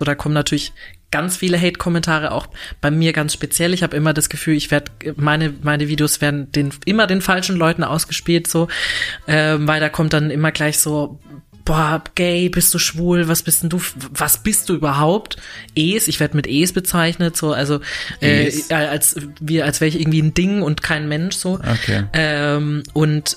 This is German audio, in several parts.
So, da kommen natürlich ganz viele Hate-Kommentare, auch bei mir ganz speziell. Ich habe immer das Gefühl, ich werde meine meine Videos werden den immer den falschen Leuten ausgespielt, so, ähm, weil da kommt dann immer gleich so boah, gay, bist du schwul, was bist denn du, was bist du überhaupt? Es, ich werde mit Es bezeichnet, so, also äh, als wir, als wäre ich irgendwie ein Ding und kein Mensch, so. Okay. Ähm, und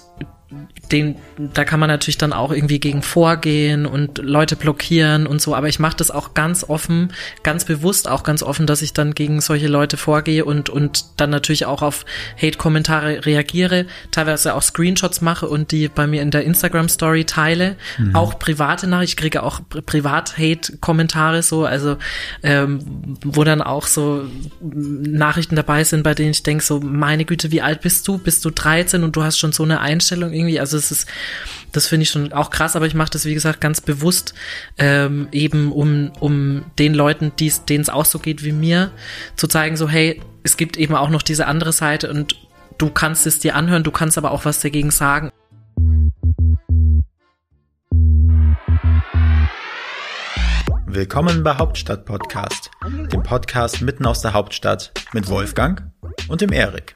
den, da kann man natürlich dann auch irgendwie gegen vorgehen und Leute blockieren und so, aber ich mache das auch ganz offen, ganz bewusst auch ganz offen, dass ich dann gegen solche Leute vorgehe und, und dann natürlich auch auf Hate-Kommentare reagiere, teilweise auch Screenshots mache und die bei mir in der Instagram-Story teile, mhm. auch private Nachrichten, ich kriege auch Privat-Hate-Kommentare so, also ähm, wo dann auch so Nachrichten dabei sind, bei denen ich denke so, meine Güte, wie alt bist du? Bist du 13 und du hast schon so eine Einstellung irgendwie, also das ist, das finde ich schon auch krass, aber ich mache das, wie gesagt, ganz bewusst, ähm, eben um, um den Leuten, denen es auch so geht wie mir, zu zeigen, so, hey, es gibt eben auch noch diese andere Seite und du kannst es dir anhören, du kannst aber auch was dagegen sagen. Willkommen bei Hauptstadt Podcast, dem Podcast mitten aus der Hauptstadt mit Wolfgang und dem Erik.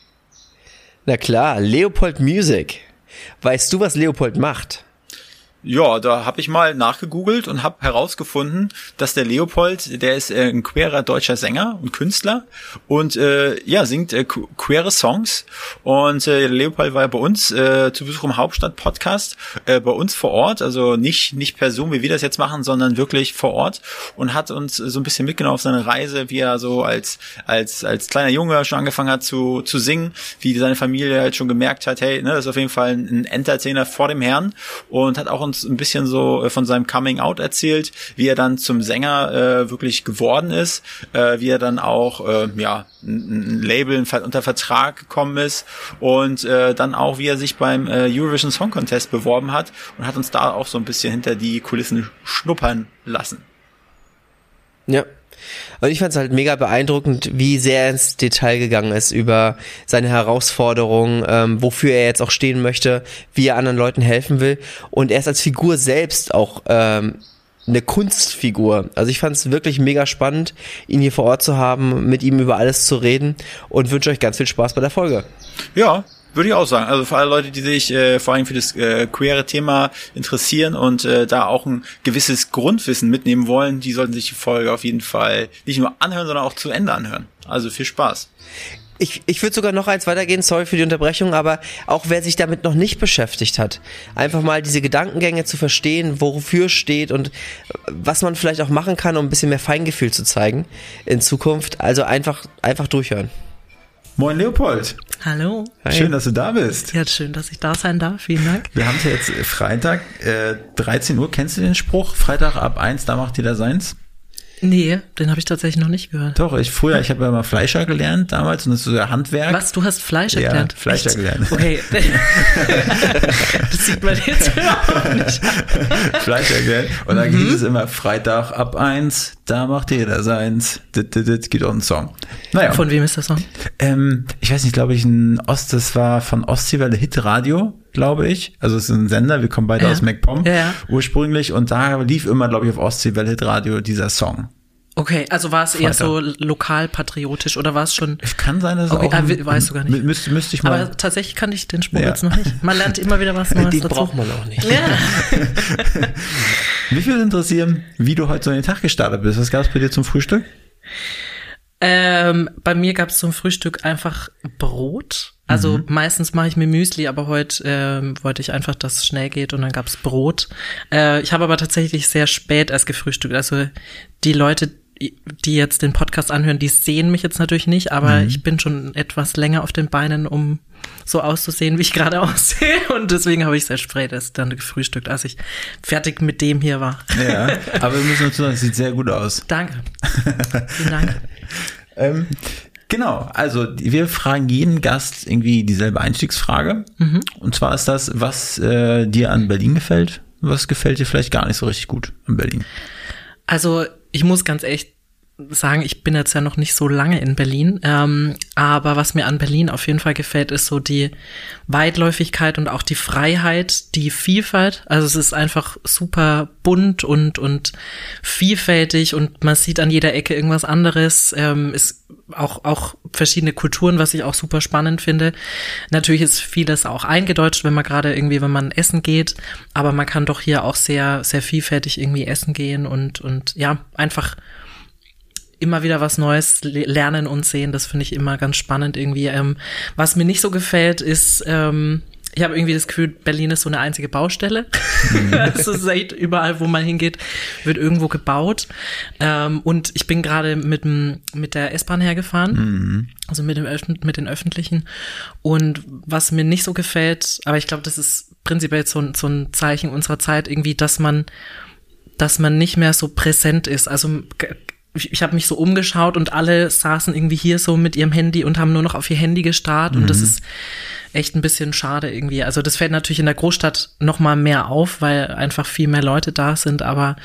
Na klar, Leopold Music. Weißt du, was Leopold macht? Ja, da habe ich mal nachgegoogelt und habe herausgefunden, dass der Leopold, der ist äh, ein queerer deutscher Sänger und Künstler und äh, ja singt äh, queere Songs. Und äh, Leopold war ja bei uns äh, zu Besuch im Hauptstadt Podcast äh, bei uns vor Ort, also nicht nicht per Zoom, wie wir das jetzt machen, sondern wirklich vor Ort und hat uns so ein bisschen mitgenommen auf seine Reise, wie er so als als als kleiner Junge schon angefangen hat zu zu singen, wie seine Familie halt schon gemerkt hat, hey, ne, das ist auf jeden Fall ein Entertainer vor dem Herrn und hat auch uns ein bisschen so äh, von seinem Coming Out erzählt, wie er dann zum Sänger äh, wirklich geworden ist, äh, wie er dann auch äh, ja ein Label unter Vertrag gekommen ist und äh, dann auch wie er sich beim äh, Eurovision Song Contest beworben hat und hat uns da auch so ein bisschen hinter die Kulissen schnuppern lassen. Ja, und ich fand es halt mega beeindruckend, wie sehr er ins Detail gegangen ist über seine Herausforderungen, ähm, wofür er jetzt auch stehen möchte, wie er anderen Leuten helfen will. Und er ist als Figur selbst auch ähm, eine Kunstfigur. Also ich fand es wirklich mega spannend, ihn hier vor Ort zu haben, mit ihm über alles zu reden und wünsche euch ganz viel Spaß bei der Folge. Ja, würde ich auch sagen. Also für alle Leute, die sich äh, vor allem für das äh, queere Thema interessieren und äh, da auch ein gewisses Grundwissen mitnehmen wollen, die sollten sich die Folge auf jeden Fall nicht nur anhören, sondern auch zu Ende anhören. Also viel Spaß. Ich, ich würde sogar noch eins weitergehen, sorry für die Unterbrechung, aber auch wer sich damit noch nicht beschäftigt hat, einfach mal diese Gedankengänge zu verstehen, wofür steht und was man vielleicht auch machen kann, um ein bisschen mehr Feingefühl zu zeigen in Zukunft. Also einfach, einfach durchhören. Moin Leopold. Hallo. Hi. Schön, dass du da bist. Ja, schön, dass ich da sein darf. Vielen Dank. Wir haben es ja jetzt Freitag, äh, 13 Uhr. Kennst du den Spruch? Freitag ab eins, da macht jeder seins? Nee, den habe ich tatsächlich noch nicht gehört. Doch, ich früher, ich habe ja mal Fleischer gelernt damals und das ist so Handwerk. Was, du hast Fleischer ja, gelernt? Fleischer Echt? gelernt. Okay. das sieht man jetzt überhaupt nicht. Fleischer gelernt. Und dann mhm. ging es immer Freitag ab eins, da macht jeder seins. Dit, dit, dit, geht auch ein Song. Naja. Von wem ist der Song? Ähm, ich weiß nicht, glaube ich, ein Ost, das war von Ostseewelle Hit Radio glaube ich. Also es ist ein Sender, wir kommen beide ja. aus MacPom ja. ursprünglich und da lief immer, glaube ich, auf Ostsee Welt Radio dieser Song. Okay, also war es eher so lokalpatriotisch oder war es schon? Es kann sein, dass okay, es auch. Ah, weißt du gar nicht. Müsste, müsste ich mal. Aber tatsächlich kann ich den Spruch ja. jetzt noch nicht. Man lernt immer wieder was Neues Den dazu. braucht man auch nicht. Ja. Mich würde interessieren, wie du heute so in den Tag gestartet bist. Was gab es bei dir zum Frühstück? Ähm, bei mir gab es zum Frühstück einfach Brot. Also mhm. meistens mache ich mir Müsli, aber heute äh, wollte ich einfach, dass es schnell geht und dann gab's Brot. Äh, ich habe aber tatsächlich sehr spät erst gefrühstückt. Also die Leute, die jetzt den Podcast anhören, die sehen mich jetzt natürlich nicht, aber mhm. ich bin schon etwas länger auf den Beinen, um so auszusehen, wie ich gerade aussehe. Und deswegen habe ich sehr spät erst dann gefrühstückt, als ich fertig mit dem hier war. Ja, aber wir müssen uns sagen, es sieht sehr gut aus. Danke. Vielen Dank. ähm, genau, also wir fragen jeden Gast irgendwie dieselbe Einstiegsfrage. Mhm. Und zwar ist das, was äh, dir an Berlin gefällt? Was gefällt dir vielleicht gar nicht so richtig gut an Berlin? Also ich muss ganz echt sagen, ich bin jetzt ja noch nicht so lange in Berlin, ähm, aber was mir an Berlin auf jeden Fall gefällt, ist so die Weitläufigkeit und auch die Freiheit, die Vielfalt. Also es ist einfach super bunt und und vielfältig und man sieht an jeder Ecke irgendwas anderes. Ähm, ist auch auch verschiedene Kulturen, was ich auch super spannend finde. Natürlich ist vieles auch eingedeutscht, wenn man gerade irgendwie, wenn man essen geht, aber man kann doch hier auch sehr sehr vielfältig irgendwie essen gehen und und ja einfach immer wieder was Neues lernen und sehen. Das finde ich immer ganz spannend irgendwie. Ähm, was mir nicht so gefällt, ist, ähm, ich habe irgendwie das Gefühl, Berlin ist so eine einzige Baustelle. Mhm. es ist echt überall, wo man hingeht, wird irgendwo gebaut. Ähm, und ich bin gerade mit, mit der S-Bahn hergefahren, mhm. also mit, dem mit den öffentlichen. Und was mir nicht so gefällt, aber ich glaube, das ist prinzipiell so, so ein Zeichen unserer Zeit irgendwie, dass man dass man nicht mehr so präsent ist. Also ich, ich habe mich so umgeschaut und alle saßen irgendwie hier so mit ihrem Handy und haben nur noch auf ihr Handy gestarrt mhm. und das mhm. ist echt ein bisschen schade irgendwie. Also das fällt natürlich in der Großstadt noch mal mehr auf, weil einfach viel mehr Leute da sind, aber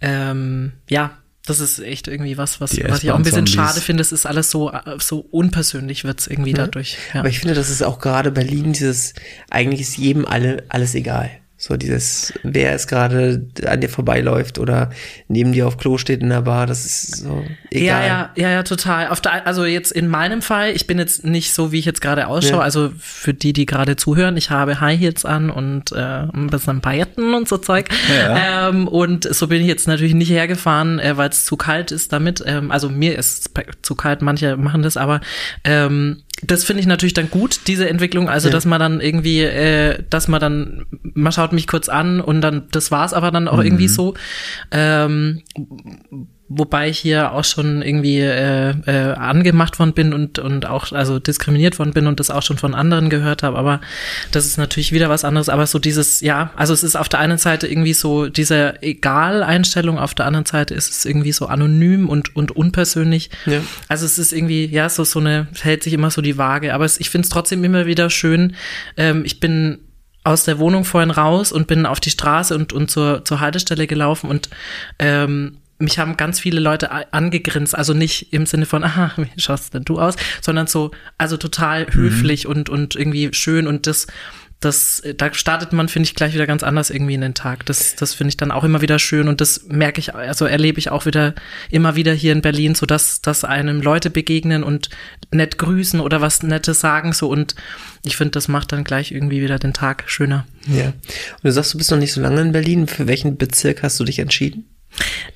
ähm, ja, das ist echt irgendwie was, was, was ich auch ein bisschen schade finde. Es ist alles so, so unpersönlich wird's irgendwie ja. dadurch. Ja. Aber ich finde, das ist auch gerade Berlin dieses, eigentlich ist jedem alle, alles egal. So dieses, wer es gerade an dir vorbeiläuft oder neben dir auf Klo steht in der Bar, das ist so egal. Ja, ja, ja, ja, total. Auf der, also jetzt in meinem Fall, ich bin jetzt nicht so, wie ich jetzt gerade ausschaue. Ja. Also für die, die gerade zuhören, ich habe High Heels an und äh, ein bisschen Pailletten und so Zeug. Ja. Ähm, und so bin ich jetzt natürlich nicht hergefahren, äh, weil es zu kalt ist damit. Ähm, also mir ist es zu kalt, manche machen das, aber ähm, das finde ich natürlich dann gut, diese Entwicklung, also ja. dass man dann irgendwie, äh, dass man dann, man schaut mich kurz an und dann, das war's aber dann auch mhm. irgendwie so. Ähm, wobei ich hier auch schon irgendwie äh, äh, angemacht worden bin und und auch also diskriminiert worden bin und das auch schon von anderen gehört habe, aber das ist natürlich wieder was anderes, aber so dieses ja, also es ist auf der einen Seite irgendwie so diese Egal-Einstellung, auf der anderen Seite ist es irgendwie so anonym und und unpersönlich. Ja. Also es ist irgendwie ja so so eine hält sich immer so die Waage, aber es, ich finde es trotzdem immer wieder schön. Ähm, ich bin aus der Wohnung vorhin raus und bin auf die Straße und, und zur, zur Haltestelle gelaufen und ähm, mich haben ganz viele Leute angegrinst, also nicht im Sinne von, aha, wie schaust denn du aus, sondern so, also total mhm. höflich und, und irgendwie schön und das, das, da startet man, finde ich, gleich wieder ganz anders irgendwie in den Tag. Das, das finde ich dann auch immer wieder schön und das merke ich, also erlebe ich auch wieder, immer wieder hier in Berlin, so dass, dass einem Leute begegnen und nett grüßen oder was Nettes sagen, so und ich finde, das macht dann gleich irgendwie wieder den Tag schöner. Ja. Und du sagst, du bist noch nicht so lange in Berlin. Für welchen Bezirk hast du dich entschieden?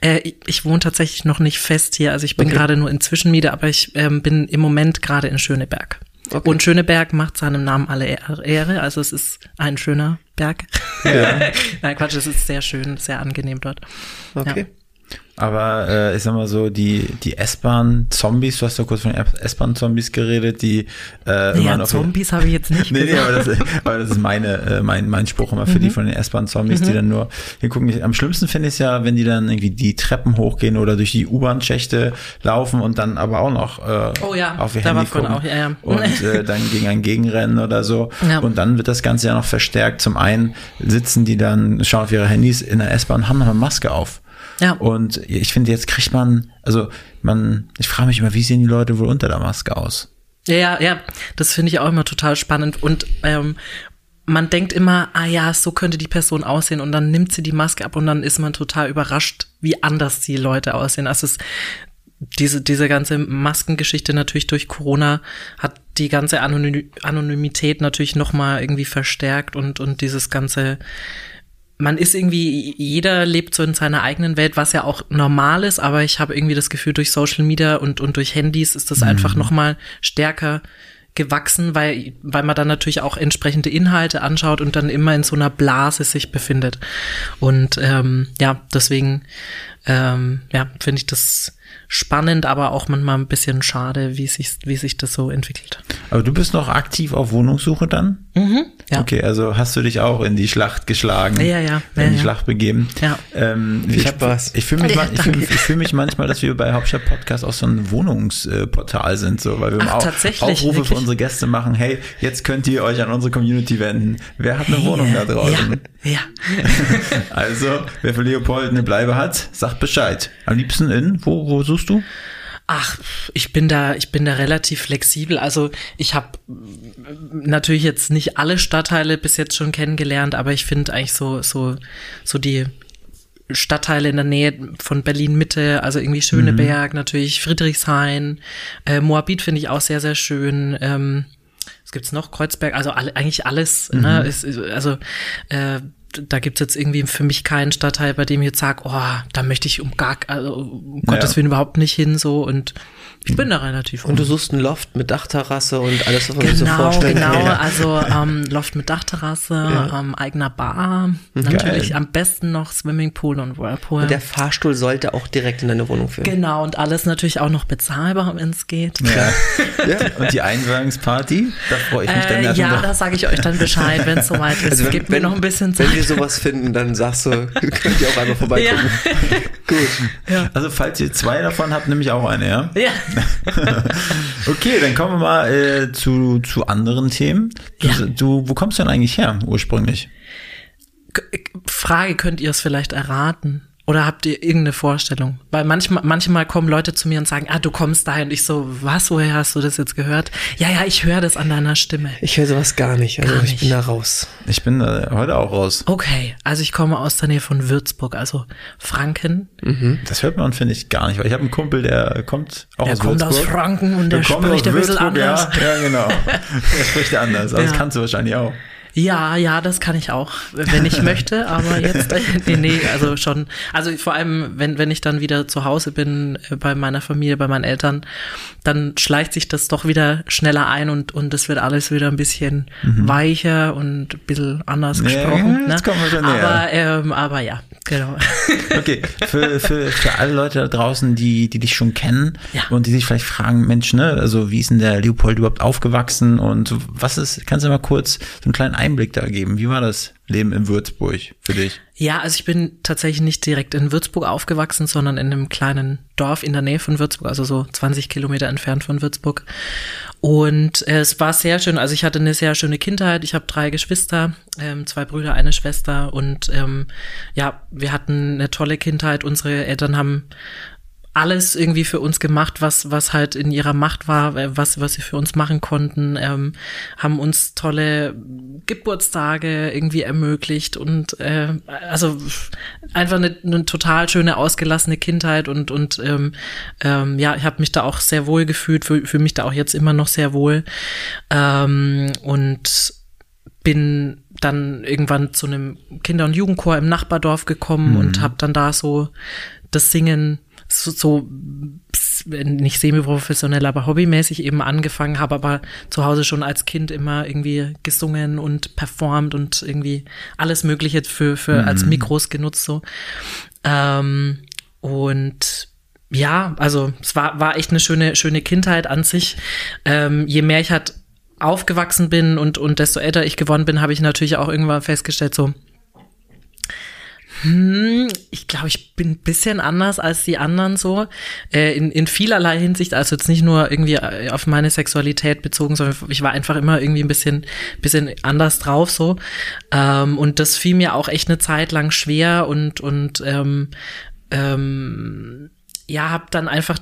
Äh, ich, wohne tatsächlich noch nicht fest hier. Also ich bin okay. gerade nur in Zwischenmiete, aber ich ähm, bin im Moment gerade in Schöneberg. Okay. Und Schöneberg macht seinem Namen alle Ehre. Also es ist ein schöner Berg. Ja. Nein, Quatsch, es ist sehr schön, sehr angenehm dort. Okay. Ja. Aber äh, ich sag mal so, die, die S-Bahn-Zombies, du hast ja kurz von S-Bahn-Zombies geredet, die äh, ja, Zombies habe ich jetzt nicht nee, nee, aber das, aber das ist meine, äh, mein, mein Spruch immer für mhm. die von den S-Bahn-Zombies, mhm. die dann nur hingucken. Am schlimmsten finde ich es ja, wenn die dann irgendwie die Treppen hochgehen oder durch die U-Bahn-Schächte laufen und dann aber auch noch äh, oh, ja, auf ihr Handy gucken auch, ja, ja. und äh, dann gegen ein Gegenrennen oder so. Ja. Und dann wird das Ganze ja noch verstärkt. Zum einen sitzen die dann, schauen auf ihre Handys in der S-Bahn haben noch eine Maske auf. Ja. Und ich finde, jetzt kriegt man, also man, ich frage mich immer, wie sehen die Leute wohl unter der Maske aus? Ja, ja, das finde ich auch immer total spannend. Und ähm, man denkt immer, ah ja, so könnte die Person aussehen und dann nimmt sie die Maske ab und dann ist man total überrascht, wie anders die Leute aussehen. Also es, diese, diese ganze Maskengeschichte natürlich durch Corona hat die ganze Anony Anonymität natürlich nochmal irgendwie verstärkt und, und dieses ganze man ist irgendwie, jeder lebt so in seiner eigenen Welt, was ja auch normal ist, aber ich habe irgendwie das Gefühl, durch Social Media und, und durch Handys ist das mhm. einfach nochmal stärker gewachsen, weil, weil man dann natürlich auch entsprechende Inhalte anschaut und dann immer in so einer Blase sich befindet. Und ähm, ja, deswegen ähm, ja, finde ich das spannend, aber auch manchmal ein bisschen schade, wie sich, wie sich das so entwickelt. Aber du bist noch aktiv auf Wohnungssuche dann? Mhm, ja. Okay, also hast du dich auch in die Schlacht geschlagen, ja, ja, in ja, die ja. Schlacht begeben. Ja. Ähm, Viel ich hab, Spaß. Ich fühle mich, Ja, ich fühl, ich fühl mich manchmal, dass wir bei Hauptstadt Podcast auch so ein Wohnungsportal sind, so, weil wir Ach, auch Aufrufe für unsere Gäste machen. Hey, jetzt könnt ihr euch an unsere Community wenden. Wer hat eine Wohnung da draußen? Ja, ja. Also, wer für Leopold eine Bleibe hat, sagt Bescheid. Am liebsten in, wo, wo suchst du? Ach, ich bin da, ich bin da relativ flexibel. Also ich habe natürlich jetzt nicht alle Stadtteile bis jetzt schon kennengelernt, aber ich finde eigentlich so, so, so die Stadtteile in der Nähe von Berlin Mitte, also irgendwie Schöneberg, natürlich Friedrichshain, äh, Moabit finde ich auch sehr, sehr schön. Ähm, was gibt's noch? Kreuzberg, also alle, eigentlich alles. Ne? Ist, ist- also äh, da gibt's jetzt irgendwie für mich keinen Stadtteil, bei dem ich jetzt sage, oh, da möchte ich um gar, also um Gottes Willen überhaupt nicht hin so und ich bin da relativ Und du suchst einen Loft mit Dachterrasse und alles, was man sich so Genau, vorstellen genau. kann. Also ähm, Loft mit Dachterrasse, ähm, eigener Bar, natürlich am besten noch Swimmingpool und Whirlpool. Und der Fahrstuhl sollte auch direkt in deine Wohnung führen. genau, und alles natürlich auch noch bezahlbar, wenn es geht. Ja. Und die Einweihungsparty, da freue ich mich dann Äh, ja, schon ja, da sage ich euch dann Bescheid, wenn es soweit ist. Also wenn- Gebt mir wenn- noch ein bisschen Wenn Zeit. wir sowas finden, dann sagst du, könnt ihr auch einmal vorbeikommen. Gut. Also falls ihr zwei davon habt, nehme ich auch eine, ja? Ja. Okay, dann kommen wir mal äh, zu, zu anderen Themen. Du, Ja. du, wo kommst du denn eigentlich her ursprünglich? Frage, könnt ihr es vielleicht erraten? Oder habt ihr irgendeine Vorstellung? Weil manchmal, manchmal kommen Leute zu mir und sagen, ah, du kommst daher und ich so, was, woher hast du das jetzt gehört? Ja, ja, ich höre das an deiner Stimme. Ich höre sowas gar nicht. Also Gar ich nicht. bin da raus. Ich bin äh, heute auch raus. Okay, also ich komme aus der Nähe von Würzburg, also Franken. Das hört man, finde ich, gar nicht, weil ich habe einen Kumpel, der kommt auch Der aus kommt Würzburg. aus Franken und der kommt spricht aus ein bisschen Würzburg, anders. Ja, ja, genau. Der spricht ja anders, aber das Ja. kannst du wahrscheinlich auch. Ja, ja, das kann ich auch, wenn ich möchte, aber jetzt, nee, nee, also schon, also vor allem, wenn, wenn ich dann wieder zu Hause bin, äh, bei meiner Familie, bei meinen Eltern, dann schleicht sich das doch wieder schneller ein und, und es wird alles wieder ein bisschen weicher und ein bisschen anders Mhm. Ja, gesprochen. jetzt ne? kommen wir schon näher. aber, ähm, aber ja, genau. Okay, für, für, für alle Leute da draußen, die, die dich schon kennen Ja. und die sich vielleicht fragen, Mensch, ne, also wie ist denn der Leopold überhaupt aufgewachsen und was ist, kannst du mal kurz so einen kleinen Einblick da geben? Wie war das Leben in Würzburg für dich? Ja, also ich bin tatsächlich nicht direkt in Würzburg aufgewachsen, sondern in einem kleinen Dorf in der Nähe von Würzburg, also so 20 Kilometer entfernt von Würzburg. Und äh, es war sehr schön. Also ich hatte eine sehr schöne Kindheit. Ich habe drei Geschwister, ähm, zwei Brüder, eine Schwester. Und ähm, ja, wir hatten eine tolle Kindheit. Unsere Eltern haben alles irgendwie für uns gemacht, was was halt in ihrer Macht war, äh, was was sie für uns machen konnten, ähm, haben uns tolle Geburtstage irgendwie ermöglicht und äh, also einfach eine, eine total schöne ausgelassene Kindheit und und ähm, ähm, ja, ich habe mich da auch sehr wohl gefühlt, fühle fühl mich da auch jetzt immer noch sehr wohl ähm, und bin dann irgendwann zu einem Kinder- und Jugendchor im Nachbardorf gekommen und habe dann da so das Singen so, so nicht semi-professionell, aber hobbymäßig eben angefangen, habe aber zu Hause schon als Kind immer irgendwie gesungen und performt und irgendwie alles Mögliche für, für als Mikros genutzt so. Ähm, und ja, also es war, war echt eine schöne, schöne Kindheit an sich. Ähm, je mehr ich halt aufgewachsen bin und, und desto älter ich geworden bin, habe ich natürlich auch irgendwann festgestellt, so, hm, ich glaube, ich bin ein bisschen anders als die anderen so. Äh, in, in vielerlei Hinsicht, also jetzt nicht nur irgendwie äh, auf meine Sexualität bezogen, sondern ich war einfach immer irgendwie ein bisschen, bisschen anders drauf so. Ähm, und das fiel mir auch echt eine Zeit lang schwer und, und ähm, ähm, ja, habe dann einfach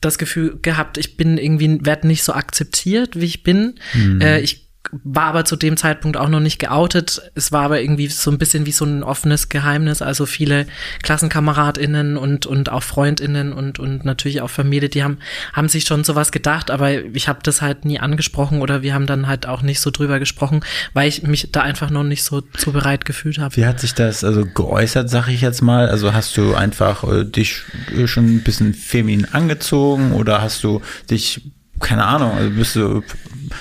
das Gefühl gehabt, ich bin irgendwie, werde nicht so akzeptiert, wie ich bin. Äh, ich war aber zu dem Zeitpunkt auch noch nicht geoutet. Es war aber irgendwie so ein bisschen wie so ein offenes Geheimnis. Also viele KlassenkameradInnen und, und auch FreundInnen und, und natürlich auch Familie, die haben, haben sich schon sowas gedacht, aber ich habe das halt nie angesprochen oder wir haben dann halt auch nicht so drüber gesprochen, weil ich mich da einfach noch nicht so zu bereit gefühlt habe. Wie hat sich das also geäußert, sag ich jetzt mal? Also hast du einfach äh, dich äh, schon ein bisschen feminin angezogen oder hast du dich, keine Ahnung, also bist du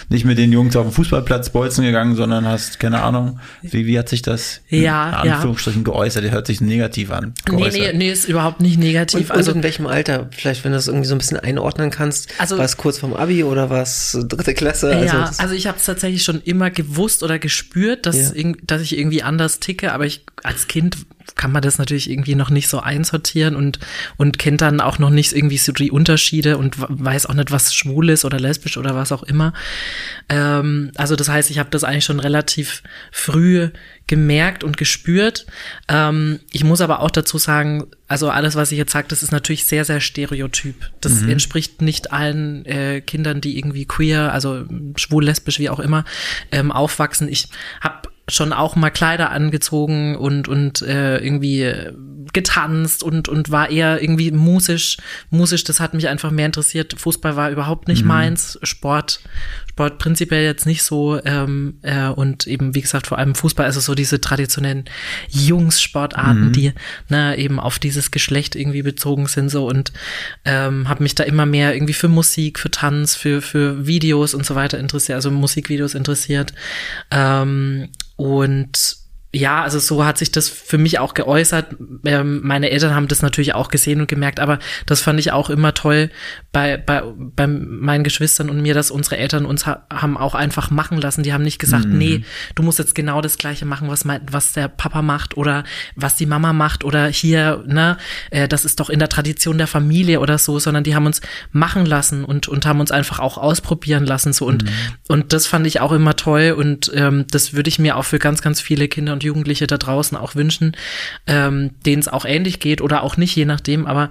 nicht mit den Jungs auf dem Fußballplatz bolzen gegangen, sondern hast, keine Ahnung, wie, wie hat sich das ja, in Anführungsstrichen ja. geäußert? Der hört sich negativ an. Geäußert. Nee, nee, nee, ist überhaupt nicht negativ. Und, also und in welchem Alter? Vielleicht, wenn du das irgendwie so ein bisschen einordnen kannst. Also, war es kurz vorm Abi oder was dritte Klasse? Also, ja, also ich habe es tatsächlich schon immer gewusst oder gespürt, dass, ja. dass ich irgendwie anders ticke, aber ich als Kind kann man das natürlich irgendwie noch nicht so einsortieren und, und kennt dann auch noch nicht irgendwie so die Unterschiede und weiß auch nicht, was schwul ist oder lesbisch oder was auch immer. Ähm, also das heißt, ich habe das eigentlich schon relativ früh gemerkt und gespürt. Ähm, ich muss aber auch dazu sagen, also alles, was ich jetzt sage, das ist natürlich sehr, sehr stereotyp. Das mhm. entspricht nicht allen äh, Kindern, die irgendwie queer, also schwul, lesbisch, wie auch immer, ähm, aufwachsen. Ich habe schon auch mal Kleider angezogen und und äh, irgendwie getanzt und und war eher irgendwie musisch. Musisch das hat mich einfach mehr interessiert. Fußball war überhaupt nicht mhm. meins. Sport Sport prinzipiell jetzt nicht so ähm, äh, und eben wie gesagt vor allem Fußball also so diese traditionellen Jungs-Sportarten, mhm. die ne, eben auf dieses Geschlecht irgendwie bezogen sind so und ähm, habe mich da immer mehr irgendwie für Musik, für Tanz, für für Videos und so weiter interessiert, also Musikvideos interessiert ähm, und ja, also so hat sich das für mich auch geäußert. Ähm, meine Eltern haben das natürlich auch gesehen und gemerkt, aber das fand ich auch immer toll bei, bei, bei meinen Geschwistern und mir, dass unsere Eltern uns ha haben auch einfach machen lassen. Die haben nicht gesagt, mhm. nee, du musst jetzt genau das Gleiche machen, was mein, was der Papa macht oder was die Mama macht oder hier, ne, äh, das ist doch in der Tradition der Familie oder so, sondern die haben uns machen lassen und, und haben uns einfach auch ausprobieren lassen, so und, mhm. und das fand ich auch immer toll und ähm, das würde ich mir auch für ganz, ganz viele Kinder und Jugendliche da draußen auch wünschen, ähm, denen es auch ähnlich geht oder auch nicht, je nachdem, aber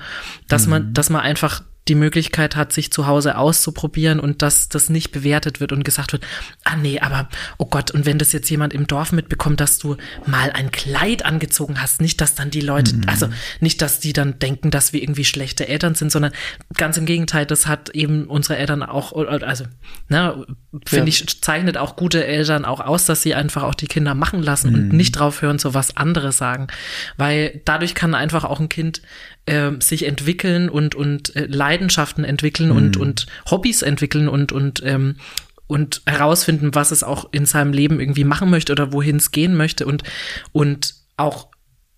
dass mhm. man, dass man einfach die Möglichkeit hat, sich zu Hause auszuprobieren und dass das nicht bewertet wird und gesagt wird, ah nee, aber oh Gott, und wenn das jetzt jemand im Dorf mitbekommt, dass du mal ein Kleid angezogen hast, nicht, dass dann die Leute, mhm. also nicht, dass die dann denken, dass wir irgendwie schlechte Eltern sind, sondern ganz im Gegenteil, das hat eben unsere Eltern auch, also, ne, finde ja. ich, zeichnet auch gute Eltern auch aus, dass sie einfach auch die Kinder machen lassen mhm. und nicht drauf hören, so was anderes sagen. Weil dadurch kann einfach auch ein Kind äh, sich entwickeln und, und äh, Leidenschaften entwickeln mhm. und, und Hobbys entwickeln und, und, ähm, und herausfinden, was es auch in seinem Leben irgendwie machen möchte oder wohin es gehen möchte und, und auch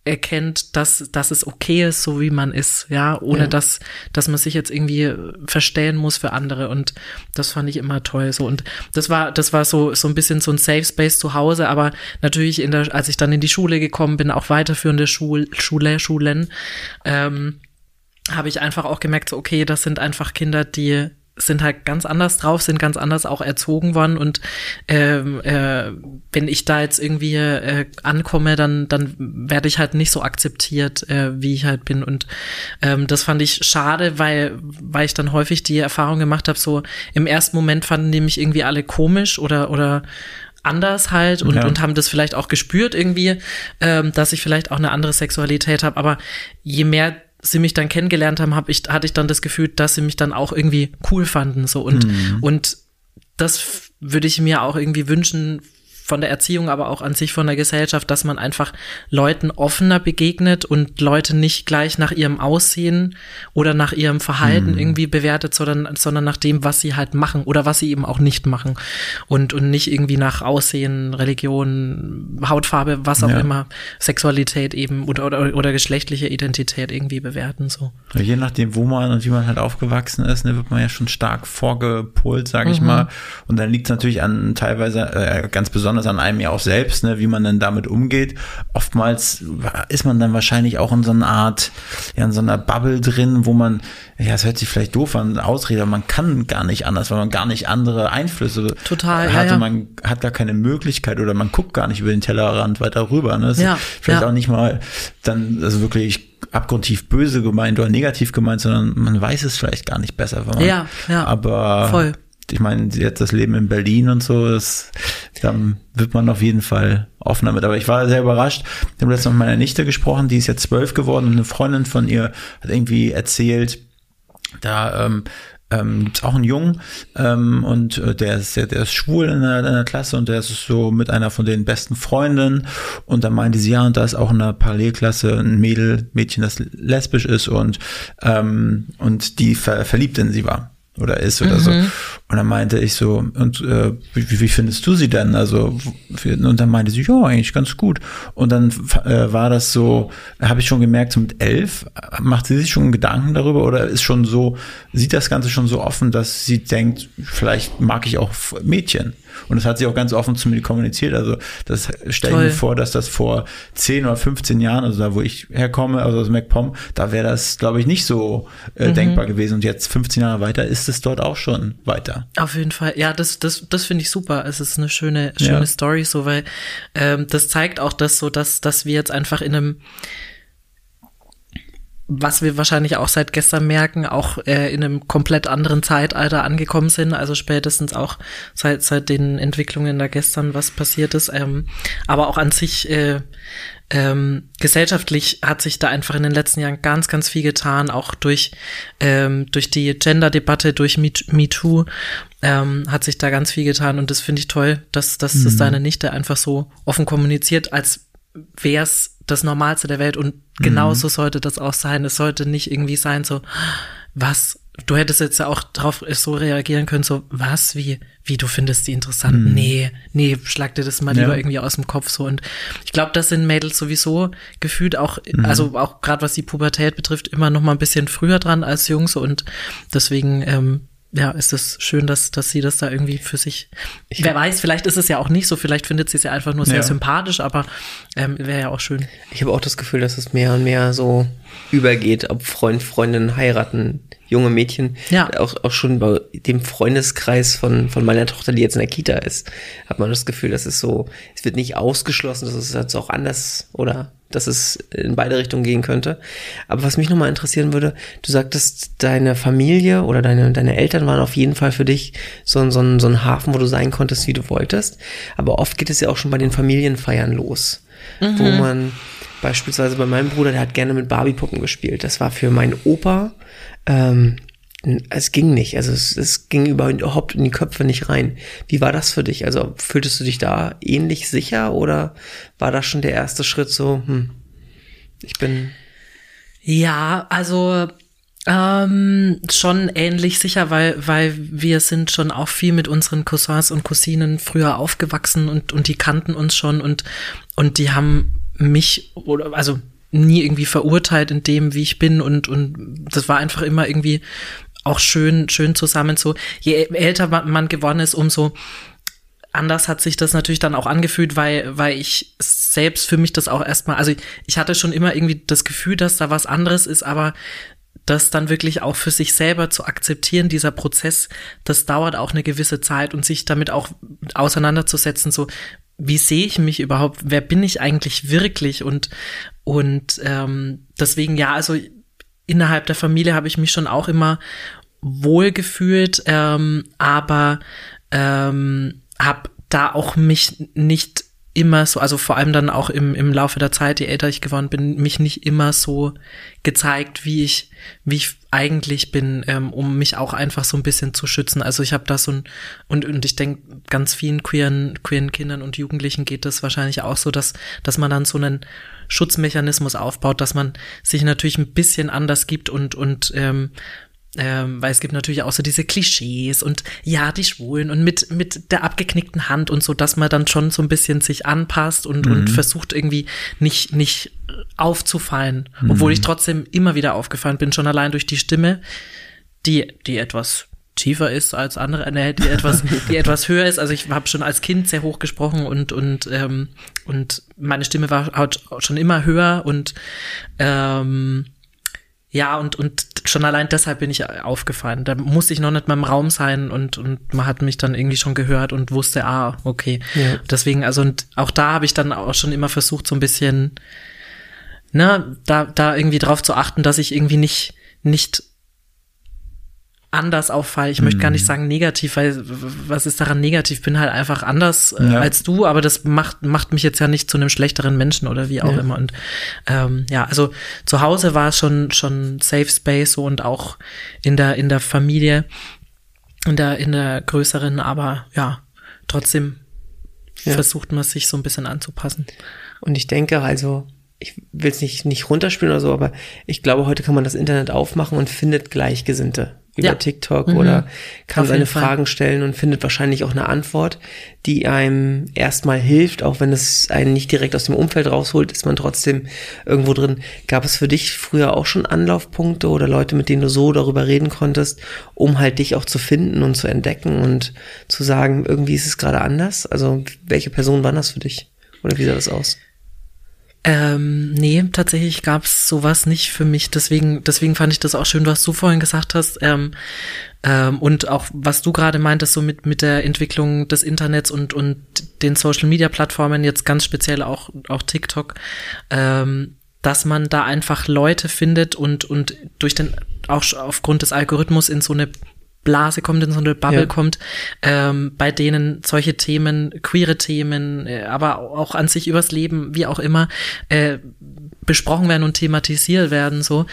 erkennt, dass, dass es okay ist, so wie man ist, ja, ohne ja. dass, dass man sich jetzt irgendwie verstellen muss für andere. Und das fand ich immer toll. So. Und das war, das war so, so ein bisschen so ein Safe Space zu Hause, aber natürlich in der, als ich dann in die Schule gekommen bin, auch weiterführende Schul, Schule, Schulen, ähm, habe ich einfach auch gemerkt, so, okay, das sind einfach Kinder, die sind halt ganz anders drauf, sind ganz anders auch erzogen worden. Und ähm, äh, wenn ich da jetzt irgendwie äh, ankomme, dann dann werde ich halt nicht so akzeptiert, äh, wie ich halt bin. Und ähm, das fand ich schade, weil weil ich dann häufig die Erfahrung gemacht habe, so im ersten Moment fanden die mich irgendwie alle komisch oder oder anders halt und, ja. und haben das vielleicht auch gespürt irgendwie, ähm, dass ich vielleicht auch eine andere Sexualität habe, aber je mehr sie mich dann kennengelernt haben, hab ich, hatte ich dann das Gefühl, dass sie mich dann auch irgendwie cool fanden. So und, mhm. und das würde ich mir auch irgendwie wünschen von der Erziehung, aber auch an sich von der Gesellschaft, dass man einfach Leuten offener begegnet und Leute nicht gleich nach ihrem Aussehen oder nach ihrem Verhalten mhm. irgendwie bewertet, sondern, sondern nach dem, was sie halt machen oder was sie eben auch nicht machen. Und, und nicht irgendwie nach Aussehen, Religion, Hautfarbe, was auch ja. immer, Sexualität eben oder, oder, oder geschlechtliche Identität irgendwie bewerten. So. Je nachdem, wo man und wie man halt aufgewachsen ist, ne, wird man ja schon stark vorgepolt, sage ich mhm. mal. Und dann liegt es natürlich an teilweise äh, ganz besonders besonders an einem ja auch selbst, ne, wie man dann damit umgeht. Oftmals ist man dann wahrscheinlich auch in so einer Art, ja, in so einer Bubble drin, wo man, ja, es hört sich vielleicht doof an, Ausrede, aber man kann gar nicht anders, weil man gar nicht andere Einflüsse Total, hat ja, ja. man hat gar keine Möglichkeit oder man guckt gar nicht über den Tellerrand weiter rüber. Ne? Das ja, vielleicht ja. auch nicht mal dann, also wirklich abgrundtief böse gemeint oder negativ gemeint, sondern man weiß es vielleicht gar nicht besser. Man, ja, ja. Aber voll ich meine, jetzt das Leben in Berlin und so, das, dann wird man auf jeden Fall offener mit. Aber ich war sehr überrascht. Ich habe letztens mit meiner Nichte gesprochen, die ist jetzt zwölf geworden und eine Freundin von ihr hat irgendwie erzählt, da ähm, ähm, gibt auch einen Jungen ähm, und äh, der ist der, der ist schwul in der, in der Klasse und der ist so mit einer von den besten Freundinnen und dann meinte sie ja und da ist auch in der Parallelklasse ein Mädel Mädchen das lesbisch ist und ähm, und die ver verliebt in sie war oder ist oder mhm. so. Und dann meinte ich so, und äh, wie, wie findest du sie denn? Also, und dann meinte sie, ja, eigentlich ganz gut. Und dann äh, war das so, habe ich schon gemerkt, so mit elf, macht sie sich schon Gedanken darüber oder ist schon so, sieht das Ganze schon so offen, dass sie denkt, vielleicht mag ich auch Mädchen. Und das hat sie auch ganz offen zu mir kommuniziert. Also das stelle ich mir vor, dass das vor 10 oder 15 Jahren, also da wo ich herkomme, also aus MacPom, da wäre das, glaube ich, nicht so äh, mhm. denkbar gewesen. Und jetzt 15 Jahre weiter ist es dort auch schon weiter. Auf jeden Fall. Ja, das, das, das finde ich super. Es ist eine schöne, schöne ja. Story, so weil ähm, das zeigt auch das so, dass, dass wir jetzt einfach in einem was wir wahrscheinlich auch seit gestern merken, auch äh, in einem komplett anderen Zeitalter angekommen sind, also spätestens auch seit, seit den Entwicklungen da gestern, was passiert ist. Ähm, aber auch an sich äh, ähm, gesellschaftlich hat sich da einfach in den letzten Jahren ganz, ganz viel getan, auch durch, ähm, durch die Gender-Debatte, durch MeToo ähm, hat sich da ganz viel getan und das finde ich toll, dass, dass mhm. das deine Nichte einfach so offen kommuniziert, als wäre es das Normalste der Welt und genauso mhm. sollte das auch sein. Es sollte nicht irgendwie sein, so, was, du hättest jetzt ja auch darauf so reagieren können, so, was, wie, wie, du findest die interessant? Mhm. Nee, nee, schlag dir das mal lieber ja. irgendwie aus dem Kopf so. Und ich glaube, das sind Mädels sowieso gefühlt auch, mhm. also auch gerade was die Pubertät betrifft, immer noch mal ein bisschen früher dran als Jungs und deswegen, ähm, ja, ist es schön, dass, dass sie das da irgendwie für sich. Ich wer weiß, vielleicht ist es ja auch nicht so, vielleicht findet sie es ja einfach nur sehr ja. sympathisch, aber ähm, wäre ja auch schön. Ich habe auch das Gefühl, dass es mehr und mehr so übergeht, ob Freund, Freundin heiraten, junge Mädchen. Ja. Auch, auch schon bei dem Freundeskreis von, von meiner Tochter, die jetzt in der Kita ist, hat man das Gefühl, dass es so, es wird nicht ausgeschlossen, dass es jetzt auch anders oder dass es in beide Richtungen gehen könnte. Aber was mich nochmal interessieren würde, du sagtest, deine Familie oder deine, deine Eltern waren auf jeden Fall für dich so, so, so ein Hafen, wo du sein konntest, wie du wolltest. Aber oft geht es ja auch schon bei den Familienfeiern los, mhm. wo man beispielsweise bei meinem Bruder, der hat gerne mit Barbiepuppen gespielt. Das war für meinen Opa ähm, es ging nicht. Also es, es ging überhaupt in die Köpfe nicht rein. Wie war das für dich? Also fühltest du dich da ähnlich sicher oder war das schon der erste Schritt so, hm, ich bin. Ja, also ähm, schon ähnlich sicher, weil, weil wir sind schon auch viel mit unseren Cousins und Cousinen früher aufgewachsen und, und die kannten uns schon und, und die haben mich oder also nie irgendwie verurteilt in dem, wie ich bin und, und das war einfach immer irgendwie auch schön, schön zusammen. So. Je älter man geworden ist, umso anders hat sich das natürlich dann auch angefühlt, weil, weil ich selbst für mich das auch erstmal, also ich hatte schon immer irgendwie das Gefühl, dass da was anderes ist, aber das dann wirklich auch für sich selber zu akzeptieren, dieser Prozess, das dauert auch eine gewisse Zeit und sich damit auch auseinanderzusetzen, so wie sehe ich mich überhaupt, wer bin ich eigentlich wirklich? Und und ähm, deswegen ja, also innerhalb der Familie habe ich mich schon auch immer wohl gefühlt, ähm, aber ähm, habe da auch mich nicht immer so, also vor allem dann auch im, im Laufe der Zeit, je älter ich geworden bin, mich nicht immer so gezeigt, wie ich, wie ich eigentlich bin, ähm, um mich auch einfach so ein bisschen zu schützen. Also ich habe da so ein, und, und ich denke, ganz vielen queeren, queeren Kindern und Jugendlichen geht das wahrscheinlich auch so, dass, dass man dann so einen Schutzmechanismus aufbaut, dass man sich natürlich ein bisschen anders gibt und, und ähm, ähm, weil es gibt natürlich auch so diese Klischees und ja, die Schwulen und mit, mit der abgeknickten Hand und so, dass man dann schon so ein bisschen sich anpasst und, mhm. und versucht irgendwie nicht, nicht aufzufallen. Mhm. Obwohl ich trotzdem immer wieder aufgefallen bin, schon allein durch die Stimme, die, die etwas tiefer ist als andere, ne, die etwas, die etwas höher ist. Also ich habe schon als Kind sehr hoch gesprochen und und ähm, und meine Stimme war halt schon immer höher und ähm, ja, und, und schon allein deshalb bin ich aufgefallen. Da musste ich noch nicht mal im Raum sein und, und man hat mich dann irgendwie schon gehört und wusste, ah, okay. Ja. Deswegen, also, und auch da habe ich dann auch schon immer versucht, so ein bisschen, ne, da, da irgendwie drauf zu achten, dass ich irgendwie nicht, nicht anders auffall. Ich möchte gar nicht mhm. sagen negativ, weil was ist daran negativ? Bin halt einfach anders äh, ja. als du, aber das macht, macht mich jetzt ja nicht zu einem schlechteren Menschen oder wie auch ja. immer. Und ähm, ja, also zu Hause war es schon, schon Safe Space so und auch in der, in der Familie, in der, in der größeren, aber ja, trotzdem ja. versucht man sich so ein bisschen anzupassen. Und ich denke also, ich will es nicht, nicht runterspielen oder so, aber ich glaube, heute kann man das Internet aufmachen und findet Gleichgesinnte über ja. TikTok mhm. oder kann Auf seine Fragen stellen und findet wahrscheinlich auch eine Antwort, die einem erstmal hilft, auch wenn es einen nicht direkt aus dem Umfeld rausholt, ist man trotzdem irgendwo drin. Gab es für dich früher auch schon Anlaufpunkte oder Leute, mit denen du so darüber reden konntest, um halt dich auch zu finden und zu entdecken und zu sagen, irgendwie ist es gerade anders? Also welche Person waren das für dich? Oder wie sah das aus? Ähm, nee, tatsächlich gab's sowas nicht für mich. Deswegen, deswegen fand ich das auch schön, was du vorhin gesagt hast. Ähm, ähm, und auch was du gerade meintest, so mit, mit der Entwicklung des Internets und, und den Social Media Plattformen, jetzt ganz speziell auch, auch TikTok, ähm, dass man da einfach Leute findet und, und durch den, auch aufgrund des Algorithmus in so eine Blase kommt, in so eine Bubble ja. kommt, ähm, bei denen solche Themen, queere Themen, äh, aber auch an sich übers Leben, wie auch immer, äh, besprochen werden und thematisiert werden, so,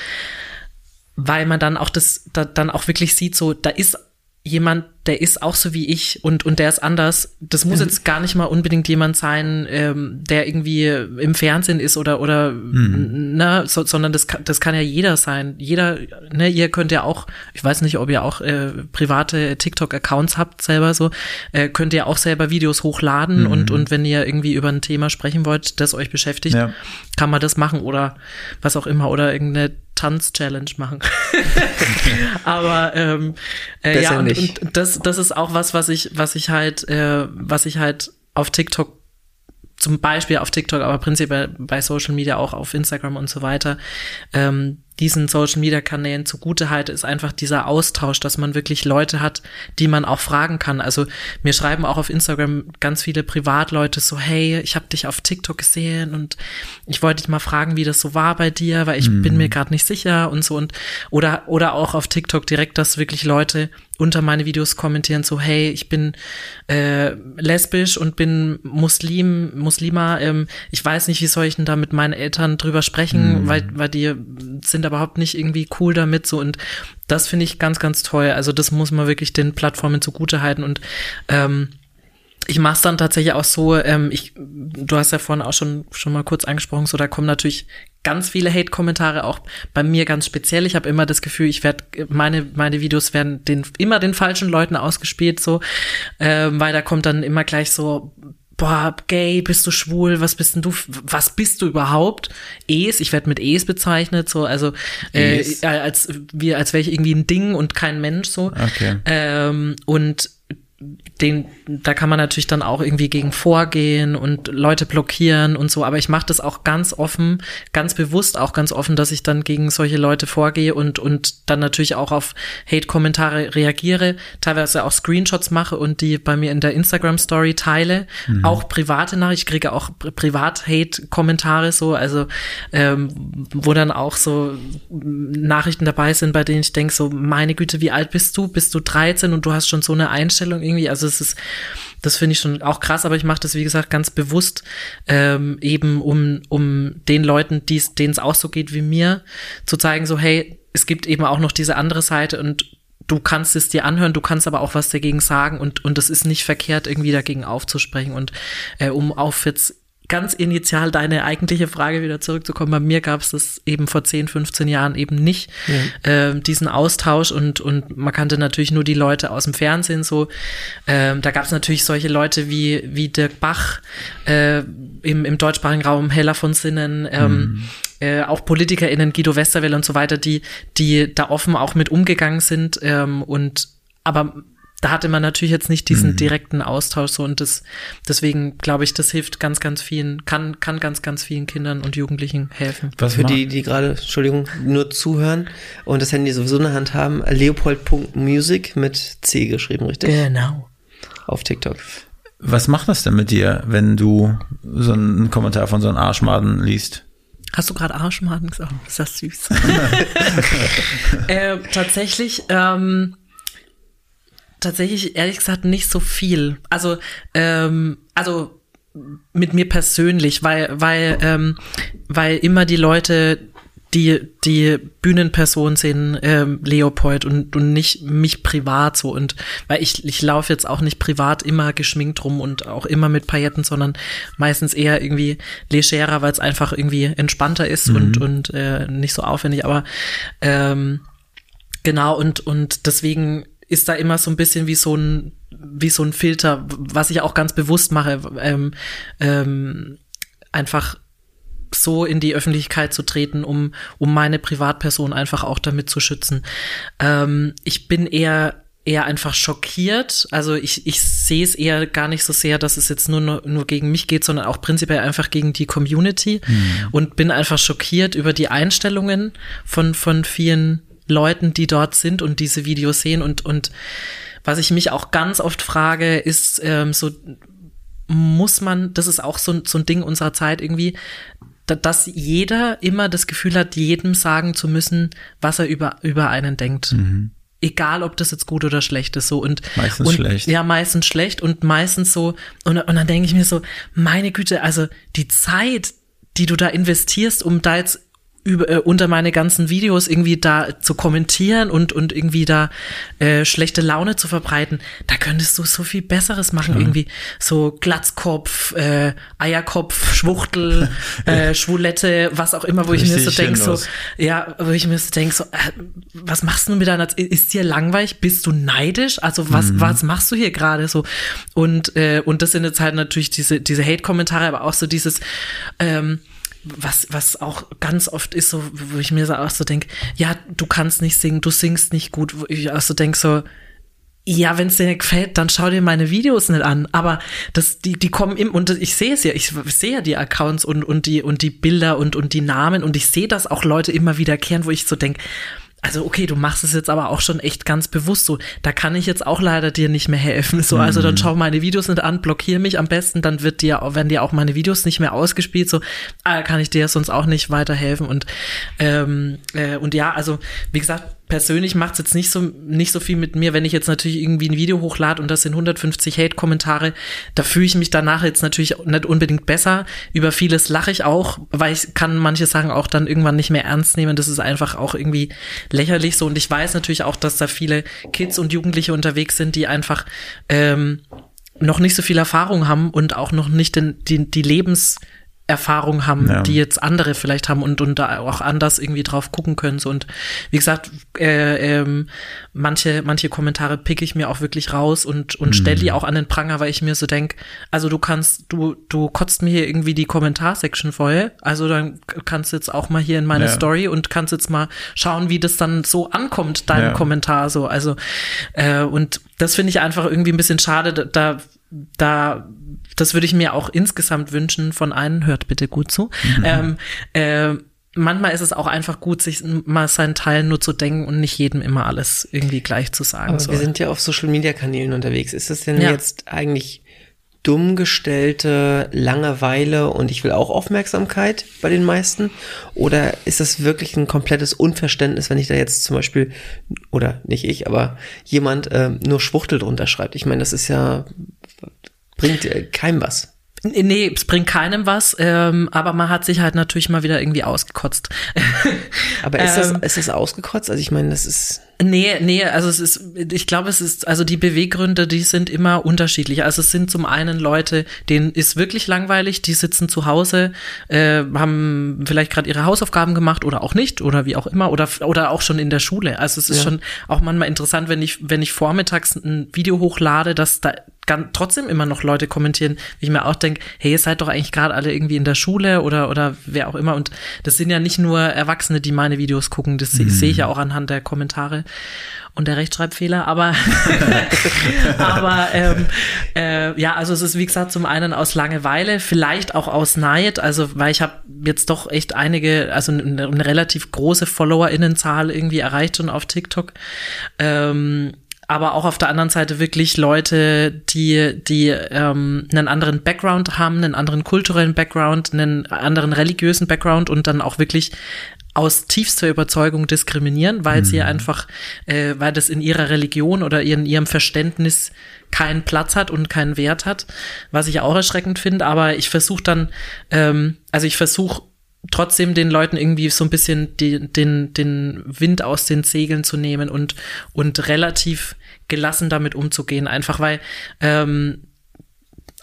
weil man dann auch das, da, dann auch wirklich sieht, so, da ist jemand, der ist auch so wie ich und, und der ist anders. Das muss mhm. jetzt gar nicht mal unbedingt jemand sein, ähm, der irgendwie im Fernsehen ist oder, oder, mhm. ne, so, sondern das, kann, das kann ja jeder sein. Jeder, ne, ihr könnt ja auch, ich weiß nicht, ob ihr auch äh, private TikTok-Accounts habt selber so, äh, könnt ihr auch selber Videos hochladen mhm. und, und wenn ihr irgendwie über ein Thema sprechen wollt, das euch beschäftigt, ja. kann man das machen oder was auch immer oder irgendeine Tanz-Challenge machen. Aber ähm, äh, ja, und, und, das, das ist auch was, was ich, was ich halt, äh, was ich halt auf TikTok zum Beispiel auf TikTok, aber prinzipiell bei Social Media auch auf Instagram und so weiter, ähm, diesen Social Media Kanälen zugute halte, ist einfach dieser Austausch, dass man wirklich Leute hat, die man auch fragen kann. Also mir schreiben auch auf Instagram ganz viele Privatleute so, hey, ich habe dich auf TikTok gesehen und ich wollte dich mal fragen, wie das so war bei dir, weil ich mhm. bin mir gerade nicht sicher und so und oder oder auch auf TikTok direkt, dass wirklich Leute unter meine Videos kommentieren so, hey, ich bin äh, lesbisch und bin Muslim, Muslima. Ähm, ich weiß nicht, wie soll ich denn da mit meinen Eltern drüber sprechen, mhm. weil weil die sind überhaupt nicht irgendwie cool damit so und das finde ich ganz, ganz toll. Also das muss man wirklich den Plattformen zugute halten und ähm, ich mache es dann tatsächlich auch so, ähm, ich, du hast ja vorhin auch schon, schon mal kurz angesprochen, so da kommen natürlich ganz viele Hate-Kommentare, auch bei mir ganz speziell. Ich habe immer das Gefühl, ich werde, meine, meine Videos werden den, immer den falschen Leuten ausgespielt, so, ähm, weil da kommt dann immer gleich so, boah, gay, bist du schwul, was bist denn du, was bist du überhaupt? Es, ich werde mit Es bezeichnet, so, also äh, als wie als wäre ich irgendwie ein Ding und kein Mensch so. Okay. Ähm, und den, da kann man natürlich dann auch irgendwie gegen vorgehen und Leute blockieren und so, aber ich mache das auch ganz offen, ganz bewusst auch ganz offen, dass ich dann gegen solche Leute vorgehe und, und dann natürlich auch auf Hate-Kommentare reagiere, teilweise auch Screenshots mache und die bei mir in der Instagram-Story teile, mhm. auch private Nachrichten, ich kriege auch Privat-Hate-Kommentare so, also ähm, wo dann auch so Nachrichten dabei sind, bei denen ich denke so, meine Güte, wie alt bist du? Bist du 13 und du hast schon so eine Einstellung irgendwie. Also es ist, das finde ich schon auch krass, aber ich mache das, wie gesagt, ganz bewusst, ähm, eben um, um den Leuten, denen es auch so geht wie mir, zu zeigen, so, hey, es gibt eben auch noch diese andere Seite und du kannst es dir anhören, du kannst aber auch was dagegen sagen und und es ist nicht verkehrt, irgendwie dagegen aufzusprechen und äh, um auf jetzt ganz initial deine eigentliche Frage wieder zurückzukommen. Bei mir gab es das eben vor 10, 15 Jahren eben nicht, ja. äh, diesen Austausch und, und man kannte natürlich nur die Leute aus dem Fernsehen so. Ähm, da gab es natürlich solche Leute wie, wie Dirk Bach äh, im, im deutschsprachigen Raum, Heller von Sinnen, ähm, mhm. Äh, auch PolitikerInnen, Guido Westerwelle und so weiter, die, die da offen auch mit umgegangen sind ähm, und aber da hatte man natürlich jetzt nicht diesen mhm. direkten Austausch so und das, deswegen glaube ich, das hilft ganz, ganz vielen, kann, kann ganz, ganz vielen Kindern und Jugendlichen helfen. Was für die, die gerade, Entschuldigung, nur zuhören und das Handy sowieso in der Hand haben, leopold.music mit C geschrieben, richtig? Genau. Auf TikTok. Was macht das denn mit dir, wenn du so einen Kommentar von so einem Arschmaden liest? Hast du gerade Arschmaden gesagt? ist das süß. äh, tatsächlich, ähm, tatsächlich ehrlich gesagt nicht so viel. Also, ähm, also mit mir persönlich, weil, weil, ähm, weil immer die Leute die, die Bühnenperson sehen, ähm, Leopold und, und nicht mich privat so. Und weil ich, ich laufe jetzt auch nicht privat immer geschminkt rum und auch immer mit Pailletten, sondern meistens eher irgendwie legerer, weil es einfach irgendwie entspannter ist mhm. und, und äh, nicht so aufwendig. Aber ähm, genau, und, und deswegen ist da immer so ein bisschen wie so ein, wie so ein Filter, was ich auch ganz bewusst mache, ähm, ähm, einfach so in die Öffentlichkeit zu treten, um, um meine Privatperson einfach auch damit zu schützen. Ähm, ich bin eher eher einfach schockiert. Also ich, ich sehe es eher gar nicht so sehr, dass es jetzt nur, nur, gegen mich geht, sondern auch prinzipiell einfach gegen die Community mhm. und bin einfach schockiert über die Einstellungen von, von vielen Leuten, die dort sind und diese Videos sehen und, und was ich mich auch ganz oft frage, ist ähm, so, muss man, das ist auch so, so ein Ding unserer Zeit irgendwie, dass jeder immer das Gefühl hat, jedem sagen zu müssen, was er über, über einen denkt. Mhm. Egal, ob das jetzt gut oder schlecht ist, so und meistens und, schlecht. Ja, meistens schlecht und meistens so und, und dann denke ich mir so, meine Güte, also die Zeit, die du da investierst, um da jetzt über, äh, unter meine ganzen Videos irgendwie da zu kommentieren und, und irgendwie da äh, schlechte Laune zu verbreiten, da könntest du so viel Besseres machen. Klar. Irgendwie so Glatzkopf, äh, Eierkopf, Schwuchtel, äh, Schwulette, was auch immer, wo Richtig ich mir so denke, so, ja, wo ich mir so denke, so, äh, was machst du mit deiner, ist dir langweilig? Bist du neidisch? Also was, mhm. was machst du hier gerade so? Und, äh, und das sind jetzt halt natürlich diese, diese Hate-Kommentare, aber auch so dieses, ähm, was, was auch ganz oft ist, so, wo ich mir so auch so denke, ja, du kannst nicht singen, du singst nicht gut, wo ich auch so denke, so, ja, wenn es dir nicht gefällt, dann schau dir meine Videos nicht an. Aber das, die, die kommen im, und ich sehe es ja, ich sehe ja die Accounts und, und die, und die Bilder und, und die Namen und ich sehe, dass auch Leute immer wiederkehren, wo ich so denke, also okay, du machst es jetzt aber auch schon echt ganz bewusst so. Da kann ich jetzt auch leider dir nicht mehr helfen. So, also dann mhm. schau meine Videos nicht an, blockier mich am besten, dann wird dir, werden dir auch meine Videos nicht mehr ausgespielt. So, ah, kann ich dir sonst auch nicht weiterhelfen. Und ähm, äh, und ja, also wie gesagt, persönlich macht es jetzt nicht so, nicht so viel mit mir, wenn ich jetzt natürlich irgendwie ein Video hochlade und das sind 150 Hate-Kommentare, da fühle ich mich danach jetzt natürlich nicht unbedingt besser. Über vieles lache ich auch, weil ich kann manche Sachen auch dann irgendwann nicht mehr ernst nehmen. Das ist einfach auch irgendwie lächerlich so. Und ich weiß natürlich auch, dass da viele Kids und Jugendliche unterwegs sind, die einfach ähm, noch nicht so viel Erfahrung haben und auch noch nicht den, die, die Lebens Erfahrung haben, ja. die jetzt andere vielleicht haben und, und da auch anders irgendwie drauf gucken können. So. Und wie gesagt, äh, ähm, manche, manche Kommentare pick ich mir auch wirklich raus und, und mhm. stelle die auch an den Pranger, weil ich mir so denk, also du kannst, du, du kotzt mir hier irgendwie die Kommentarsection voll. Also dann kannst du jetzt auch mal hier in meine ja. Story und kannst jetzt mal schauen, wie das dann so ankommt, dein ja. Kommentar so. Also, äh, und das finde ich einfach irgendwie ein bisschen schade. Da, da das würde ich mir auch insgesamt wünschen von allen, hört bitte gut zu. Mhm. Ähm, äh, manchmal ist es auch einfach gut, sich mal seinen Teil nur zu denken und nicht jedem immer alles irgendwie gleich zu sagen. Aber so. wir sind ja auf Social Media Kanälen unterwegs. Ist es denn ja. jetzt eigentlich dumm gestellte Langeweile und ich will auch Aufmerksamkeit bei den meisten? Oder ist das wirklich ein komplettes Unverständnis, wenn ich da jetzt zum Beispiel, oder nicht ich, aber jemand äh, nur Schwuchtel drunter schreibt? Ich meine, das ist ja bringt äh, keinem was. Nee, es bringt keinem was, ähm, aber man hat sich halt natürlich mal wieder irgendwie ausgekotzt. aber ist das, ähm, ist das ausgekotzt? Also ich meine, das ist. Nee, nee, also es ist, ich glaube, es ist, also die Beweggründe, die sind immer unterschiedlich. Also es sind zum einen Leute, denen ist wirklich langweilig, die sitzen zu Hause, äh, haben vielleicht gerade ihre Hausaufgaben gemacht oder auch nicht oder wie auch immer oder, oder auch schon in der Schule. Also es ist ja. schon auch manchmal interessant, wenn ich, wenn ich vormittags ein Video hochlade, dass da ganz, trotzdem immer noch Leute kommentieren, wie ich mir auch denke, hey, ihr seid doch eigentlich gerade alle irgendwie in der Schule oder, oder wer auch immer. Und das sind ja nicht nur Erwachsene, die meine Videos gucken, das mhm. sehe ich ja auch anhand der Kommentare und der Rechtschreibfehler, aber, aber ähm, äh, ja, also es ist wie gesagt zum einen aus Langeweile, vielleicht auch aus Neid, also weil ich habe jetzt doch echt einige, also eine, eine relativ große FollowerInnenzahl irgendwie erreicht schon auf TikTok. Ähm, aber auch auf der anderen Seite wirklich Leute, die, die ähm, einen anderen Background haben, einen anderen kulturellen Background, einen anderen religiösen Background und dann auch wirklich aus tiefster Überzeugung diskriminieren, weil mhm. sie einfach, äh, weil das in ihrer Religion oder in ihrem Verständnis keinen Platz hat und keinen Wert hat, was ich auch erschreckend finde. Aber ich versuche dann, ähm, also ich versuche trotzdem den Leuten irgendwie so ein bisschen die, den, den Wind aus den Segeln zu nehmen und, und relativ gelassen damit umzugehen. Einfach weil ähm,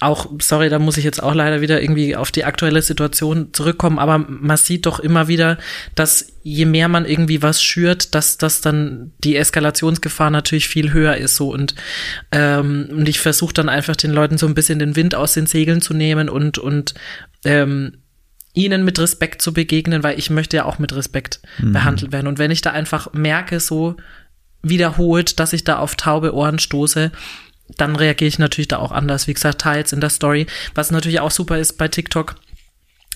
auch, sorry, da muss ich jetzt auch leider wieder irgendwie auf die aktuelle Situation zurückkommen, aber man sieht doch immer wieder, dass je mehr man irgendwie was schürt, dass dass dann die Eskalationsgefahr natürlich viel höher ist so und ähm, und ich versuche dann einfach den Leuten so ein bisschen den Wind aus den Segeln zu nehmen und und ähm, ihnen mit Respekt zu begegnen, weil ich möchte ja auch mit Respekt mhm. behandelt werden und wenn ich da einfach merke so wiederholt, dass ich da auf taube Ohren stoße, dann reagiere ich natürlich da auch anders. Wie gesagt, teils in der Story. Was natürlich auch super ist bei TikTok,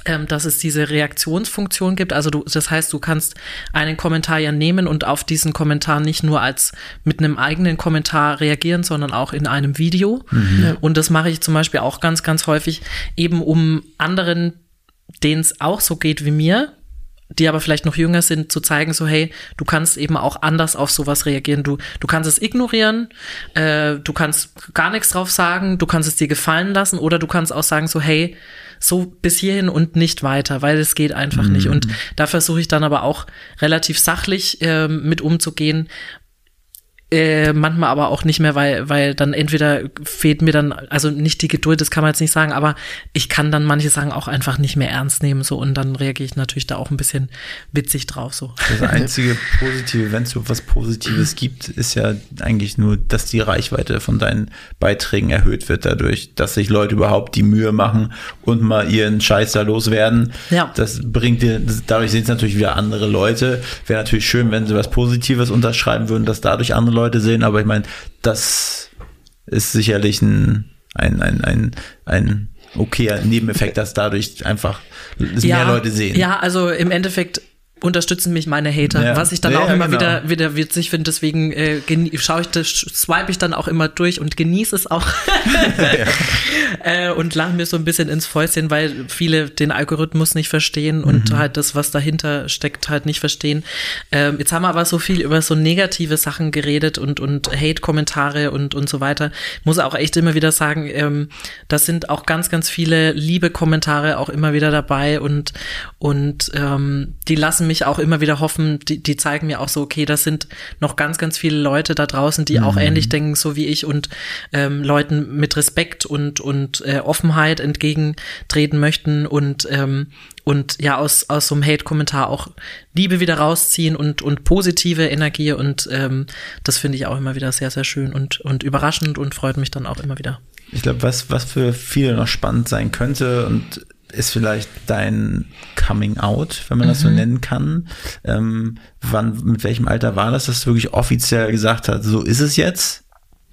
ähm, dass es diese Reaktionsfunktion gibt. Also du, das heißt, du kannst einen Kommentar ja nehmen und auf diesen Kommentar nicht nur als mit einem eigenen Kommentar reagieren, sondern auch in einem Video. Mhm. Und das mache ich zum Beispiel auch ganz, ganz häufig, eben um anderen, denen es auch so geht wie mir, die aber vielleicht noch jünger sind, zu zeigen, so hey, du kannst eben auch anders auf sowas reagieren. Du, du kannst es ignorieren, äh, du kannst gar nichts drauf sagen, du kannst es dir gefallen lassen oder du kannst auch sagen, so hey, so bis hierhin und nicht weiter, weil es geht einfach mhm. nicht. Und da versuche ich dann aber auch relativ sachlich äh, mit umzugehen, äh, manchmal aber auch nicht mehr, weil, weil dann entweder fehlt mir dann, also nicht die Geduld, das kann man jetzt nicht sagen, aber ich kann dann manche Sachen auch einfach nicht mehr ernst nehmen, so und dann reagiere ich natürlich da auch ein bisschen witzig drauf, so. Das einzige Positive, wenn es so was Positives gibt, ist ja eigentlich nur, dass die Reichweite von deinen Beiträgen erhöht wird dadurch, dass sich Leute überhaupt die Mühe machen und mal ihren Scheiß da loswerden. Ja. Das bringt dir, dadurch sehen es natürlich wieder andere Leute. Wäre natürlich schön, wenn sie was Positives unterschreiben würden, dass dadurch andere Leute Leute sehen, aber ich meine, das ist sicherlich ein, ein, ein, ein, ein okayer Nebeneffekt, dass dadurch einfach ja, mehr Leute sehen. Ja, also im Endeffekt unterstützen mich meine Hater, ja. was ich dann ja, auch immer genau. wieder wieder witzig finde. Deswegen äh, schaue ich das, swipe ich dann auch immer durch und genieße es auch äh, und lache mir so ein bisschen ins Fäustchen, weil viele den Algorithmus nicht verstehen und mhm. halt das, was dahinter steckt, halt nicht verstehen. Ähm, jetzt haben wir aber so viel über so negative Sachen geredet und und Hate-Kommentare und und so weiter. muss auch echt immer wieder sagen, ähm, das sind auch ganz ganz viele liebe Kommentare auch immer wieder dabei und und ähm, die lassen mich auch immer wieder hoffen, die, die zeigen mir auch so, okay, das sind noch ganz, ganz viele Leute da draußen, die mhm. auch ähnlich denken, so wie ich und ähm, Leuten mit Respekt und, und äh, Offenheit entgegentreten möchten und ähm, und ja aus aus so einem Hate-Kommentar auch Liebe wieder rausziehen und und positive Energie und ähm, das finde ich auch immer wieder sehr sehr schön und und überraschend und freut mich dann auch immer wieder. Ich glaube, was was für viele noch spannend sein könnte und ist vielleicht dein Coming Out, wenn man das so mhm. nennen kann. Ähm, wann, mit welchem Alter war das, dass du wirklich offiziell gesagt hast, so ist es jetzt?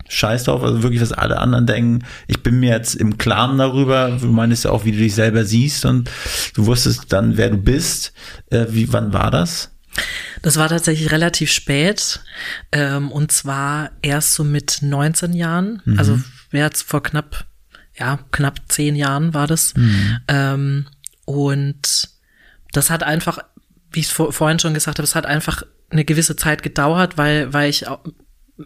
Scheiß drauf, also wirklich, was alle anderen denken. Ich bin mir jetzt im Klaren darüber. Du meinst ja auch, wie du dich selber siehst und du wusstest dann, wer du bist. Äh, wie, wann war das? Das war tatsächlich relativ spät ähm, und zwar erst so mit 19 Jahren, mhm. also jetzt vor knapp ja, knapp zehn Jahren war das. Mhm. Ähm, und das hat einfach, wie ich vor, vorhin schon gesagt habe, es hat einfach eine gewisse Zeit gedauert, weil, weil ich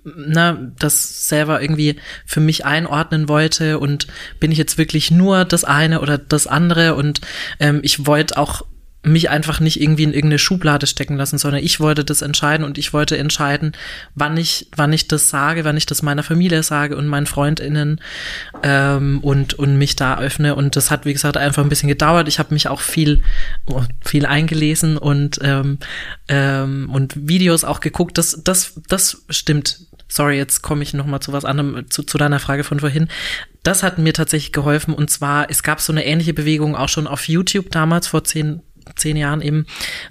na, das selber irgendwie für mich einordnen wollte und bin ich jetzt wirklich nur das eine oder das andere und ähm, ich wollte auch mich einfach nicht irgendwie in irgendeine Schublade stecken lassen, sondern ich wollte das entscheiden und ich wollte entscheiden, wann ich, wann ich das sage, wann ich das meiner Familie sage und meinen FreundInnen ähm, und, und mich da öffne. Und das hat, wie gesagt, einfach ein bisschen gedauert. Ich habe mich auch viel, oh, viel eingelesen und, ähm, ähm, und Videos auch geguckt. Das, das, das stimmt. Sorry, jetzt komme ich noch mal zu was anderem, zu, zu deiner Frage von vorhin. Das hat mir tatsächlich geholfen. Und zwar, es gab so eine ähnliche Bewegung auch schon auf YouTube damals vor zehn zehn Jahren eben,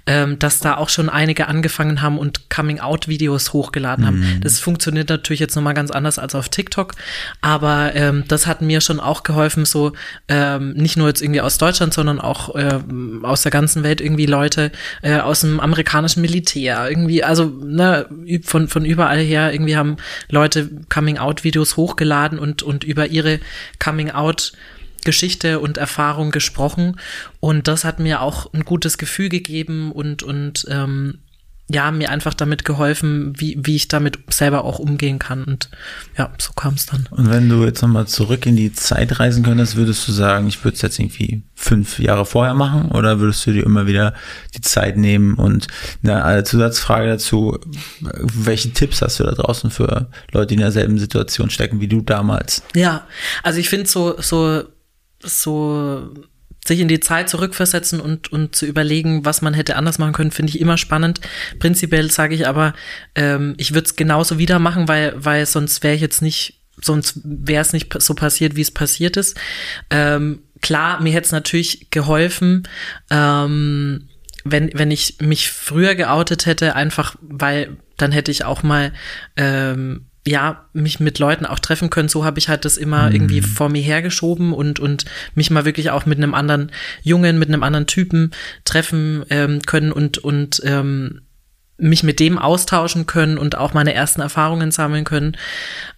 ähm, dass da auch schon einige angefangen haben und Coming-out-Videos hochgeladen haben. Mhm. Das funktioniert natürlich jetzt nochmal ganz anders als auf TikTok, aber ähm, das hat mir schon auch geholfen, so ähm, nicht nur jetzt irgendwie aus Deutschland, sondern auch äh, aus der ganzen Welt irgendwie Leute äh, aus dem amerikanischen Militär, irgendwie, also ne, von, von überall her irgendwie haben Leute Coming-out-Videos hochgeladen und, und über ihre Coming-out- Geschichte und Erfahrung gesprochen und das hat mir auch ein gutes Gefühl gegeben und und ähm, ja, mir einfach damit geholfen, wie, wie ich damit selber auch umgehen kann. Und ja, so kam es dann. Und wenn du jetzt nochmal zurück in die Zeit reisen könntest, würdest du sagen, ich würde es jetzt irgendwie fünf Jahre vorher machen oder würdest du dir immer wieder die Zeit nehmen? Und eine Zusatzfrage dazu, welche Tipps hast du da draußen für Leute, die in derselben Situation stecken wie du damals? Ja, also ich finde so, so, so sich in die Zeit zurückversetzen und, und zu überlegen, was man hätte anders machen können, finde ich immer spannend. Prinzipiell sage ich aber, ähm, ich würde es genauso wieder machen, weil, weil sonst wäre ich jetzt nicht, sonst wäre es nicht so passiert, wie es passiert ist. Ähm, klar, mir hätte es natürlich geholfen, ähm, wenn, wenn ich mich früher geoutet hätte, einfach weil dann hätte ich auch mal ähm, ja, mich mit Leuten auch treffen können. So habe ich halt das immer mhm. irgendwie vor mir hergeschoben und, und mich mal wirklich auch mit einem anderen Jungen, mit einem anderen Typen treffen ähm, können und, und ähm, mich mit dem austauschen können und auch meine ersten Erfahrungen sammeln können.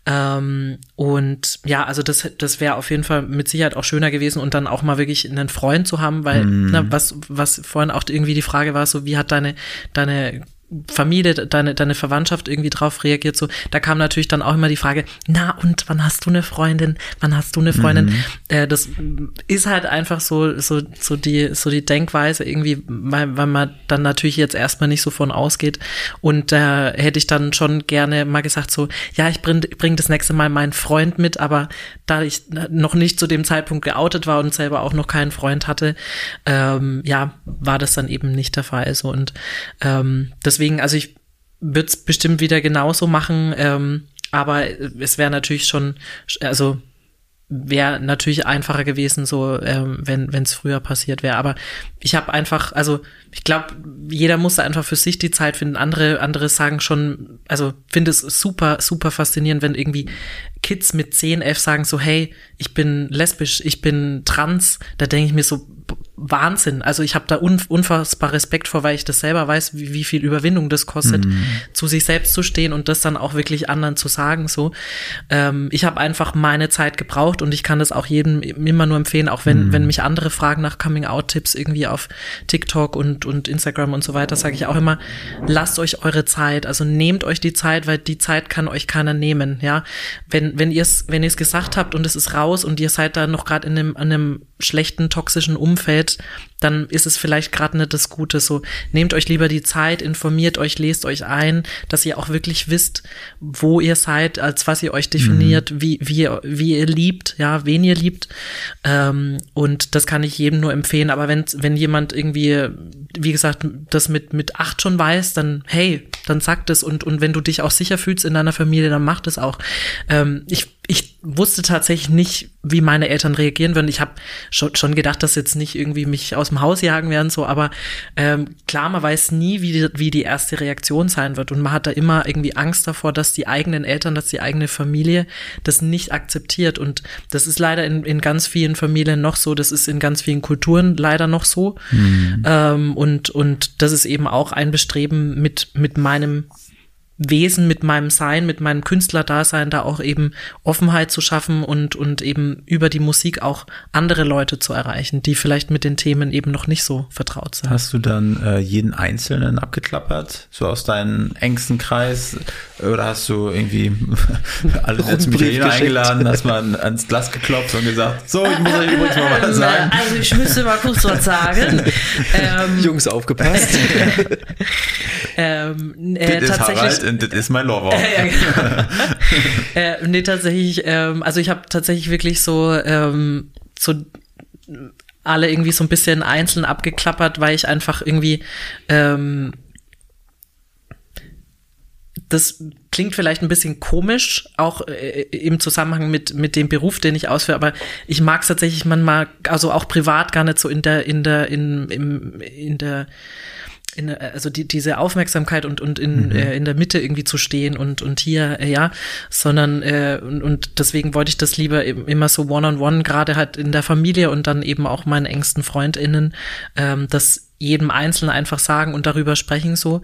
Ähm, und ja, also das, das wäre auf jeden Fall mit Sicherheit auch schöner gewesen und dann auch mal wirklich einen Freund zu haben, weil, mm. na, was, was vorhin auch irgendwie die Frage war, so wie hat deine, deine Familie, deine, deine Verwandtschaft irgendwie drauf reagiert, so, da kam natürlich dann auch immer die Frage, na und wann hast du eine Freundin? Wann hast du eine Freundin? Mhm. Äh, das ist halt einfach so, so, so die, so die Denkweise irgendwie, weil, weil man dann natürlich jetzt erstmal nicht so von ausgeht. Und da äh, hätte ich dann schon gerne mal gesagt, so, ja, ich bring, bring das nächste Mal meinen Freund mit, aber da ich noch nicht zu dem Zeitpunkt geoutet war und selber auch noch keinen Freund hatte, ähm, ja, war das dann eben nicht der Fall. So und ähm, deswegen deswegen, also ich würde es bestimmt wieder genauso machen, ähm, aber es wäre natürlich schon, also wäre natürlich einfacher gewesen, so ähm, wenn es früher passiert wäre. Aber ich habe einfach, also ich glaube, jeder muss einfach für sich die Zeit finden. Andere andere sagen schon, also finde es super super faszinierend, wenn irgendwie Kids mit 10, 11 sagen so, hey, ich bin lesbisch, ich bin trans. Da denke ich mir so, Wahnsinn. Also ich habe da unfassbar Respekt vor, weil ich das selber weiß, wie, wie viel Überwindung das kostet, mhm. zu sich selbst zu stehen und das dann auch wirklich anderen zu sagen. So, ähm, ich habe einfach meine Zeit gebraucht und ich kann das auch jedem immer nur empfehlen, auch wenn mhm. wenn mich andere fragen nach Coming-out-Tipps irgendwie auf TikTok und und Instagram und so weiter, sage ich auch immer: Lasst euch eure Zeit, also nehmt euch die Zeit, weil die Zeit kann euch keiner nehmen. Ja, wenn wenn ihr es wenn ihr es gesagt habt und es ist raus und ihr seid da noch gerade in einem, in einem schlechten toxischen Umfeld, dann ist es vielleicht gerade nicht das Gute. So nehmt euch lieber die Zeit, informiert euch, lest euch ein, dass ihr auch wirklich wisst, wo ihr seid, als was ihr euch definiert, mhm. wie, wie, ihr, wie ihr liebt, ja, wen ihr liebt. Ähm, und das kann ich jedem nur empfehlen. Aber wenn, wenn jemand irgendwie, wie gesagt, das mit, mit acht schon weiß, dann hey, dann sagt es und, und wenn du dich auch sicher fühlst in deiner Familie, dann macht es auch. Ähm, ich ich wusste tatsächlich nicht, wie meine Eltern reagieren würden. Ich habe schon, schon gedacht, dass jetzt nicht irgendwie mich aus dem Haus jagen werden, so, aber ähm, klar, man weiß nie, wie die, wie die erste Reaktion sein wird. Und man hat da immer irgendwie Angst davor, dass die eigenen Eltern, dass die eigene Familie das nicht akzeptiert. Und das ist leider in, in ganz vielen Familien noch so, das ist in ganz vielen Kulturen leider noch so. Mhm. Ähm, und, und das ist eben auch ein Bestreben mit, mit meinem Wesen, mit meinem Sein, mit meinem Künstlerdasein da auch eben Offenheit zu schaffen und, und eben über die Musik auch andere Leute zu erreichen, die vielleicht mit den Themen eben noch nicht so vertraut sind. Hast du dann äh, jeden Einzelnen abgeklappert, so aus deinem engsten Kreis? Oder hast du irgendwie alle zum Italiener eingeladen, hast mal ans Glas geklopft und gesagt, so, ich muss euch übrigens mal was sagen. Also ich müsste mal kurz was sagen. ähm, Jungs, aufgepasst. ähm, äh, tatsächlich das ist mein Lover. ja, genau. äh, nee, tatsächlich, ähm, also ich habe tatsächlich wirklich so, ähm, so alle irgendwie so ein bisschen einzeln abgeklappert, weil ich einfach irgendwie ähm, das klingt vielleicht ein bisschen komisch, auch äh, im Zusammenhang mit, mit dem Beruf, den ich ausführe, aber ich mag es tatsächlich manchmal, also auch privat gar nicht so in der, in der, in, im, in der in, also die, diese Aufmerksamkeit und, und in, mhm. äh, in der Mitte irgendwie zu stehen und, und hier, äh, ja, sondern äh, und, und deswegen wollte ich das lieber immer so one-on-one, gerade halt in der Familie und dann eben auch meinen engsten FreundInnen, ähm, das jedem Einzelnen einfach sagen und darüber sprechen so.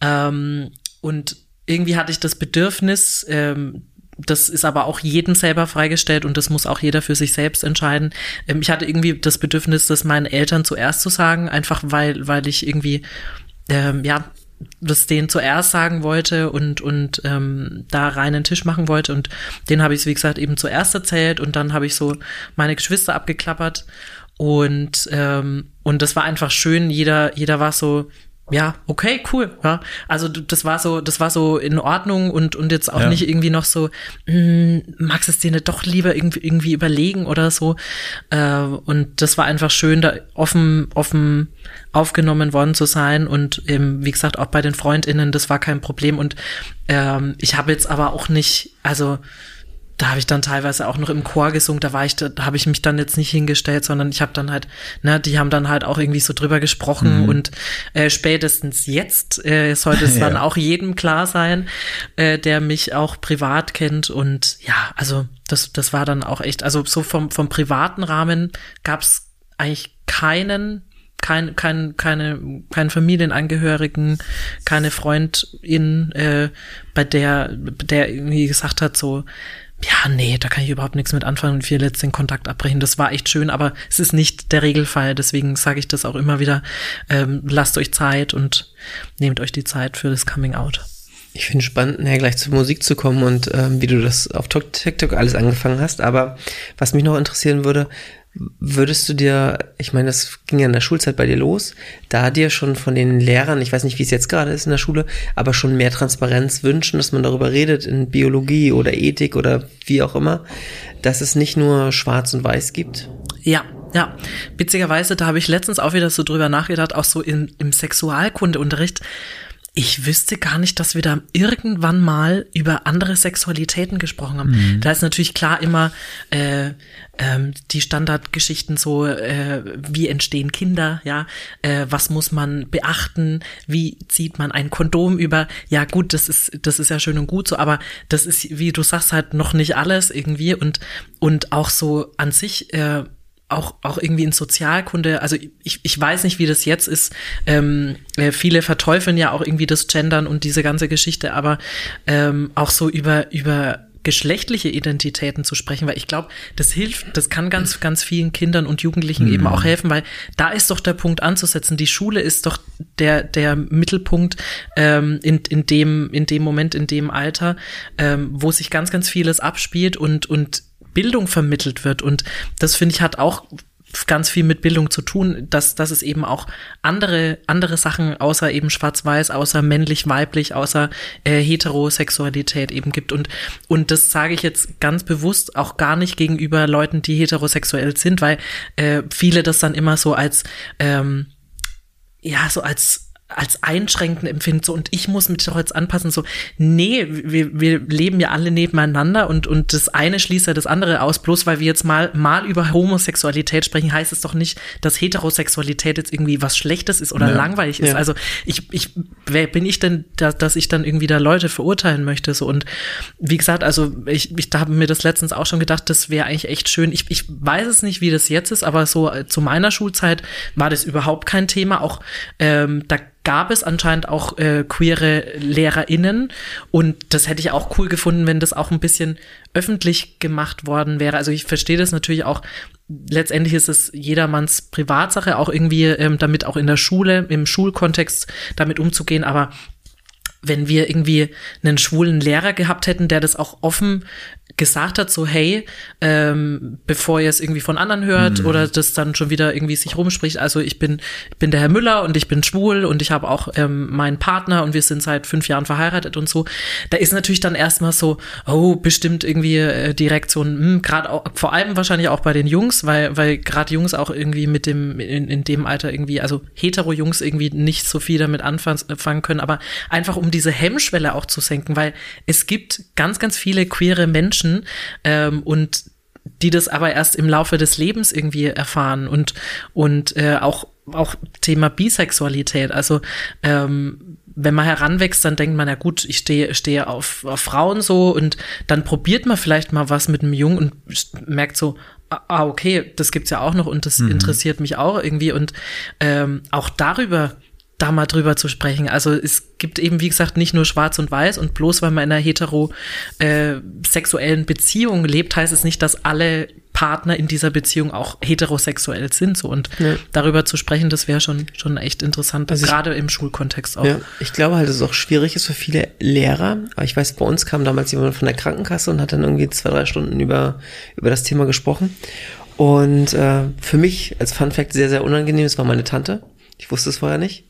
Ähm, und irgendwie hatte ich das Bedürfnis, ähm, das ist aber auch jedem selber freigestellt und das muss auch jeder für sich selbst entscheiden. Ähm, ich hatte irgendwie das Bedürfnis, das meinen Eltern zuerst zu sagen, einfach weil, weil ich irgendwie, ähm, ja, das denen zuerst sagen wollte und und ähm, da rein einen Tisch machen wollte. Und den habe ich wie gesagt eben zuerst erzählt und dann habe ich so meine Geschwister abgeklappert. Und ähm, und das war einfach schön. Jeder jeder war so ja, okay, cool. Ja. Also das war so, das war so in Ordnung und und jetzt auch ja. nicht irgendwie noch so, hm, magst es dir nicht doch lieber irgendwie irgendwie überlegen oder so. Äh, und das war einfach schön, da offen offen aufgenommen worden zu sein und eben, wie gesagt auch bei den Freundinnen, das war kein Problem und ähm, ich habe jetzt aber auch nicht, also da habe ich dann teilweise auch noch im Chor gesungen, da war ich, da, habe ich mich dann jetzt nicht hingestellt, sondern ich habe dann halt, ne, die haben dann halt auch irgendwie so drüber gesprochen mhm. und äh, spätestens jetzt äh, sollte es dann auch jedem klar sein, äh, der mich auch privat kennt und ja, also das, das war dann auch echt, also so vom, vom privaten Rahmen gab es eigentlich keinen kein, kein, keine, kein Familienangehörigen, keine Freundin, äh, bei der, der irgendwie gesagt hat, so, ja, nee, da kann ich überhaupt nichts mit anfangen und wir jetzt den Kontakt abbrechen. Das war echt schön, aber es ist nicht der Regelfall. Deswegen sage ich das auch immer wieder. Ähm, lasst euch Zeit und nehmt euch die Zeit für das Coming Out. Ich finde spannend, nachher gleich zur Musik zu kommen und ähm, wie du das auf TikTok alles angefangen hast. Aber was mich noch interessieren würde, Würdest du dir, ich meine, das ging ja in der Schulzeit bei dir los, da dir schon von den Lehrern, ich weiß nicht, wie es jetzt gerade ist in der Schule, aber schon mehr Transparenz wünschen, dass man darüber redet in Biologie oder Ethik oder wie auch immer, dass es nicht nur schwarz und weiß gibt? Ja, ja. Witzigerweise, da habe ich letztens auch wieder so drüber nachgedacht, auch so in, im Sexualkundeunterricht ich wüsste gar nicht, dass wir da irgendwann mal über andere Sexualitäten gesprochen haben. Mhm. Da ist natürlich klar immer äh, ähm, die Standardgeschichten so, äh, wie entstehen Kinder, ja, äh, was muss man beachten, wie zieht man ein Kondom über. Ja gut, das ist das ist ja schön und gut so, aber das ist, wie du sagst, halt noch nicht alles irgendwie und und auch so an sich. Äh, auch, auch irgendwie in Sozialkunde, also ich, ich weiß nicht, wie das jetzt ist. Ähm, äh, viele verteufeln ja auch irgendwie das Gendern und diese ganze Geschichte, aber ähm, auch so über, über geschlechtliche Identitäten zu sprechen, weil ich glaube, das hilft, das kann ganz, ganz vielen Kindern und Jugendlichen mhm. eben auch helfen, weil da ist doch der Punkt anzusetzen. Die Schule ist doch der, der Mittelpunkt ähm, in, in, dem, in dem Moment, in dem Alter, ähm, wo sich ganz, ganz vieles abspielt und, und Bildung vermittelt wird. Und das finde ich hat auch ganz viel mit Bildung zu tun, dass, dass es eben auch andere, andere Sachen außer eben schwarz-weiß, außer männlich-weiblich, außer äh, Heterosexualität eben gibt. Und, und das sage ich jetzt ganz bewusst auch gar nicht gegenüber Leuten, die heterosexuell sind, weil äh, viele das dann immer so als, ähm, ja, so als als einschränkend empfinden, so, und ich muss mich doch jetzt anpassen, so, nee, wir, wir leben ja alle nebeneinander und, und das eine schließt ja das andere aus, bloß weil wir jetzt mal, mal über Homosexualität sprechen, heißt es doch nicht, dass Heterosexualität jetzt irgendwie was Schlechtes ist oder ja. langweilig ist. Ja. Also, ich, ich, wer bin ich denn, da, dass ich dann irgendwie da Leute verurteilen möchte, so, und wie gesagt, also, ich, ich da habe mir das letztens auch schon gedacht, das wäre eigentlich echt schön. Ich, ich weiß es nicht, wie das jetzt ist, aber so äh, zu meiner Schulzeit war das überhaupt kein Thema, auch, ähm, da gab es anscheinend auch äh, queere LehrerInnen und das hätte ich auch cool gefunden, wenn das auch ein bisschen öffentlich gemacht worden wäre. Also ich verstehe das natürlich auch. Letztendlich ist es jedermanns Privatsache, auch irgendwie ähm, damit auch in der Schule, im Schulkontext damit umzugehen, aber wenn wir irgendwie einen schwulen Lehrer gehabt hätten, der das auch offen gesagt hat, so hey, ähm, bevor ihr es irgendwie von anderen hört mhm. oder das dann schon wieder irgendwie sich rumspricht, also ich bin, ich bin der Herr Müller und ich bin schwul und ich habe auch ähm, meinen Partner und wir sind seit fünf Jahren verheiratet und so, da ist natürlich dann erstmal so, oh, bestimmt irgendwie äh, die Reaktion, hm, gerade vor allem wahrscheinlich auch bei den Jungs, weil, weil gerade Jungs auch irgendwie mit dem, in, in dem Alter irgendwie, also hetero-Jungs irgendwie nicht so viel damit anfangen können, aber einfach um diese Hemmschwelle auch zu senken, weil es gibt ganz, ganz viele queere Menschen, Menschen ähm, und die das aber erst im Laufe des Lebens irgendwie erfahren und und äh, auch auch Thema Bisexualität. Also ähm, wenn man heranwächst, dann denkt man, ja gut, ich stehe, stehe auf, auf Frauen so und dann probiert man vielleicht mal was mit einem Jungen und merkt so, ah, ah okay, das gibt's ja auch noch und das mhm. interessiert mich auch irgendwie und ähm, auch darüber da mal drüber zu sprechen. Also es gibt eben, wie gesagt, nicht nur schwarz und weiß und bloß weil man in einer heterosexuellen äh, Beziehung lebt, heißt es nicht, dass alle Partner in dieser Beziehung auch heterosexuell sind. So und ja. darüber zu sprechen, das wäre schon, schon echt interessant, also gerade im Schulkontext auch. Ja, ich glaube halt, dass es auch schwierig ist für viele Lehrer. Aber ich weiß, bei uns kam damals jemand von der Krankenkasse und hat dann irgendwie zwei, drei Stunden über, über das Thema gesprochen. Und äh, für mich als Fun Fact sehr, sehr unangenehm, das war meine Tante. Ich wusste es vorher nicht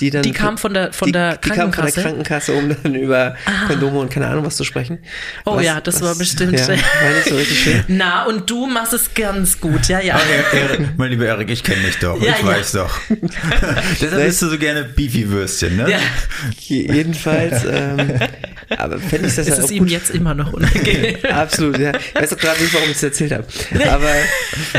die dann. Die kam von der, von die, der die kam von der Krankenkasse, um dann über ah. Kondome und keine Ahnung was zu sprechen. Oh was, ja, das was, war bestimmt. Ja, war nicht so richtig schön. Na, und du machst es ganz gut, ja, ja. Erik, mein lieber Erik, ich kenne dich doch, ja, ich ja. weiß doch. Deshalb bist du so gerne Beefy-Würstchen, ne? Ja. Jedenfalls, ähm, aber fände ich das ist ja auch ihm jetzt immer noch unangenehm. Absolut, ja. Ich weiß auch gerade nicht, warum ich es erzählt habe. Aber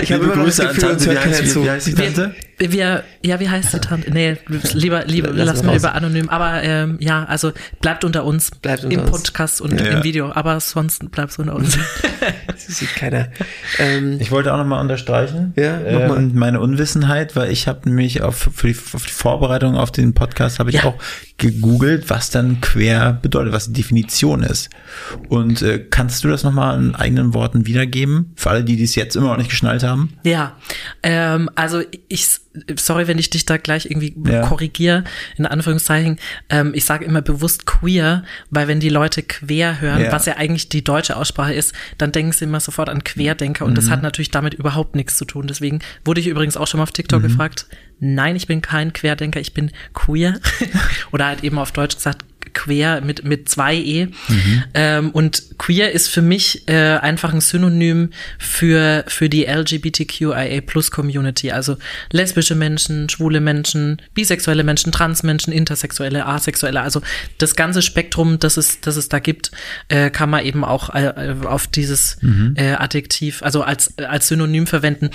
ich habe immer noch das Gefühl, uns hört keiner zu. Wie heißt die Tante? Wir, wir, ja, wie heißt die Tante? Nee, lieber, lieber lass, lass mal über anonym. Aber ähm, ja, also bleibt unter uns. Bleibt unter Im uns. Podcast und ja. im Video. Aber sonst bleibt es unter uns. das sieht keiner. Ähm, ich wollte auch nochmal unterstreichen. Ja, nochmal. Ähm, meine Unwissenheit, weil ich habe nämlich auf, für die, auf die Vorbereitung auf den Podcast habe ich ja. auch gegoogelt, was dann quer bedeutet, was die Definition ist. Und äh, kannst du das nochmal in eigenen Worten wiedergeben? Für alle, die dies jetzt immer noch nicht geschnallt haben? Ja, ähm, also ich, sorry, wenn ich dich da gleich irgendwie ja. korrigiere, in Anführungszeichen. Ähm, ich sage immer bewusst queer, weil wenn die Leute quer hören, ja. was ja eigentlich die deutsche Aussprache ist, dann denken sie immer sofort an Querdenker und mhm. das hat natürlich damit überhaupt nichts zu tun. Deswegen wurde ich übrigens auch schon mal auf TikTok mhm. gefragt, nein, ich bin kein Querdenker, ich bin queer. Oder halt eben auf Deutsch gesagt, queer mit, mit zwei E. Mhm. Ähm, und queer ist für mich äh, einfach ein Synonym für, für die LGBTQIA Plus Community. Also lesbische Menschen, schwule Menschen, bisexuelle Menschen, Transmenschen, intersexuelle, asexuelle. Also das ganze Spektrum, das es, das es da gibt, äh, kann man eben auch äh, auf dieses mhm. äh, Adjektiv, also als, als Synonym verwenden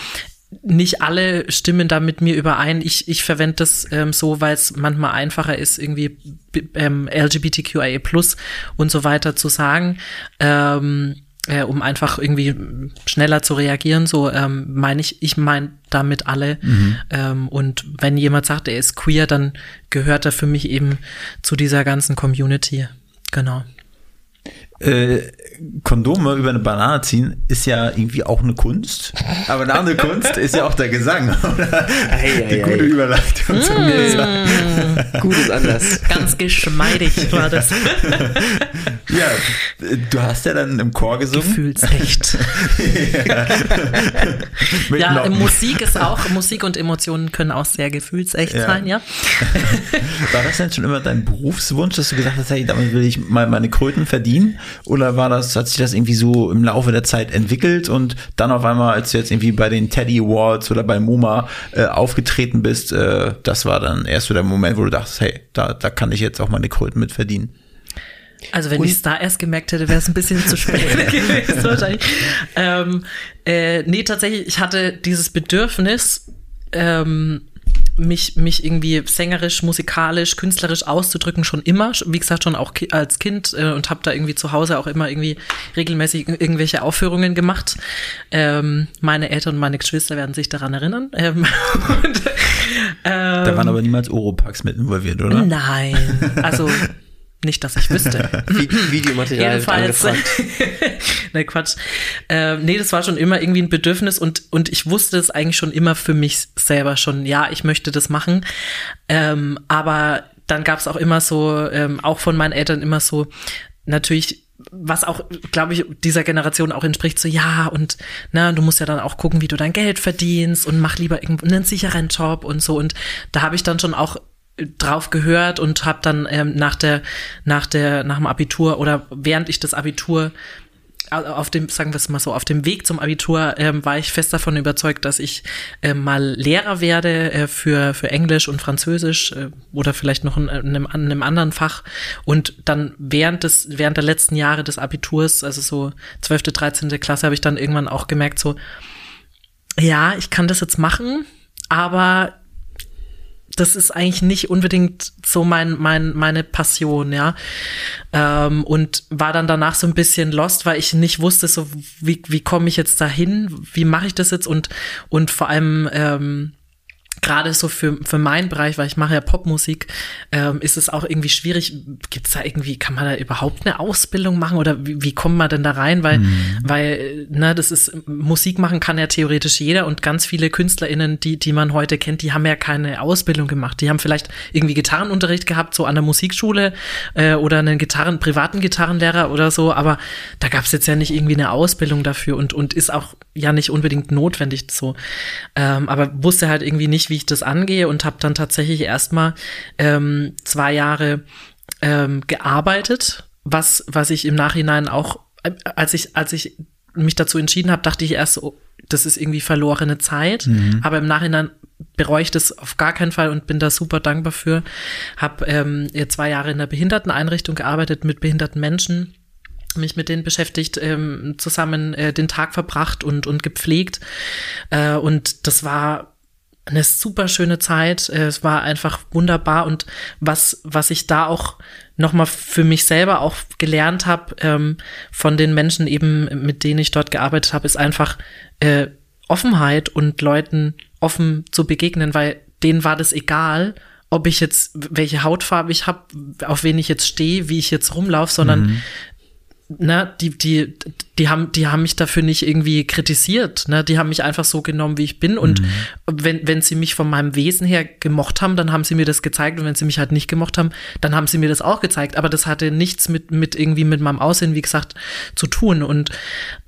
nicht alle stimmen da mit mir überein. Ich, ich verwende das ähm, so, weil es manchmal einfacher ist, irgendwie ähm, LGBTQIA plus und so weiter zu sagen. Ähm, äh, um einfach irgendwie schneller zu reagieren, so ähm, meine ich, ich meine damit alle. Mhm. Ähm, und wenn jemand sagt, er ist queer, dann gehört er für mich eben zu dieser ganzen Community. Genau. Äh, Kondome über eine Banane ziehen ist ja irgendwie auch eine Kunst. Aber eine andere Kunst ist ja auch der Gesang, oder? Ei, ei, Die gute Überleitung zum Gesang. Mm. Gutes Anders. Ganz geschmeidig war das. ja, du hast ja dann im Chor gesungen. Gefühlsecht. ja, ja Musik ist auch, Musik und Emotionen können auch sehr gefühlsecht ja. sein, ja. War das denn schon immer dein Berufswunsch, dass du gesagt hast, hey, damit will ich mal meine Kröten verdienen? Oder war das, hat sich das irgendwie so im Laufe der Zeit entwickelt und dann auf einmal, als du jetzt irgendwie bei den Teddy Awards oder bei MoMA äh, aufgetreten bist, äh, das war dann erst so der Moment, wo du dachtest, hey, da, da kann ich jetzt auch meine Kröten mit verdienen? Also wenn ich es da erst gemerkt hätte, wäre es ein bisschen zu spät gewesen wahrscheinlich. Ähm, äh, nee, tatsächlich, ich hatte dieses Bedürfnis, ähm, mich, mich irgendwie sängerisch, musikalisch, künstlerisch auszudrücken schon immer. Wie gesagt, schon auch ki als Kind äh, und habe da irgendwie zu Hause auch immer irgendwie regelmäßig irgendwelche Aufführungen gemacht. Ähm, meine Eltern und meine Geschwister werden sich daran erinnern. Ähm, und, ähm, da waren aber niemals Oropax mit involviert, oder? Nein, also nicht, dass ich wüsste. Videomaterial Jedenfalls. ne, Quatsch. Äh, nee, das war schon immer irgendwie ein Bedürfnis und, und ich wusste es eigentlich schon immer für mich selber schon. Ja, ich möchte das machen. Ähm, aber dann gab es auch immer so, ähm, auch von meinen Eltern immer so, natürlich was auch, glaube ich, dieser Generation auch entspricht, so ja, und na, du musst ja dann auch gucken, wie du dein Geld verdienst und mach lieber einen sicheren Job und so. Und da habe ich dann schon auch drauf gehört und habe dann ähm, nach der nach der nach dem Abitur oder während ich das Abitur auf dem sagen wir es mal so auf dem Weg zum Abitur ähm, war ich fest davon überzeugt, dass ich äh, mal Lehrer werde äh, für für Englisch und Französisch äh, oder vielleicht noch in, in, einem, in einem anderen Fach und dann während des während der letzten Jahre des Abiturs also so 12. 13. Klasse habe ich dann irgendwann auch gemerkt so ja ich kann das jetzt machen aber das ist eigentlich nicht unbedingt so mein, mein, meine Passion, ja. Ähm, und war dann danach so ein bisschen lost, weil ich nicht wusste, so wie, wie komme ich jetzt dahin, wie mache ich das jetzt und, und vor allem ähm, gerade so für, für meinen Bereich, weil ich mache ja Popmusik, ähm, ist es auch irgendwie schwierig. Gibt es da irgendwie, kann man da überhaupt eine Ausbildung machen oder wie, wie kommt man denn da rein? Weil, mhm. weil, ne, das ist, Musik machen kann ja theoretisch jeder und ganz viele KünstlerInnen, die, die man heute kennt, die haben ja keine Ausbildung gemacht. Die haben vielleicht irgendwie Gitarrenunterricht gehabt, so an der Musikschule äh, oder einen Gitarren, privaten Gitarrenlehrer oder so, aber da gab es jetzt ja nicht irgendwie eine Ausbildung dafür und, und ist auch ja nicht unbedingt notwendig so. Ähm, aber wusste halt irgendwie nicht, wie ich das angehe und habe dann tatsächlich erstmal ähm, zwei Jahre ähm, gearbeitet, was, was ich im Nachhinein auch, äh, als ich, als ich mich dazu entschieden habe, dachte ich erst, oh, das ist irgendwie verlorene Zeit. Mhm. Aber im Nachhinein bereue ich das auf gar keinen Fall und bin da super dankbar für. Habe ähm, zwei Jahre in einer Behinderteneinrichtung gearbeitet mit behinderten Menschen mich mit denen beschäftigt, ähm, zusammen äh, den Tag verbracht und, und gepflegt. Äh, und das war eine super schöne Zeit. Äh, es war einfach wunderbar. Und was, was ich da auch nochmal für mich selber auch gelernt habe, ähm, von den Menschen eben, mit denen ich dort gearbeitet habe, ist einfach äh, Offenheit und Leuten offen zu begegnen, weil denen war das egal, ob ich jetzt, welche Hautfarbe ich habe, auf wen ich jetzt stehe, wie ich jetzt rumlaufe, sondern mhm. na, die, die, die haben, die haben mich dafür nicht irgendwie kritisiert. Ne? Die haben mich einfach so genommen, wie ich bin. Und mhm. wenn, wenn sie mich von meinem Wesen her gemocht haben, dann haben sie mir das gezeigt. Und wenn sie mich halt nicht gemocht haben, dann haben sie mir das auch gezeigt. Aber das hatte nichts mit, mit irgendwie mit meinem Aussehen, wie gesagt, zu tun. Und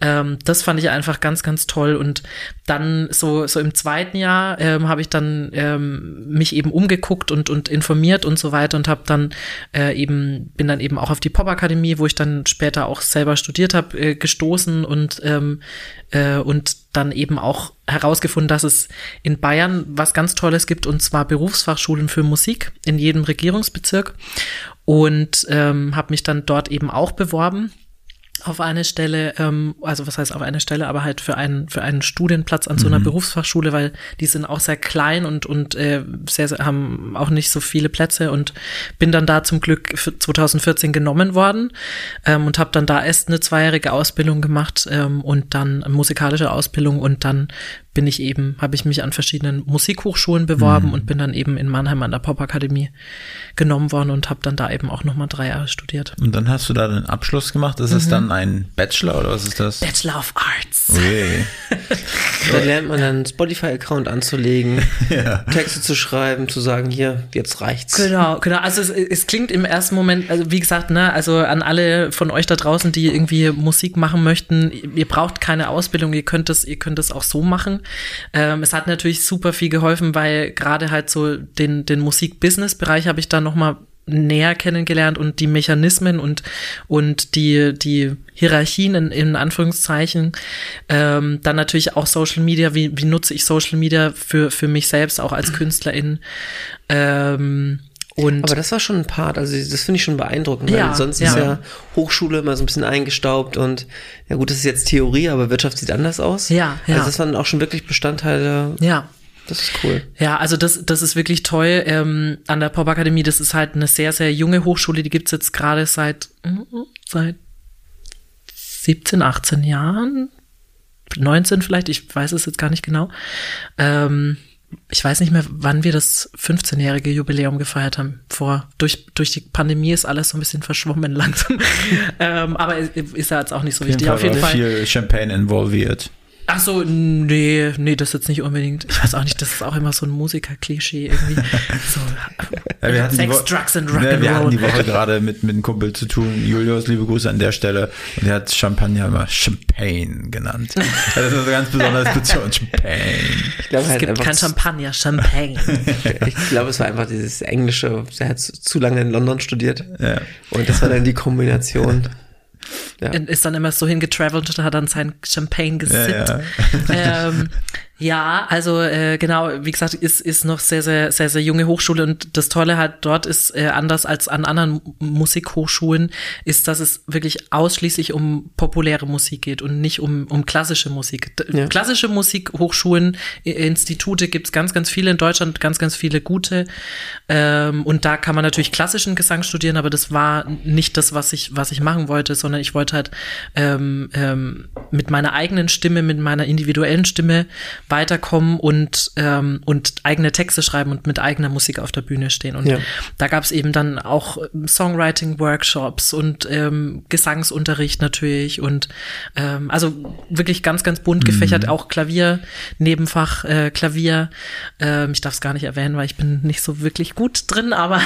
ähm, das fand ich einfach ganz, ganz toll. Und dann so, so im zweiten Jahr ähm, habe ich dann ähm, mich eben umgeguckt und, und informiert und so weiter und habe dann äh, eben, bin dann eben auch auf die Pop-Akademie, wo ich dann später auch selber studiert habe, äh, gestoßen und, ähm, äh, und dann eben auch herausgefunden, dass es in Bayern was ganz Tolles gibt, und zwar Berufsfachschulen für Musik in jedem Regierungsbezirk. Und ähm, habe mich dann dort eben auch beworben auf eine Stelle, ähm, also was heißt auf eine Stelle, aber halt für einen für einen Studienplatz an so einer mhm. Berufsfachschule, weil die sind auch sehr klein und und äh, sehr, sehr haben auch nicht so viele Plätze und bin dann da zum Glück für 2014 genommen worden ähm, und habe dann da erst eine zweijährige Ausbildung gemacht ähm, und dann musikalische Ausbildung und dann bin ich eben, habe ich mich an verschiedenen Musikhochschulen beworben mhm. und bin dann eben in Mannheim an der Popakademie genommen worden und habe dann da eben auch nochmal drei Jahre studiert. Und dann hast du da den Abschluss gemacht. Ist mhm. es dann ein Bachelor oder was ist das? Bachelor of Arts. Okay. da lernt man dann einen Spotify-Account anzulegen, ja. Texte zu schreiben, zu sagen, hier, jetzt reicht's. Genau, genau. Also es, es klingt im ersten Moment, also wie gesagt, ne, also an alle von euch da draußen, die irgendwie Musik machen möchten, ihr braucht keine Ausbildung, ihr könnt es, ihr könnt es auch so machen. Ähm, es hat natürlich super viel geholfen, weil gerade halt so den, den Musik-Business-Bereich habe ich da nochmal näher kennengelernt und die Mechanismen und und die die Hierarchien in, in Anführungszeichen. Ähm, dann natürlich auch Social Media. Wie, wie nutze ich Social Media für für mich selbst auch als Künstlerin? Ähm, und Aber das war schon ein Part, also das finde ich schon beeindruckend, weil ja, sonst ja. ist ja Hochschule immer so ein bisschen eingestaubt und ja gut, das ist jetzt Theorie, aber Wirtschaft sieht anders aus. Ja, ja. Also das waren auch schon wirklich Bestandteile. Ja. Das ist cool. Ja, also das, das ist wirklich toll. Ähm, an der Popakademie, das ist halt eine sehr, sehr junge Hochschule, die gibt's jetzt gerade seit, seit 17, 18 Jahren. 19 vielleicht, ich weiß es jetzt gar nicht genau. Ähm, ich weiß nicht mehr, wann wir das 15-jährige Jubiläum gefeiert haben. Vor durch durch die Pandemie ist alles so ein bisschen verschwommen langsam. ähm, aber ist ja jetzt auch nicht so wichtig. Auf jeden Fall viel Champagne involviert. Ach so, nee, nee, das jetzt nicht unbedingt. Ich weiß auch nicht, das ist auch immer so ein Musiker-Klischee irgendwie. So, ja, wir hatten Sex, Drugs and Rock'n'Roll. Ne, wir hatten die Woche gerade mit, mit einem Kumpel zu tun. Julius, liebe Grüße an der Stelle. Und er hat Champagner immer Champagne genannt. Das ist eine ganz besondere Situation, Champagne. Ich glaube, es halt gibt kein Champagner, Champagne. ich glaube, es war einfach dieses Englische. Er hat zu lange in London studiert. Ja. Und das war dann die Kombination. Ja. Ist dann immer so hingetravelt und hat dann sein Champagne gesippt. Ja, ja. ähm, ja, also äh, genau, wie gesagt, ist ist noch sehr sehr sehr sehr junge Hochschule und das Tolle halt dort ist äh, anders als an anderen Musikhochschulen ist, dass es wirklich ausschließlich um populäre Musik geht und nicht um um klassische Musik. Ja. Klassische Musikhochschulen, Institute gibt's ganz ganz viele in Deutschland, ganz ganz viele gute ähm, und da kann man natürlich klassischen Gesang studieren, aber das war nicht das, was ich was ich machen wollte, sondern ich wollte halt ähm, ähm, mit meiner eigenen Stimme, mit meiner individuellen Stimme weiterkommen und, ähm, und eigene Texte schreiben und mit eigener Musik auf der Bühne stehen. Und ja. da gab es eben dann auch ähm, Songwriting-Workshops und ähm, Gesangsunterricht natürlich und ähm, also wirklich ganz, ganz bunt gefächert, mhm. auch Klavier, Nebenfach, äh, Klavier. Ähm, ich darf es gar nicht erwähnen, weil ich bin nicht so wirklich gut drin, aber.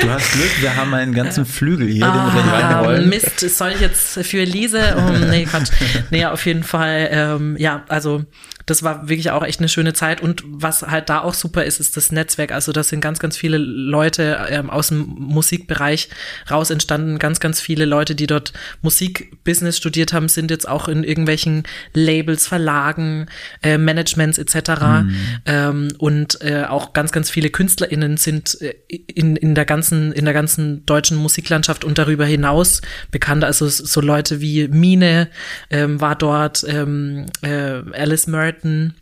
du hast Glück, wir haben einen ganzen Flügel hier, den wir gleich ah, reinrollen. Mist, soll ich jetzt für Elise? Oh, nee, Quatsch. Nee, auf jeden Fall, ähm, ja, also das war wirklich auch echt eine schöne Zeit. Und was halt da auch super ist, ist das Netzwerk. Also das sind ganz, ganz viele Leute ähm, aus dem Musikbereich raus entstanden. Ganz, ganz viele Leute, die dort Musikbusiness studiert haben, sind jetzt auch in irgendwelchen Labels, Verlagen, äh, Managements etc. Mhm. Ähm, und äh, auch ganz, ganz viele KünstlerInnen sind äh, in, in der ganzen, in der ganzen deutschen Musiklandschaft und darüber hinaus bekannt. Also so Leute wie Mine ähm, war dort, ähm, äh, Alice Merton Merton.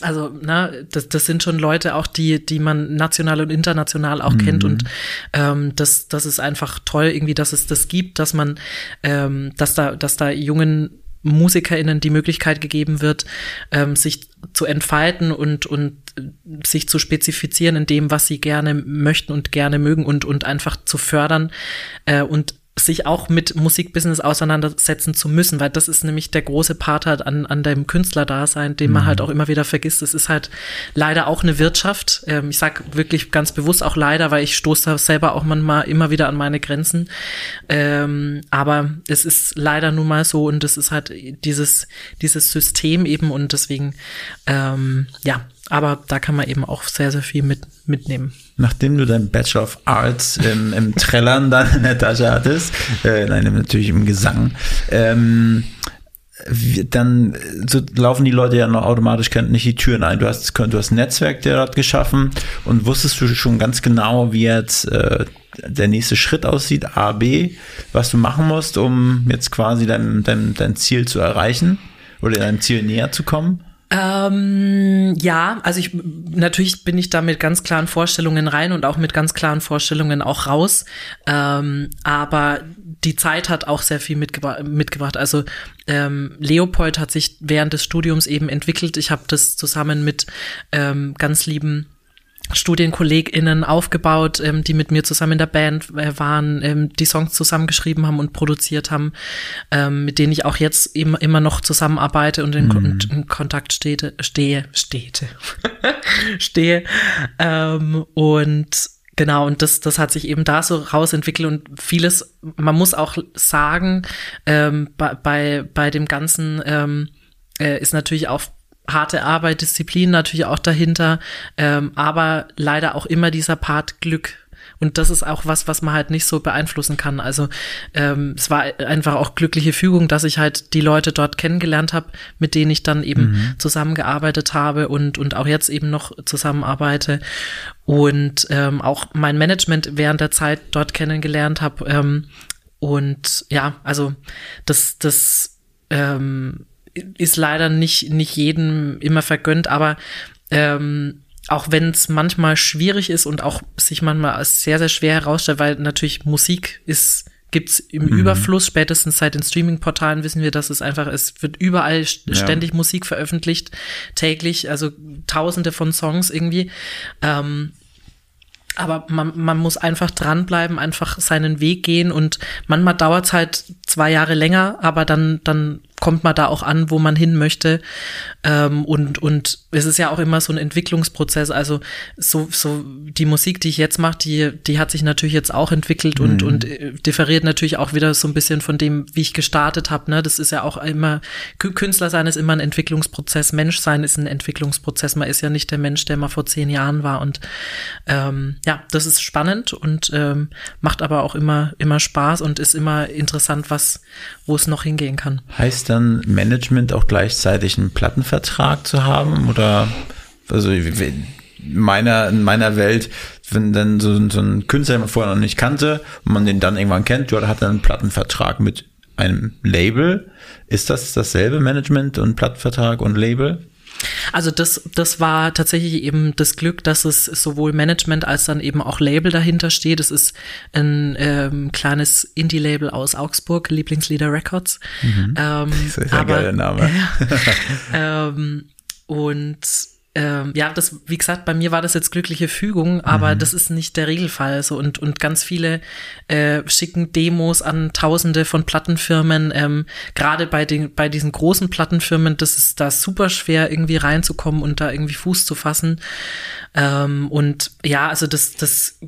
Also, ne, das, das sind schon Leute auch, die, die man national und international auch mhm. kennt. Und ähm, das, das ist einfach toll, irgendwie, dass es das gibt, dass man, ähm, dass da, dass da jungen MusikerInnen die Möglichkeit gegeben wird, ähm, sich zu entfalten und, und sich zu spezifizieren in dem, was sie gerne möchten und gerne mögen und, und einfach zu fördern äh, und sich auch mit Musikbusiness auseinandersetzen zu müssen, weil das ist nämlich der große Part halt an, an dem Künstlerdasein, den man mhm. halt auch immer wieder vergisst. Es ist halt leider auch eine Wirtschaft. Ähm, ich sag wirklich ganz bewusst auch leider, weil ich stoße da selber auch manchmal immer wieder an meine Grenzen. Ähm, aber es ist leider nun mal so und es ist halt dieses, dieses System eben und deswegen, ähm, ja, aber da kann man eben auch sehr, sehr viel mit, mitnehmen. Nachdem du dein Bachelor of Arts im, im Trellern dann in der Tasche hattest, äh, nein, natürlich im Gesang, ähm, dann so laufen die Leute ja noch automatisch nicht die Türen ein. Du hast, du hast ein Netzwerk der geschaffen und wusstest du schon ganz genau, wie jetzt äh, der nächste Schritt aussieht, A, B, was du machen musst, um jetzt quasi dein, dein, dein Ziel zu erreichen oder deinem Ziel näher zu kommen? Ähm, ja, also ich natürlich bin ich da mit ganz klaren Vorstellungen rein und auch mit ganz klaren Vorstellungen auch raus. Ähm, aber die Zeit hat auch sehr viel mitgebra mitgebracht. Also ähm, Leopold hat sich während des Studiums eben entwickelt. Ich habe das zusammen mit ähm, ganz lieben StudienkollegInnen aufgebaut, ähm, die mit mir zusammen in der Band äh, waren, ähm, die Songs zusammengeschrieben haben und produziert haben, ähm, mit denen ich auch jetzt immer, immer noch zusammenarbeite und in, mhm. in Kontakt stete, stehe, stete, stehe. Ähm, und genau, und das, das hat sich eben da so rausentwickelt und vieles, man muss auch sagen, ähm, bei, bei, bei dem Ganzen ähm, äh, ist natürlich auch harte Arbeit, Disziplin natürlich auch dahinter, ähm, aber leider auch immer dieser Part Glück. Und das ist auch was, was man halt nicht so beeinflussen kann. Also ähm, es war einfach auch glückliche Fügung, dass ich halt die Leute dort kennengelernt habe, mit denen ich dann eben mhm. zusammengearbeitet habe und, und auch jetzt eben noch zusammenarbeite. Und ähm, auch mein Management während der Zeit dort kennengelernt habe. Ähm, und ja, also das, das ähm, ist leider nicht, nicht jedem immer vergönnt, aber ähm, auch wenn es manchmal schwierig ist und auch sich manchmal als sehr, sehr schwer herausstellt, weil natürlich Musik ist gibt's im mhm. Überfluss, spätestens seit den Streaming-Portalen wissen wir, dass es einfach, es wird überall ja. ständig Musik veröffentlicht, täglich, also tausende von Songs irgendwie. Ähm, aber man, man muss einfach dranbleiben, einfach seinen Weg gehen und manchmal dauert's halt zwei Jahre länger, aber dann, dann kommt man da auch an, wo man hin möchte. Ähm, und, und es ist ja auch immer so ein Entwicklungsprozess. Also so, so die Musik, die ich jetzt mache, die, die hat sich natürlich jetzt auch entwickelt und, mhm. und äh, differiert natürlich auch wieder so ein bisschen von dem, wie ich gestartet habe. Ne? Das ist ja auch immer, Künstler sein ist immer ein Entwicklungsprozess, Mensch sein ist ein Entwicklungsprozess. Man ist ja nicht der Mensch, der mal vor zehn Jahren war. Und ähm, ja, das ist spannend und ähm, macht aber auch immer, immer Spaß und ist immer interessant, was, wo es noch hingehen kann. Heißt dann Management auch gleichzeitig einen Plattenvertrag zu haben? Oder also in meiner, in meiner Welt, wenn dann so, so ein Künstler, den man vorher noch nicht kannte und man den dann irgendwann kennt, ja, hat dann einen Plattenvertrag mit einem Label. Ist das dasselbe Management und Plattenvertrag und Label? Also das, das war tatsächlich eben das Glück, dass es sowohl Management als dann eben auch Label dahinter steht. Es ist ein ähm, kleines Indie-Label aus Augsburg, Lieblingslieder Records. Mhm. Ähm, das ist ein aber, geiler Name. Äh, ähm, und ähm, ja, das, wie gesagt, bei mir war das jetzt glückliche Fügung, aber mhm. das ist nicht der Regelfall. So und und ganz viele äh, schicken Demos an Tausende von Plattenfirmen. Ähm, Gerade bei den bei diesen großen Plattenfirmen, das ist da super schwer irgendwie reinzukommen und da irgendwie Fuß zu fassen. Ähm, und ja, also das das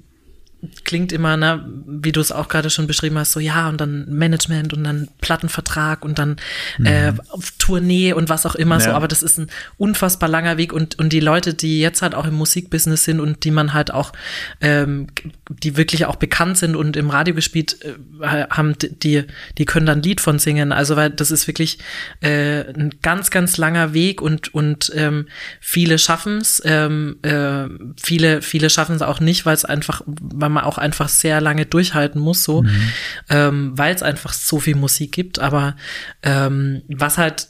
klingt immer, ne, wie du es auch gerade schon beschrieben hast, so ja, und dann Management und dann Plattenvertrag und dann mhm. äh, Tournee und was auch immer ja. so, aber das ist ein unfassbar langer Weg und, und die Leute, die jetzt halt auch im Musikbusiness sind und die man halt auch, ähm, die wirklich auch bekannt sind und im Radio gespielt äh, haben, die, die können dann Lied von singen. Also weil das ist wirklich äh, ein ganz, ganz langer Weg und, und ähm, viele schaffen es, ähm, äh, viele, viele schaffen es auch nicht, weil es einfach, weil weil man auch einfach sehr lange durchhalten muss, so, mhm. ähm, weil es einfach so viel Musik gibt. Aber ähm, was halt,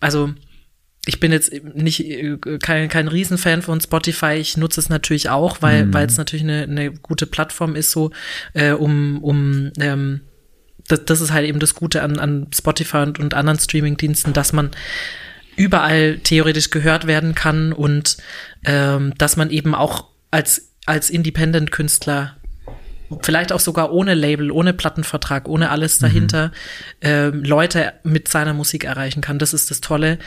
also ich bin jetzt nicht kein, kein Riesenfan von Spotify. Ich nutze es natürlich auch, weil mhm. weil es natürlich eine, eine gute Plattform ist, so äh, um um ähm, das, das ist halt eben das Gute an, an Spotify und, und anderen Streamingdiensten, dass man überall theoretisch gehört werden kann und ähm, dass man eben auch als als Independent-Künstler vielleicht auch sogar ohne Label, ohne Plattenvertrag, ohne alles mhm. dahinter, mhm. äh, Leute mit seiner Musik erreichen kann. Das ist das Tolle.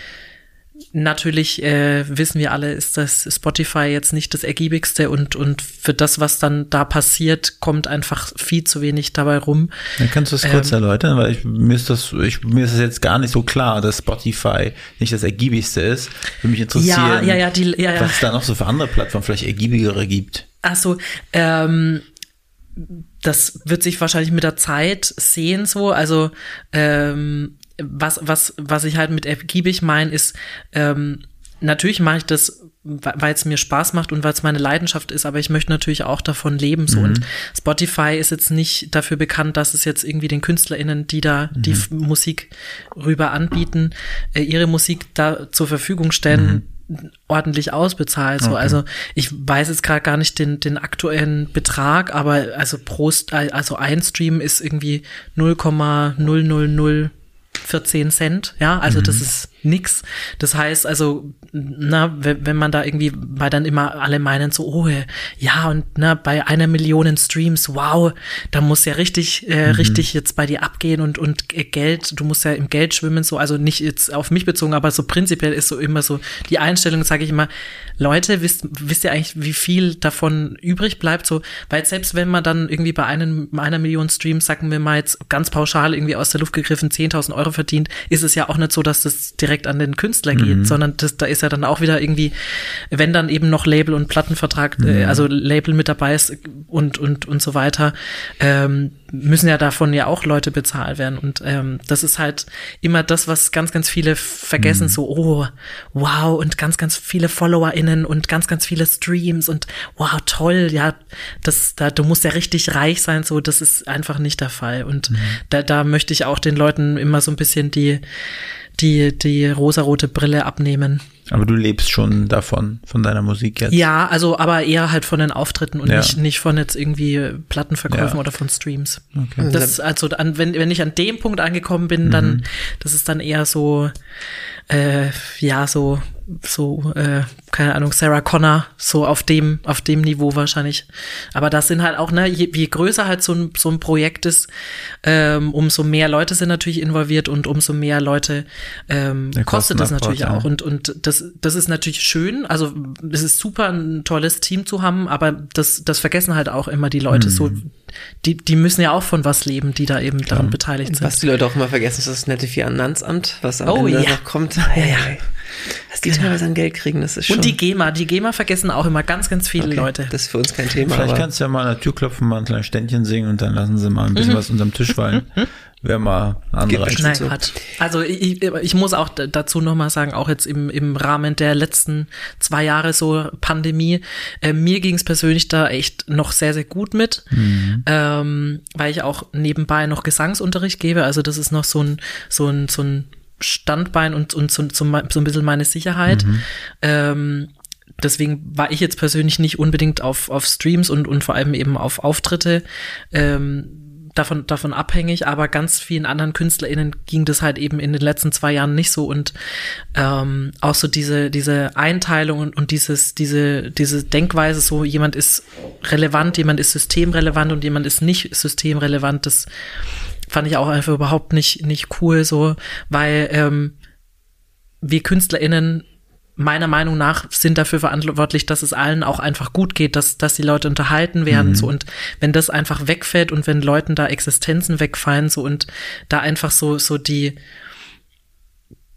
Natürlich äh, wissen wir alle, ist das Spotify jetzt nicht das ergiebigste und und für das, was dann da passiert, kommt einfach viel zu wenig dabei rum. Dann kannst du das kurz ähm, erläutern, weil ich, mir ist das ich, mir ist das jetzt gar nicht so klar, dass Spotify nicht das ergiebigste ist. Würde mich interessieren, ja, ja, ja, die, ja, ja. was es da noch so für andere Plattformen vielleicht ergiebigere gibt. Ach so, ähm, das wird sich wahrscheinlich mit der Zeit sehen so. Also ähm, was, was, was ich halt mit ergiebig meine, ist, ähm, natürlich mache ich das, weil es mir Spaß macht und weil es meine Leidenschaft ist, aber ich möchte natürlich auch davon leben. So. Mhm. Und Spotify ist jetzt nicht dafür bekannt, dass es jetzt irgendwie den KünstlerInnen, die da mhm. die Musik rüber anbieten, äh, ihre Musik da zur Verfügung stellen. Mhm ordentlich ausbezahlt. So. Okay. Also ich weiß jetzt gerade gar nicht den, den aktuellen Betrag, aber also pro, also ein Stream ist irgendwie 0,000 14 Cent, ja, also mhm. das ist nix. Das heißt also, na, wenn man da irgendwie, weil dann immer alle meinen so, oh, ja, und na, bei einer Million Streams, wow, da muss ja richtig, äh, mhm. richtig jetzt bei dir abgehen und, und Geld, du musst ja im Geld schwimmen, so, also nicht jetzt auf mich bezogen, aber so prinzipiell ist so immer so die Einstellung, sage ich immer, Leute, wisst, wisst ihr eigentlich, wie viel davon übrig bleibt, so, weil selbst wenn man dann irgendwie bei einem, einer Million Streams, sagen wir mal jetzt ganz pauschal irgendwie aus der Luft gegriffen, 10.000 Euro verdient, ist es ja auch nicht so, dass das direkt direkt an den Künstler geht, mhm. sondern das, da ist ja dann auch wieder irgendwie, wenn dann eben noch Label und Plattenvertrag, äh, mhm. äh, also Label mit dabei ist und, und, und so weiter, ähm, müssen ja davon ja auch Leute bezahlt werden. Und ähm, das ist halt immer das, was ganz, ganz viele vergessen, mhm. so, oh, wow, und ganz, ganz viele FollowerInnen und ganz, ganz viele Streams und wow, toll, ja, das, da, du musst ja richtig reich sein, so, das ist einfach nicht der Fall. Und mhm. da, da möchte ich auch den Leuten immer so ein bisschen die, die, die rosarote Brille abnehmen. Aber du lebst schon davon, von deiner Musik jetzt? Ja, also aber eher halt von den Auftritten und ja. nicht, nicht von jetzt irgendwie Plattenverkäufen ja. oder von Streams. Okay. Das also an, wenn, wenn ich an dem Punkt angekommen bin, dann, mhm. das ist dann eher so, äh, ja, so so, äh, keine Ahnung, Sarah Connor, so auf dem, auf dem Niveau wahrscheinlich. Aber das sind halt auch, ne, je, je größer halt so ein, so ein Projekt ist, ähm, umso mehr Leute sind natürlich involviert und umso mehr Leute ähm, kostet das natürlich auch. Und, und das, das ist natürlich schön. Also es ist super, ein tolles Team zu haben, aber das, das vergessen halt auch immer die Leute. Mhm. So, die, die müssen ja auch von was leben, die da eben daran beteiligt sind. Was die Leute auch immer vergessen, ist das nette Finanzamt, was am oh, Ende ja. noch kommt. Ja, ja. Was die teilweise an Geld kriegen, das ist schon. Und die GEMA, die GEMA vergessen auch immer ganz, ganz viele okay, Leute. Das ist für uns kein Thema. Vielleicht kannst du ja mal an der Tür klopfen, mal ein kleines Ständchen singen und dann lassen sie mal ein bisschen mhm. was unterm Tisch fallen. Wäre mal Anreiz. Nein, Quatsch. Also ich, ich muss auch dazu nochmal sagen, auch jetzt im, im Rahmen der letzten zwei Jahre so Pandemie, äh, mir ging es persönlich da echt noch sehr, sehr gut mit, mhm. ähm, weil ich auch nebenbei noch Gesangsunterricht gebe. Also das ist noch so ein, so ein, so ein Standbein und, und so, so, so ein bisschen meine Sicherheit. Mhm. Ähm, deswegen war ich jetzt persönlich nicht unbedingt auf, auf Streams und, und vor allem eben auf Auftritte ähm, davon, davon abhängig, aber ganz vielen anderen KünstlerInnen ging das halt eben in den letzten zwei Jahren nicht so. Und ähm, auch so diese, diese Einteilung und, und dieses, diese, diese Denkweise, so jemand ist relevant, jemand ist systemrelevant und jemand ist nicht systemrelevant, das fand ich auch einfach überhaupt nicht, nicht cool, so, weil ähm, wir KünstlerInnen meiner Meinung nach sind dafür verantwortlich, dass es allen auch einfach gut geht, dass, dass die Leute unterhalten werden, mhm. so und wenn das einfach wegfällt und wenn Leuten da Existenzen wegfallen, so und da einfach so, so die,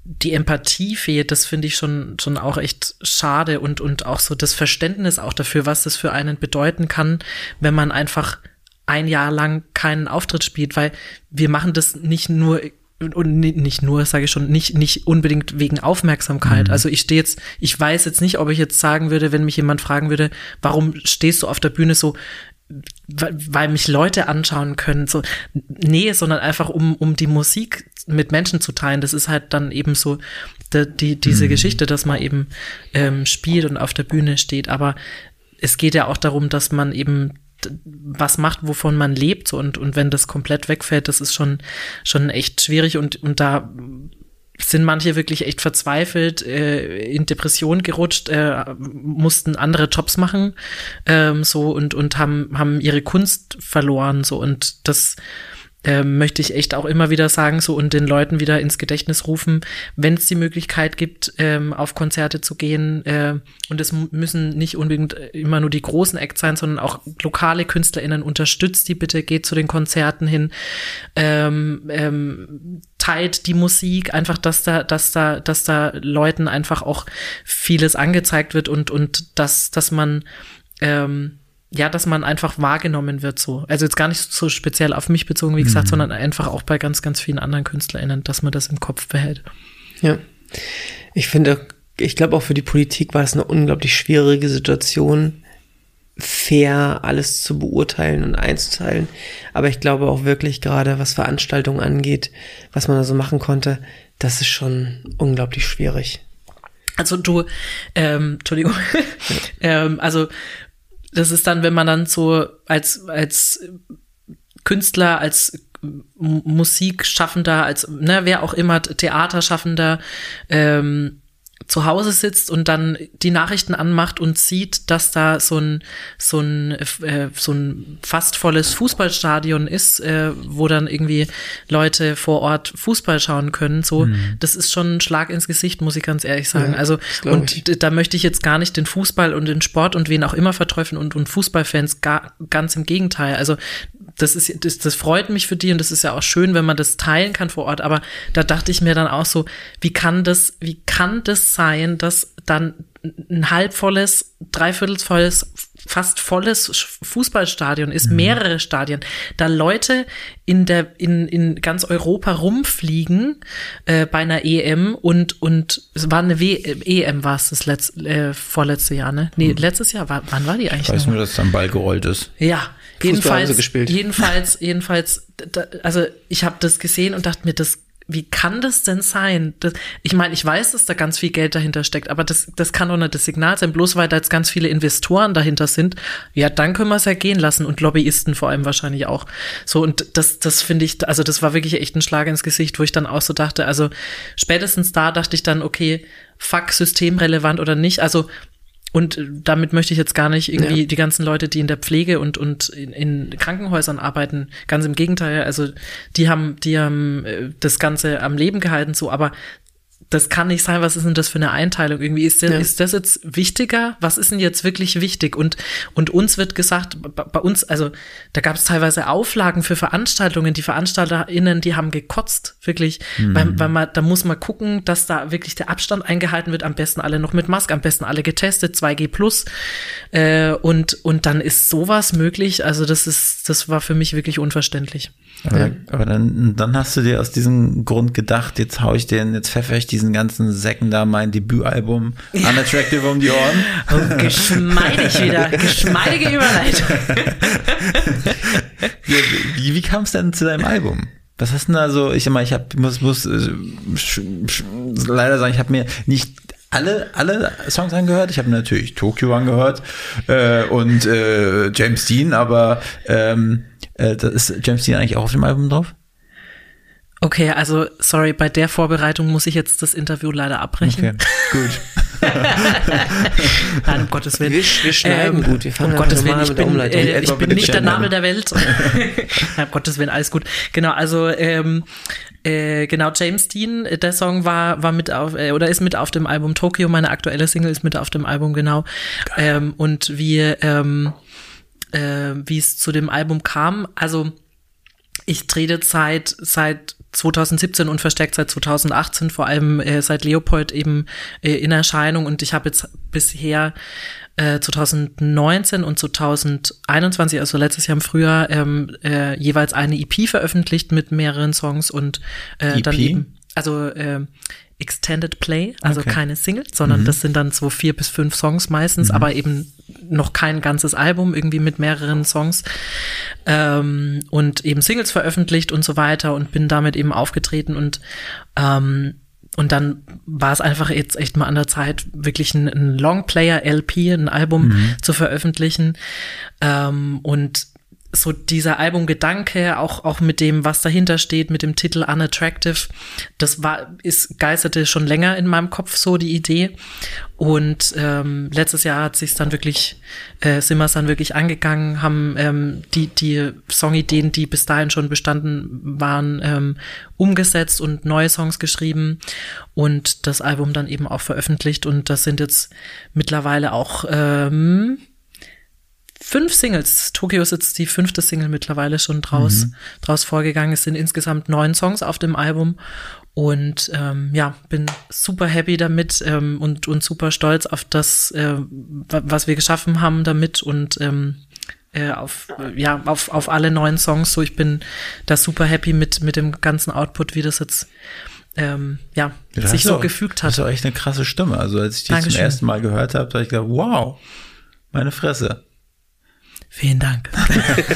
die Empathie fehlt, das finde ich schon, schon auch echt schade und, und auch so das Verständnis auch dafür, was das für einen bedeuten kann, wenn man einfach ein Jahr lang keinen Auftritt spielt, weil wir machen das nicht nur und nicht nur, sage ich schon, nicht, nicht unbedingt wegen Aufmerksamkeit. Mhm. Also ich stehe jetzt, ich weiß jetzt nicht, ob ich jetzt sagen würde, wenn mich jemand fragen würde, warum stehst du auf der Bühne so, weil mich Leute anschauen können. So, nee, sondern einfach um, um die Musik mit Menschen zu teilen. Das ist halt dann eben so die, die diese mhm. Geschichte, dass man eben ähm, spielt und auf der Bühne steht. Aber es geht ja auch darum, dass man eben was macht, wovon man lebt und, und wenn das komplett wegfällt, das ist schon, schon echt schwierig und, und da sind manche wirklich echt verzweifelt, äh, in Depression gerutscht, äh, mussten andere Jobs machen, ähm, so und und haben haben ihre Kunst verloren, so und das ähm, möchte ich echt auch immer wieder sagen, so und den Leuten wieder ins Gedächtnis rufen, wenn es die Möglichkeit gibt, ähm, auf Konzerte zu gehen. Äh, und es müssen nicht unbedingt immer nur die großen Acts sein, sondern auch lokale KünstlerInnen unterstützt die bitte, geht zu den Konzerten hin, ähm, ähm, teilt die Musik, einfach, dass da, dass da, dass da Leuten einfach auch vieles angezeigt wird und, und dass, dass man ähm, ja, dass man einfach wahrgenommen wird so. Also jetzt gar nicht so speziell auf mich bezogen, wie gesagt, mhm. sondern einfach auch bei ganz, ganz vielen anderen KünstlerInnen, dass man das im Kopf behält. Ja. Ich finde, ich glaube auch für die Politik war es eine unglaublich schwierige Situation, fair alles zu beurteilen und einzuteilen. Aber ich glaube auch wirklich gerade, was Veranstaltungen angeht, was man da so machen konnte, das ist schon unglaublich schwierig. Also du, ähm, Entschuldigung, ähm, also das ist dann, wenn man dann so als, als Künstler, als Musikschaffender, als ne, wer auch immer, Theaterschaffender, ähm, zu Hause sitzt und dann die Nachrichten anmacht und sieht, dass da so ein so ein äh, so ein fast volles Fußballstadion ist, äh, wo dann irgendwie Leute vor Ort Fußball schauen können, so mhm. das ist schon ein Schlag ins Gesicht, muss ich ganz ehrlich sagen. Ja, also und ich. da möchte ich jetzt gar nicht den Fußball und den Sport und wen auch immer verteufeln und und Fußballfans gar ganz im Gegenteil. Also das ist, das, das freut mich für die und das ist ja auch schön, wenn man das teilen kann vor Ort. Aber da dachte ich mir dann auch so, wie kann das, wie kann das sein, dass dann ein halbvolles, dreiviertelvolles, fast volles Fußballstadion ist, mhm. mehrere Stadien, da Leute in der in, in ganz Europa rumfliegen äh, bei einer EM und und es war eine w EM war es das letzte äh, vorletzte Jahr, ne? Nee, mhm. letztes Jahr war wann war die eigentlich? Ich weiß nur, dass dann Ball gerollt ist. Ja, jedenfalls jedenfalls jedenfalls da, also ich habe das gesehen und dachte mir, das wie kann das denn sein? Das, ich meine, ich weiß, dass da ganz viel Geld dahinter steckt, aber das, das kann doch nicht das Signal sein, bloß weil da jetzt ganz viele Investoren dahinter sind. Ja, dann können wir es ja gehen lassen und Lobbyisten vor allem wahrscheinlich auch. So, und das, das finde ich, also das war wirklich echt ein Schlag ins Gesicht, wo ich dann auch so dachte, also spätestens da dachte ich dann, okay, fuck, systemrelevant oder nicht. Also und damit möchte ich jetzt gar nicht irgendwie ja. die ganzen Leute, die in der Pflege und, und in, in, Krankenhäusern arbeiten, ganz im Gegenteil. Also die haben, die haben äh, das Ganze am Leben gehalten, so, aber das kann nicht sein, was ist denn das für eine Einteilung? Irgendwie ist, der, ja. ist das jetzt wichtiger? Was ist denn jetzt wirklich wichtig? Und, und uns wird gesagt, bei uns, also da gab es teilweise Auflagen für Veranstaltungen, die VeranstalterInnen, die haben gekotzt, wirklich, mhm. weil, weil man, da muss man gucken, dass da wirklich der Abstand eingehalten wird, am besten alle noch mit Maske, am besten alle getestet, 2G plus. Äh, und, und dann ist sowas möglich. Also das ist, das war für mich wirklich unverständlich. Aber, ja. aber dann, dann hast du dir aus diesem Grund gedacht, jetzt hau ich den, jetzt pfeffer ich diesen ganzen Säcken da mein Debütalbum Unattractive um die Ohren. Oh, geschmeidig wieder, geschmeidige Überleitung. wie wie kam es denn zu deinem Album? Was hast du denn da so, ich sag mal, ich hab, muss, muss äh, leider sagen, ich habe mir nicht alle, alle Songs angehört. Ich habe natürlich Tokyo angehört äh, und äh, James Dean, aber ähm, äh, das ist James Dean eigentlich auch auf dem Album drauf? Okay, also sorry, bei der Vorbereitung muss ich jetzt das Interview leider abbrechen. Okay, gut. Nein, um Gottes Willen. Wir, wir schneiden ähm, gut, wir fangen um Gottes Willen, ich bin, äh, ich bin nicht der Name der Welt. Nein, um Gottes Willen, alles gut. Genau, also ähm, äh, genau, James Dean, der Song war, war mit auf, äh, oder ist mit auf dem Album Tokyo, meine aktuelle Single ist mit auf dem Album, genau. Ähm, und wie, ähm, äh, wie es zu dem Album kam, also ich trete seit, seit 2017 und verstärkt seit 2018, vor allem äh, seit Leopold eben äh, in Erscheinung. Und ich habe jetzt bisher äh, 2019 und 2021, also letztes Jahr im Frühjahr, ähm, äh, jeweils eine EP veröffentlicht mit mehreren Songs und äh, dann e eben, also äh, Extended Play, also okay. keine Singles, sondern mhm. das sind dann so vier bis fünf Songs meistens, mhm. aber eben noch kein ganzes Album, irgendwie mit mehreren Songs ähm, und eben Singles veröffentlicht und so weiter und bin damit eben aufgetreten und ähm, und dann war es einfach jetzt echt mal an der Zeit, wirklich ein, ein Longplayer LP, ein Album mhm. zu veröffentlichen. Ähm, und so dieser Albumgedanke, auch, auch mit dem, was dahinter steht, mit dem Titel Unattractive, das war, ist, geisterte schon länger in meinem Kopf so die Idee. Und ähm, letztes Jahr hat sich dann wirklich, äh, sind wir es dann wirklich angegangen, haben ähm, die, die Songideen, die bis dahin schon bestanden waren, ähm, umgesetzt und neue Songs geschrieben und das Album dann eben auch veröffentlicht. Und das sind jetzt mittlerweile auch ähm, fünf Singles. Tokio ist jetzt die fünfte Single mittlerweile schon draus, mhm. draus vorgegangen. Es sind insgesamt neun Songs auf dem Album. Und ähm, ja, bin super happy damit ähm, und, und super stolz auf das, äh, was wir geschaffen haben damit und ähm, äh, auf, ja, auf, auf alle neuen Songs. So, ich bin da super happy mit, mit dem ganzen Output, wie das jetzt ähm, ja, sich so auch, gefügt hat. Das ist echt eine krasse Stimme. Also als ich die Dankeschön. zum ersten Mal gehört habe, habe ich gedacht, wow, meine Fresse. Vielen Dank.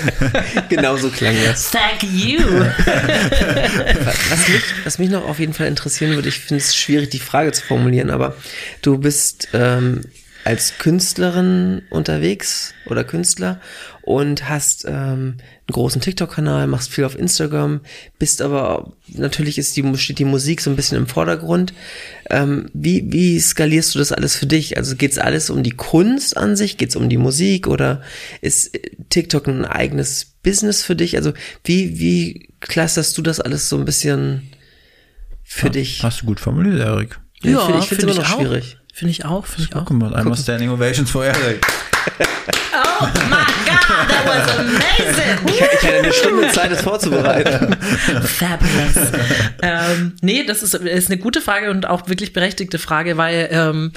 genau so klang das. Thank you. was, mich, was mich noch auf jeden Fall interessieren würde, ich finde es schwierig, die Frage zu formulieren, aber du bist ähm, als Künstlerin unterwegs oder Künstler und hast ähm, einen großen TikTok-Kanal, machst viel auf Instagram, bist aber natürlich ist die, steht die Musik so ein bisschen im Vordergrund. Ähm, wie, wie skalierst du das alles für dich? Also geht's alles um die Kunst an sich? Geht's um die Musik oder ist TikTok ein eigenes Business für dich? Also wie, wie clusterst du das alles so ein bisschen für ja, dich? Hast du gut formuliert, Erik. Ja, ja finde ich, find immer noch auch. schwierig. Finde ich auch, finde ich auch. Guck mal, einmal Standing Ovations for Eric. Oh my God, that was amazing. Ich, ich hatte eine Stunde Zeit, das vorzubereiten. Fabulous. ähm, nee, das ist, ist eine gute Frage und auch wirklich berechtigte Frage, weil ähm,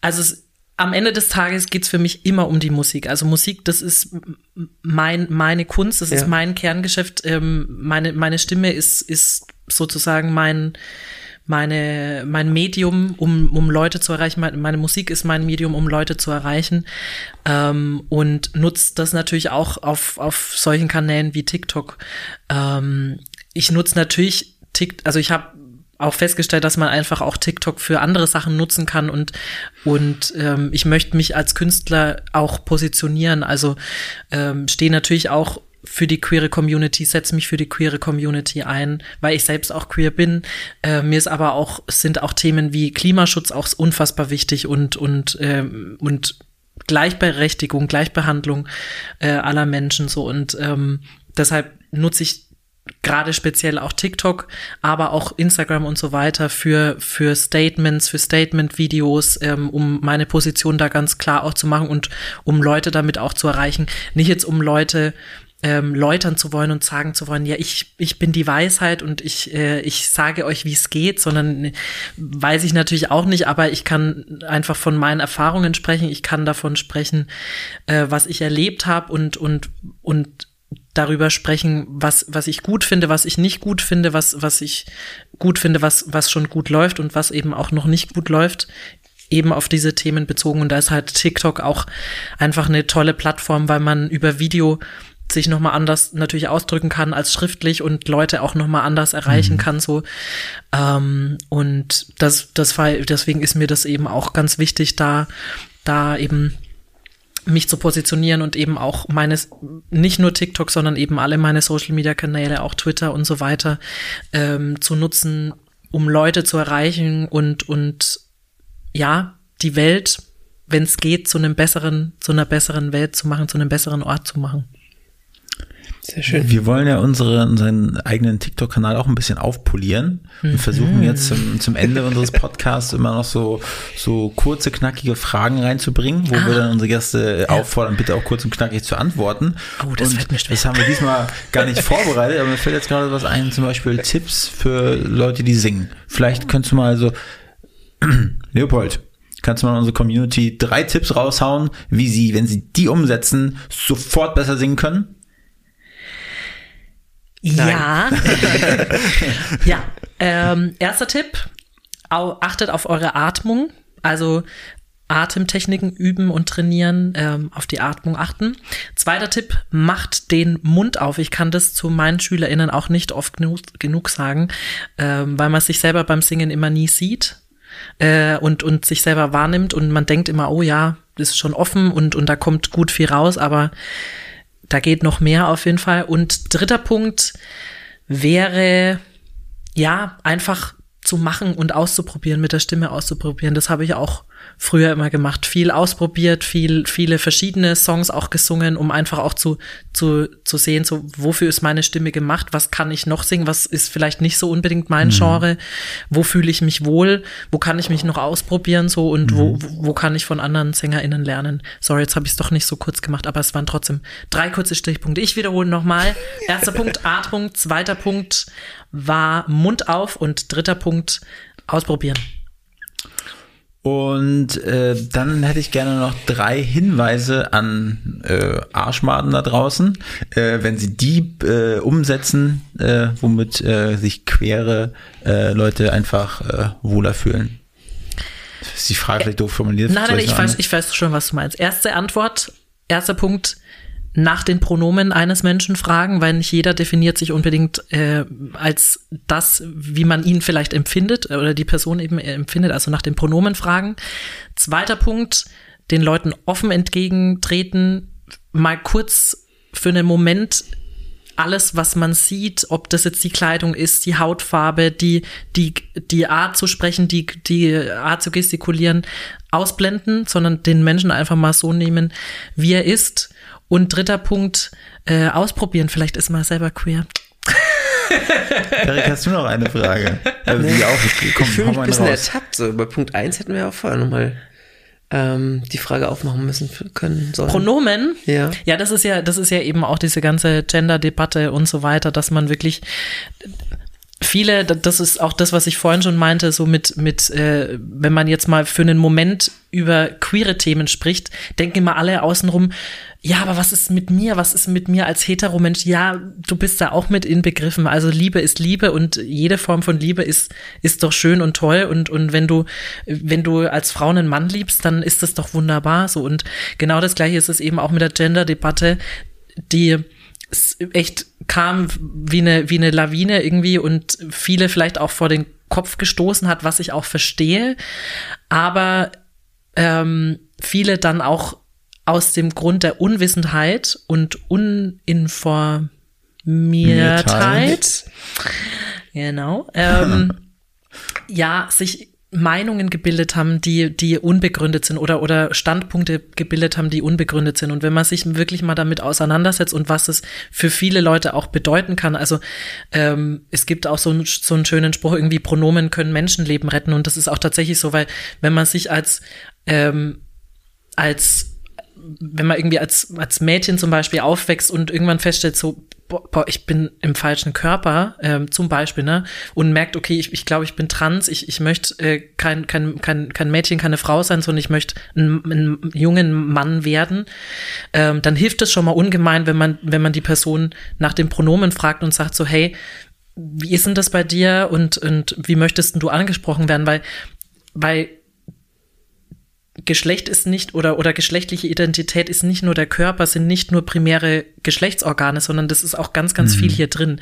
also es, am Ende des Tages geht's für mich immer um die Musik. Also Musik, das ist mein, meine Kunst, das ja. ist mein Kerngeschäft. Ähm, meine, meine Stimme ist, ist sozusagen mein meine, mein Medium, um, um Leute zu erreichen. Meine, meine Musik ist mein Medium, um Leute zu erreichen. Ähm, und nutzt das natürlich auch auf, auf solchen Kanälen wie TikTok. Ähm, ich nutze natürlich TikTok, also ich habe auch festgestellt, dass man einfach auch TikTok für andere Sachen nutzen kann und und ähm, ich möchte mich als Künstler auch positionieren. Also ähm, stehe natürlich auch für die queere Community, setze mich für die queere Community ein, weil ich selbst auch queer bin. Äh, mir ist aber auch, sind auch Themen wie Klimaschutz auch unfassbar wichtig und, und, ähm, und Gleichberechtigung, Gleichbehandlung äh, aller Menschen so. Und ähm, deshalb nutze ich gerade speziell auch TikTok, aber auch Instagram und so weiter für, für Statements, für Statement-Videos, ähm, um meine Position da ganz klar auch zu machen und um Leute damit auch zu erreichen. Nicht jetzt um Leute ähm, läutern zu wollen und sagen zu wollen, ja, ich, ich bin die Weisheit und ich, äh, ich sage euch, wie es geht, sondern äh, weiß ich natürlich auch nicht, aber ich kann einfach von meinen Erfahrungen sprechen, ich kann davon sprechen, äh, was ich erlebt habe und, und, und darüber sprechen, was, was ich gut finde, was ich nicht gut finde, was, was ich gut finde, was, was schon gut läuft und was eben auch noch nicht gut läuft eben auf diese Themen bezogen. Und da ist halt TikTok auch einfach eine tolle Plattform, weil man über Video sich nochmal anders natürlich ausdrücken kann als schriftlich und Leute auch nochmal anders erreichen mhm. kann, so. Ähm, und das, das war, deswegen ist mir das eben auch ganz wichtig, da, da eben mich zu positionieren und eben auch meines, nicht nur TikTok, sondern eben alle meine Social Media Kanäle, auch Twitter und so weiter, ähm, zu nutzen, um Leute zu erreichen und, und ja, die Welt, wenn es geht, zu einem besseren, zu einer besseren Welt zu machen, zu einem besseren Ort zu machen. Sehr schön. Wir wollen ja unsere, unseren eigenen TikTok-Kanal auch ein bisschen aufpolieren. Wir mhm. versuchen jetzt zum, zum Ende unseres Podcasts immer noch so, so kurze, knackige Fragen reinzubringen, wo ah. wir dann unsere Gäste auffordern, bitte auch kurz und knackig zu antworten. Oh, das und fällt mir schwer. Das haben wir diesmal gar nicht vorbereitet, aber mir fällt jetzt gerade was ein, zum Beispiel Tipps für Leute, die singen. Vielleicht könntest du mal so, Leopold, kannst du mal in unsere Community drei Tipps raushauen, wie sie, wenn sie die umsetzen, sofort besser singen können? Ja. ja. Ähm, erster Tipp, achtet auf eure Atmung. Also Atemtechniken üben und trainieren, ähm, auf die Atmung achten. Zweiter Tipp, macht den Mund auf. Ich kann das zu meinen SchülerInnen auch nicht oft genug, genug sagen, ähm, weil man sich selber beim Singen immer nie sieht äh, und, und sich selber wahrnimmt und man denkt immer, oh ja, das ist schon offen und, und da kommt gut viel raus, aber da geht noch mehr auf jeden Fall. Und dritter Punkt wäre, ja, einfach zu machen und auszuprobieren, mit der Stimme auszuprobieren. Das habe ich auch früher immer gemacht. Viel ausprobiert, viel, viele verschiedene Songs auch gesungen, um einfach auch zu, zu, zu sehen, so, wofür ist meine Stimme gemacht? Was kann ich noch singen? Was ist vielleicht nicht so unbedingt mein mhm. Genre? Wo fühle ich mich wohl? Wo kann ich mich noch ausprobieren? So, und mhm. wo, wo kann ich von anderen SängerInnen lernen? Sorry, jetzt habe ich es doch nicht so kurz gemacht, aber es waren trotzdem drei kurze Stichpunkte. Ich wiederhole nochmal. Erster Punkt, Atmung. Zweiter Punkt war Mund auf und dritter Punkt, ausprobieren. Und äh, dann hätte ich gerne noch drei Hinweise an äh, Arschmaden da draußen, äh, wenn sie die äh, umsetzen, äh, womit äh, sich queere äh, Leute einfach äh, wohler fühlen. Das ist die Frage vielleicht doof formuliert. Nein, nein, ich weiß, ich weiß schon, was du meinst. Erste Antwort, erster Punkt, nach den Pronomen eines Menschen fragen, weil nicht jeder definiert sich unbedingt äh, als das, wie man ihn vielleicht empfindet oder die Person eben empfindet, also nach den Pronomen fragen. Zweiter Punkt, den Leuten offen entgegentreten, mal kurz für einen Moment alles, was man sieht, ob das jetzt die Kleidung ist, die Hautfarbe, die, die, die Art zu sprechen, die, die Art zu gestikulieren, ausblenden, sondern den Menschen einfach mal so nehmen, wie er ist und dritter Punkt, äh, ausprobieren. Vielleicht ist man selber queer. Erik, hast du noch eine Frage? Also nee. auch, komm, ich fühle mich ein bisschen raus. ertappt. So, bei Punkt 1 hätten wir ja auch vorher nochmal ähm, die Frage aufmachen müssen können sollen. Pronomen? Ja. Ja, das ist ja, das ist ja eben auch diese ganze Gender-Debatte und so weiter, dass man wirklich viele, das ist auch das, was ich vorhin schon meinte, so mit, mit äh, wenn man jetzt mal für einen Moment über queere Themen spricht, denken immer alle außenrum, ja, aber was ist mit mir? Was ist mit mir als Heteromensch? Ja, du bist da auch mit inbegriffen. Also Liebe ist Liebe und jede Form von Liebe ist, ist doch schön und toll. Und, und wenn du, wenn du als Frau einen Mann liebst, dann ist das doch wunderbar so. Und genau das Gleiche ist es eben auch mit der Gender-Debatte, die echt kam wie eine, wie eine Lawine irgendwie und viele vielleicht auch vor den Kopf gestoßen hat, was ich auch verstehe. Aber ähm, viele dann auch aus dem Grund der Unwissenheit und Uninformiertheit, genau, ähm, ja, sich Meinungen gebildet haben, die, die unbegründet sind oder, oder Standpunkte gebildet haben, die unbegründet sind. Und wenn man sich wirklich mal damit auseinandersetzt und was es für viele Leute auch bedeuten kann, also ähm, es gibt auch so, ein, so einen schönen Spruch, irgendwie Pronomen können Menschenleben retten. Und das ist auch tatsächlich so, weil wenn man sich als, ähm, als wenn man irgendwie als, als Mädchen zum Beispiel aufwächst und irgendwann feststellt, so, boah, ich bin im falschen Körper, ähm, zum Beispiel, ne, und merkt, okay, ich, ich glaube, ich bin trans, ich, ich möchte äh, kein, kein, kein, kein Mädchen, keine Frau sein, sondern ich möchte ein, ein jungen Mann werden, ähm, dann hilft es schon mal ungemein, wenn man, wenn man die Person nach dem Pronomen fragt und sagt so, hey, wie ist denn das bei dir und, und wie möchtest du angesprochen werden? Weil, weil Geschlecht ist nicht oder oder geschlechtliche Identität ist nicht nur der Körper, sind nicht nur primäre Geschlechtsorgane, sondern das ist auch ganz, ganz mhm. viel hier drin.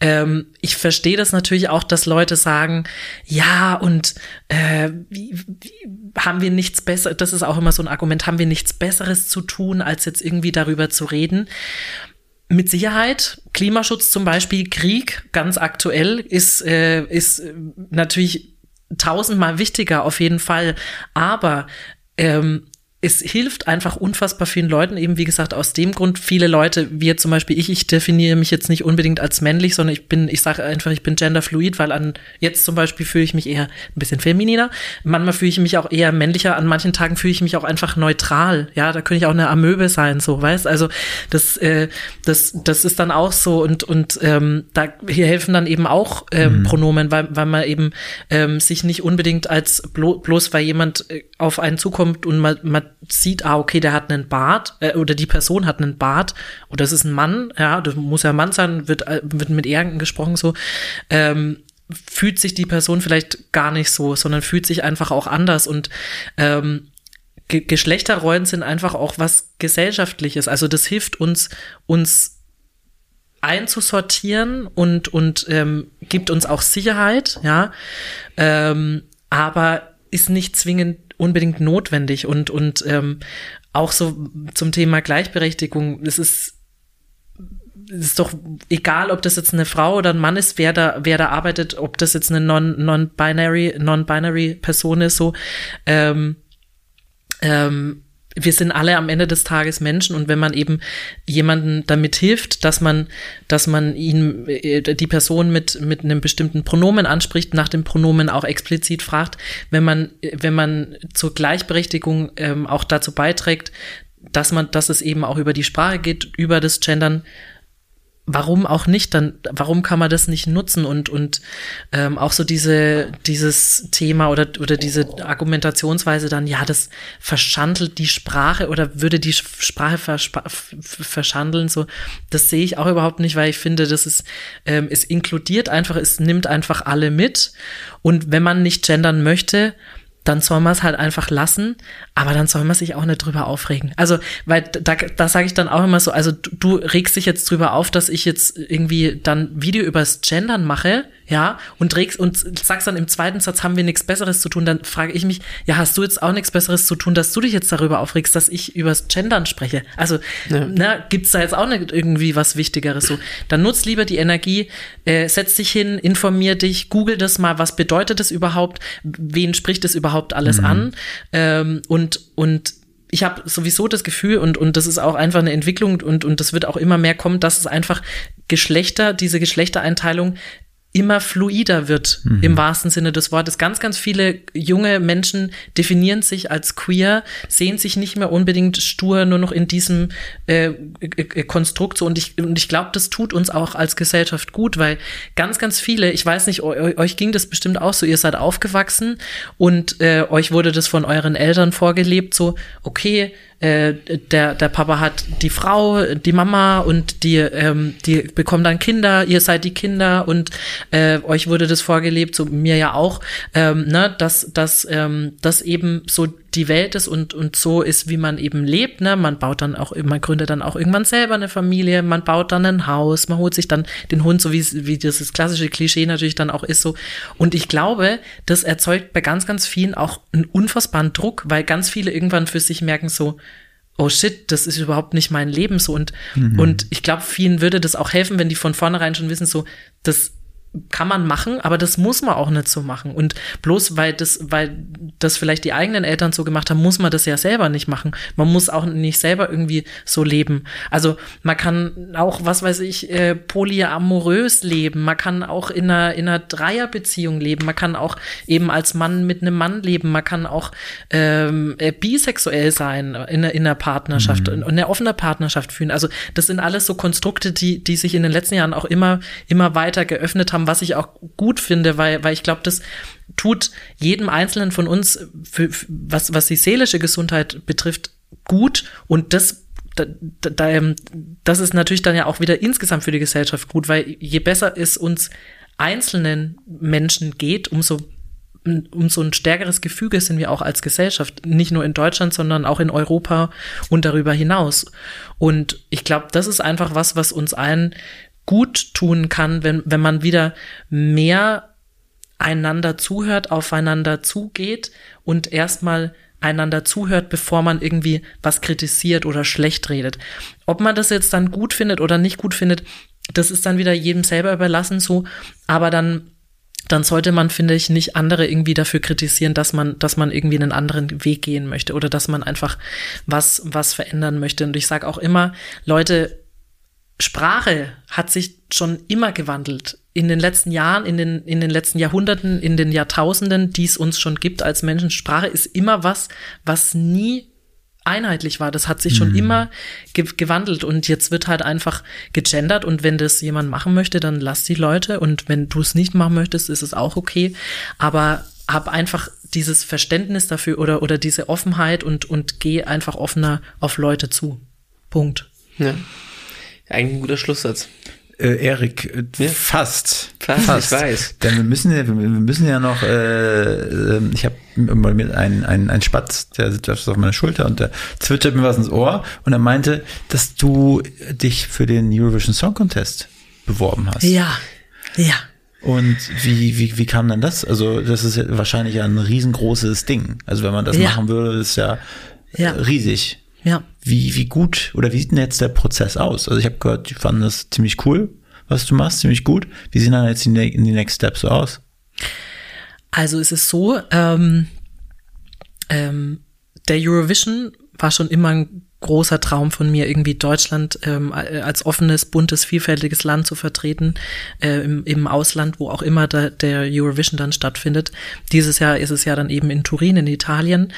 Ähm, ich verstehe das natürlich auch, dass Leute sagen, ja, und äh, wie, wie, haben wir nichts Besseres, das ist auch immer so ein Argument, haben wir nichts Besseres zu tun, als jetzt irgendwie darüber zu reden. Mit Sicherheit, Klimaschutz zum Beispiel, Krieg, ganz aktuell, ist, äh, ist natürlich tausendmal wichtiger auf jeden Fall. Aber ähm, es hilft einfach unfassbar vielen Leuten, eben wie gesagt, aus dem Grund, viele Leute, wie zum Beispiel ich, ich definiere mich jetzt nicht unbedingt als männlich, sondern ich bin, ich sage einfach, ich bin genderfluid, weil an jetzt zum Beispiel fühle ich mich eher ein bisschen femininer. Manchmal fühle ich mich auch eher männlicher, an manchen Tagen fühle ich mich auch einfach neutral. Ja, da könnte ich auch eine Amöbe sein, so, weißt Also das, äh, das, das ist dann auch so und, und ähm, da hier helfen dann eben auch ähm, mhm. Pronomen, weil, weil man eben ähm, sich nicht unbedingt als blo bloß weil jemand äh, auf einen zukommt und man, man sieht, ah, okay, der hat einen Bart, äh, oder die Person hat einen Bart, oder das ist ein Mann, ja, das muss ja ein Mann sein, wird, äh, wird mit Ehren gesprochen so, ähm, fühlt sich die Person vielleicht gar nicht so, sondern fühlt sich einfach auch anders und ähm, Ge Geschlechterrollen sind einfach auch was Gesellschaftliches. Also das hilft uns, uns einzusortieren und, und ähm, gibt uns auch Sicherheit, ja. Ähm, aber ist nicht zwingend unbedingt notwendig. Und, und ähm, auch so zum Thema Gleichberechtigung, es ist es ist doch egal, ob das jetzt eine Frau oder ein Mann ist, wer da, wer da arbeitet, ob das jetzt eine non-binary, non-binary Person ist, so, ähm, ähm, wir sind alle am Ende des Tages Menschen und wenn man eben jemanden damit hilft, dass man, dass man ihn, äh, die Person mit, mit einem bestimmten Pronomen anspricht, nach dem Pronomen auch explizit fragt, wenn man, wenn man zur Gleichberechtigung ähm, auch dazu beiträgt, dass man, dass es eben auch über die Sprache geht, über das Gendern, warum auch nicht? Dann, warum kann man das nicht nutzen? Und, und ähm, auch so diese, dieses Thema oder, oder diese Argumentationsweise dann, ja, das verschandelt die Sprache oder würde die Sprache verschandeln, so, das sehe ich auch überhaupt nicht, weil ich finde, das ist, ähm, es inkludiert einfach, es nimmt einfach alle mit. Und wenn man nicht gendern möchte, dann soll man es halt einfach lassen, aber dann soll man sich auch nicht drüber aufregen. Also, weil da, da sage ich dann auch immer so, also du, du regst dich jetzt drüber auf, dass ich jetzt irgendwie dann Video übers Gendern mache, ja, und regst und sagst dann im zweiten Satz, haben wir nichts Besseres zu tun, dann frage ich mich, ja, hast du jetzt auch nichts Besseres zu tun, dass du dich jetzt darüber aufregst, dass ich übers Gendern spreche? Also, ja. ne, gibt's da jetzt auch nicht irgendwie was Wichtigeres so? Dann nutz lieber die Energie, äh, setz dich hin, informier dich, google das mal, was bedeutet das überhaupt, wen spricht das überhaupt alles mhm. an ähm, und und ich habe sowieso das Gefühl und und das ist auch einfach eine Entwicklung und und das wird auch immer mehr kommen, dass es einfach Geschlechter, diese Geschlechtereinteilung immer fluider wird, mhm. im wahrsten Sinne des Wortes. Ganz, ganz viele junge Menschen definieren sich als queer, sehen sich nicht mehr unbedingt stur nur noch in diesem äh, äh, Konstrukt so. Und ich, und ich glaube, das tut uns auch als Gesellschaft gut, weil ganz, ganz viele, ich weiß nicht, euch ging das bestimmt auch so, ihr seid aufgewachsen und äh, euch wurde das von euren Eltern vorgelebt, so, okay, äh, der, der Papa hat die Frau, die Mama und die, ähm, die bekommen dann Kinder, ihr seid die Kinder und äh, euch wurde das vorgelebt, so mir ja auch, ähm, ne, dass, dass ähm, das eben so die Welt ist und, und so ist, wie man eben lebt. Ne? Man baut dann auch, man gründet dann auch irgendwann selber eine Familie, man baut dann ein Haus, man holt sich dann den Hund, so wie, wie das klassische Klischee natürlich dann auch ist so. Und ich glaube, das erzeugt bei ganz, ganz vielen auch einen unfassbaren Druck, weil ganz viele irgendwann für sich merken so, oh shit, das ist überhaupt nicht mein Leben so. Und, mhm. und ich glaube, vielen würde das auch helfen, wenn die von vornherein schon wissen, so, das kann man machen, aber das muss man auch nicht so machen. Und bloß weil das, weil das vielleicht die eigenen Eltern so gemacht haben, muss man das ja selber nicht machen. Man muss auch nicht selber irgendwie so leben. Also man kann auch, was weiß ich, äh, polyamorös leben. Man kann auch in einer, in einer Dreierbeziehung leben. Man kann auch eben als Mann mit einem Mann leben. Man kann auch ähm, äh, bisexuell sein in, in einer Partnerschaft mhm. und eine offene Partnerschaft führen. Also das sind alles so Konstrukte, die, die sich in den letzten Jahren auch immer, immer weiter geöffnet haben haben, was ich auch gut finde, weil, weil ich glaube, das tut jedem Einzelnen von uns, für, für, was, was die seelische Gesundheit betrifft, gut. Und das da, da, ähm, das ist natürlich dann ja auch wieder insgesamt für die Gesellschaft gut, weil je besser es uns einzelnen Menschen geht, umso um so ein stärkeres Gefüge sind wir auch als Gesellschaft, nicht nur in Deutschland, sondern auch in Europa und darüber hinaus. Und ich glaube, das ist einfach was, was uns allen gut tun kann, wenn, wenn man wieder mehr einander zuhört, aufeinander zugeht und erstmal einander zuhört, bevor man irgendwie was kritisiert oder schlecht redet. Ob man das jetzt dann gut findet oder nicht gut findet, das ist dann wieder jedem selber überlassen so, aber dann dann sollte man, finde ich, nicht andere irgendwie dafür kritisieren, dass man, dass man irgendwie einen anderen Weg gehen möchte oder dass man einfach was, was verändern möchte. Und ich sage auch immer, Leute, Sprache hat sich schon immer gewandelt. In den letzten Jahren, in den, in den letzten Jahrhunderten, in den Jahrtausenden, die es uns schon gibt als Menschen. Sprache ist immer was, was nie einheitlich war. Das hat sich schon mhm. immer ge gewandelt und jetzt wird halt einfach gegendert und wenn das jemand machen möchte, dann lass die Leute und wenn du es nicht machen möchtest, ist es auch okay. Aber hab einfach dieses Verständnis dafür oder, oder diese Offenheit und, und geh einfach offener auf Leute zu. Punkt. Ja. Eigentlich ein guter Schlusssatz. Äh, Erik, äh, ja. fast. Fast, fast. ich weiß. Denn wir müssen ja, wir müssen ja noch, äh, ähm, ich habe mal mit einem ein, ein Spatz, der sitzt auf meiner Schulter und der zwitschert mir was ins Ohr und er meinte, dass du dich für den Eurovision Song Contest beworben hast. Ja, ja. Und wie, wie, wie kam dann das? Also, das ist ja wahrscheinlich ein riesengroßes Ding. Also, wenn man das ja. machen würde, ist ja, ja. riesig. Ja. Wie, wie gut oder wie sieht denn jetzt der Prozess aus? Also ich habe gehört, die fanden das ziemlich cool, was du machst, ziemlich gut. Wie sehen dann jetzt die, die Next Steps so aus? Also es ist so, ähm, ähm, der Eurovision war schon immer ein großer Traum von mir, irgendwie Deutschland ähm, als offenes, buntes, vielfältiges Land zu vertreten, äh, im, im Ausland, wo auch immer da, der Eurovision dann stattfindet. Dieses Jahr ist es ja dann eben in Turin, in Italien.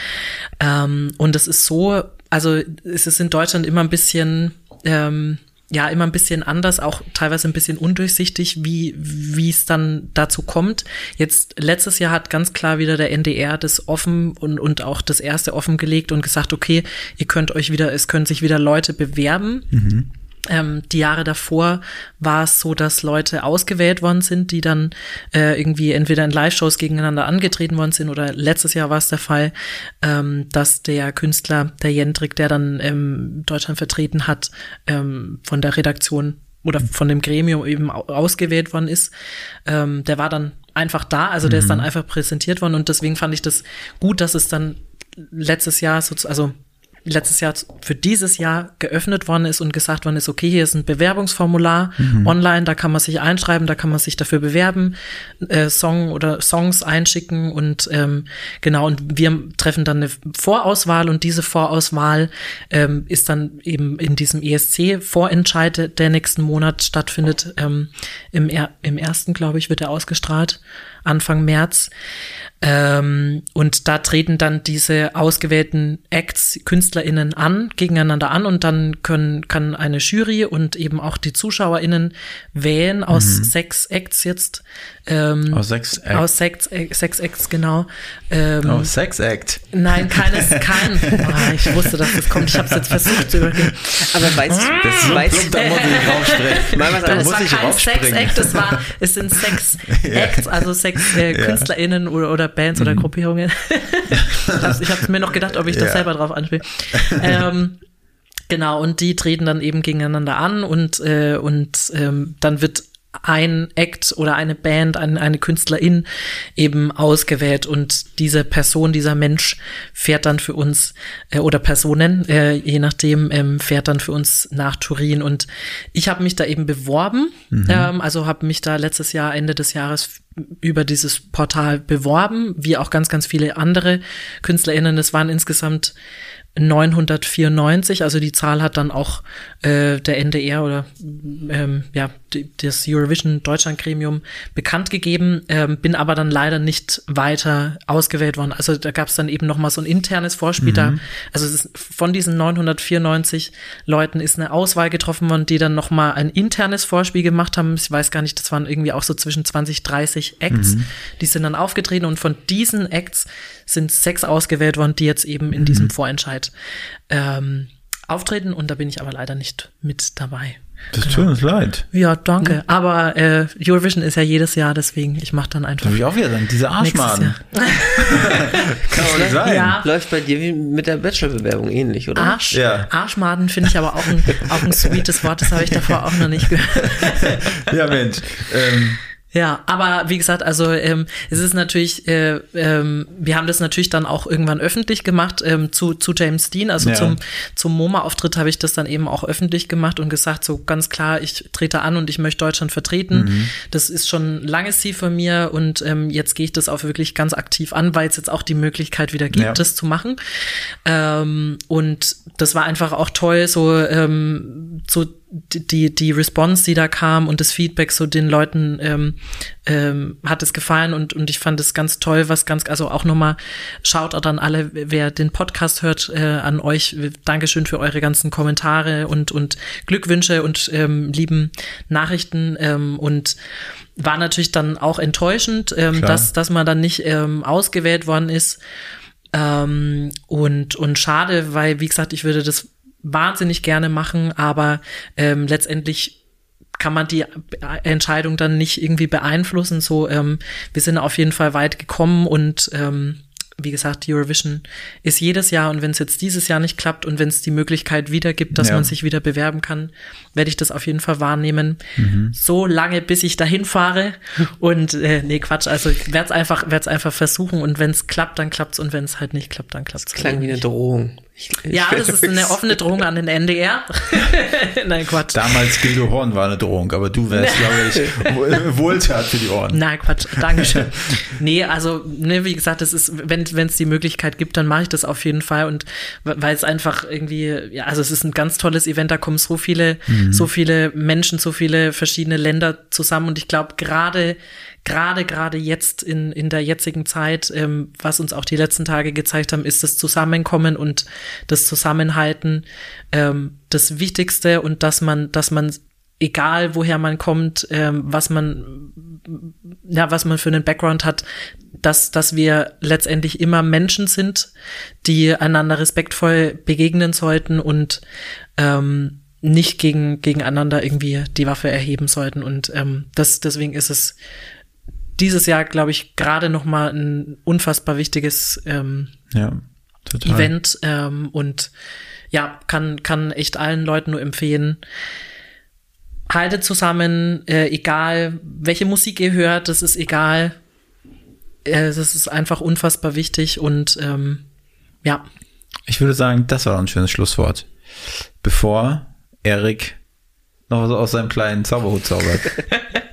Ähm, und es ist so, also es ist in Deutschland immer ein bisschen, ähm, ja, immer ein bisschen anders, auch teilweise ein bisschen undurchsichtig, wie, wie es dann dazu kommt. Jetzt, letztes Jahr hat ganz klar wieder der NDR das offen und, und auch das erste offengelegt und gesagt, okay, ihr könnt euch wieder, es können sich wieder Leute bewerben. Mhm. Ähm, die Jahre davor war es so, dass Leute ausgewählt worden sind, die dann äh, irgendwie entweder in Live-Shows gegeneinander angetreten worden sind oder letztes Jahr war es der Fall, ähm, dass der Künstler, der Jendrik, der dann ähm, Deutschland vertreten hat, ähm, von der Redaktion oder von dem Gremium eben ausgewählt worden ist. Ähm, der war dann einfach da, also der mhm. ist dann mhm. einfach präsentiert worden und deswegen fand ich das gut, dass es dann letztes Jahr, so, also letztes Jahr für dieses Jahr geöffnet worden ist und gesagt worden ist, okay, hier ist ein Bewerbungsformular mhm. online, da kann man sich einschreiben, da kann man sich dafür bewerben, äh, Song oder Songs einschicken und ähm, genau, und wir treffen dann eine Vorauswahl und diese Vorauswahl ähm, ist dann eben in diesem ESC-Vorentscheid, der nächsten Monat stattfindet. Ähm, im, er Im ersten, glaube ich, wird er ausgestrahlt, Anfang März. Ähm, und da treten dann diese ausgewählten Acts, KünstlerInnen an, gegeneinander an und dann können, kann eine Jury und eben auch die ZuschauerInnen wählen aus mhm. sechs Acts jetzt. Ähm, aus sechs Acts. Aus sechs, äh, sechs Acts, genau. Ähm, aus sechs Act. Nein, keines, kein. Oh, ich wusste, dass das kommt. Ich habe es jetzt versucht zu übergehen. Aber weißt du, das ist so weißt, da muss ich raufspringen. Mal was das war kein Sex-Act, es war, es sind sechs Acts, also sechs äh, KünstlerInnen oder, oder Bands mhm. oder Gruppierungen. ich habe mir noch gedacht, ob ich ja. das selber drauf anspiele. Ähm, genau, und die treten dann eben gegeneinander an und, äh, und ähm, dann wird ein Act oder eine Band, eine, eine Künstlerin eben ausgewählt und diese Person, dieser Mensch fährt dann für uns äh, oder Personen, äh, je nachdem, ähm, fährt dann für uns nach Turin und ich habe mich da eben beworben, mhm. ähm, also habe mich da letztes Jahr Ende des Jahres über dieses Portal beworben, wie auch ganz, ganz viele andere KünstlerInnen. Es waren insgesamt 994, also die Zahl hat dann auch äh, der NDR oder ähm, ja das Eurovision Deutschland Gremium bekannt gegeben, ähm, bin aber dann leider nicht weiter ausgewählt worden. Also da gab es dann eben noch mal so ein internes Vorspiel mhm. da. Also ist, von diesen 994 Leuten ist eine Auswahl getroffen worden, die dann noch mal ein internes Vorspiel gemacht haben. Ich weiß gar nicht, das waren irgendwie auch so zwischen 20, 30 Acts, mhm. die sind dann aufgetreten und von diesen Acts sind sechs ausgewählt worden, die jetzt eben in mhm. diesem Vorentscheid ähm, auftreten und da bin ich aber leider nicht mit dabei. Das genau. tut uns leid. Ja, danke. Mhm. Aber äh, Eurovision ist ja jedes Jahr, deswegen ich mache dann einfach. Darf ich auch wieder sagen, diese Arschmaden. Kann auch nicht sein. Ja. Läuft bei dir wie mit der Bachelorbewerbung ähnlich, oder? Arsch, ja. Arschmaden finde ich aber auch ein, auch ein sweetes Wort, das habe ich davor auch noch nicht gehört. ja, Mensch. Ähm, ja, aber wie gesagt, also ähm, es ist natürlich, äh, ähm, wir haben das natürlich dann auch irgendwann öffentlich gemacht ähm, zu, zu James Dean, also ja. zum, zum MoMA-Auftritt habe ich das dann eben auch öffentlich gemacht und gesagt, so ganz klar, ich trete an und ich möchte Deutschland vertreten. Mhm. Das ist schon ein langes Ziel von mir und ähm, jetzt gehe ich das auch wirklich ganz aktiv an, weil es jetzt auch die Möglichkeit wieder gibt, ja. das zu machen. Ähm, und das war einfach auch toll, so, ähm, so die, die Response, die da kam und das Feedback so den Leuten ähm, ähm, hat es gefallen und, und ich fand es ganz toll, was ganz, also auch nochmal schaut auch an alle, wer den Podcast hört, äh, an euch. Dankeschön für eure ganzen Kommentare und, und Glückwünsche und ähm, lieben Nachrichten ähm, und war natürlich dann auch enttäuschend, ähm, dass, dass man dann nicht ähm, ausgewählt worden ist. Ähm, und, und schade, weil, wie gesagt, ich würde das wahnsinnig gerne machen, aber ähm, letztendlich kann man die Entscheidung dann nicht irgendwie beeinflussen. So, ähm, wir sind auf jeden Fall weit gekommen und ähm, wie gesagt, Eurovision ist jedes Jahr und wenn es jetzt dieses Jahr nicht klappt und wenn es die Möglichkeit wieder gibt, dass ja. man sich wieder bewerben kann, werde ich das auf jeden Fall wahrnehmen. Mhm. So lange, bis ich dahin fahre. Und äh, nee, Quatsch, also ich werde es einfach, werde einfach versuchen und wenn es klappt, dann klappt's und wenn es halt nicht klappt, dann klappt es. Das klang wie eine Drohung. Ich, ich ja, das ist eine offene Drohung an den NDR. Nein, Quatsch. Damals Gildo Horn war eine Drohung, aber du wärst, glaube ich, Wohltat für die Ohren. Nein, Quatsch. Dankeschön. nee, also, ne, wie gesagt, das ist, wenn es die Möglichkeit gibt, dann mache ich das auf jeden Fall. Und weil es einfach irgendwie, ja, also es ist ein ganz tolles Event, da kommen so viele, mhm. so viele Menschen, so viele verschiedene Länder zusammen. Und ich glaube, gerade gerade gerade jetzt in, in der jetzigen Zeit, ähm, was uns auch die letzten Tage gezeigt haben, ist das Zusammenkommen und das Zusammenhalten ähm, das Wichtigste und dass man, dass man egal woher man kommt, ähm, was man ja was man für einen Background hat, dass dass wir letztendlich immer Menschen sind, die einander respektvoll begegnen sollten und ähm, nicht gegen gegeneinander irgendwie die Waffe erheben sollten. Und ähm, das deswegen ist es dieses Jahr, glaube ich, gerade noch mal ein unfassbar wichtiges ähm, ja, Event ähm, und ja, kann, kann echt allen Leuten nur empfehlen. Haltet zusammen, äh, egal welche Musik ihr hört, das ist egal. Äh, das ist einfach unfassbar wichtig und ähm, ja. Ich würde sagen, das war ein schönes Schlusswort. Bevor Erik noch so aus seinem kleinen Zauberhut zaubert.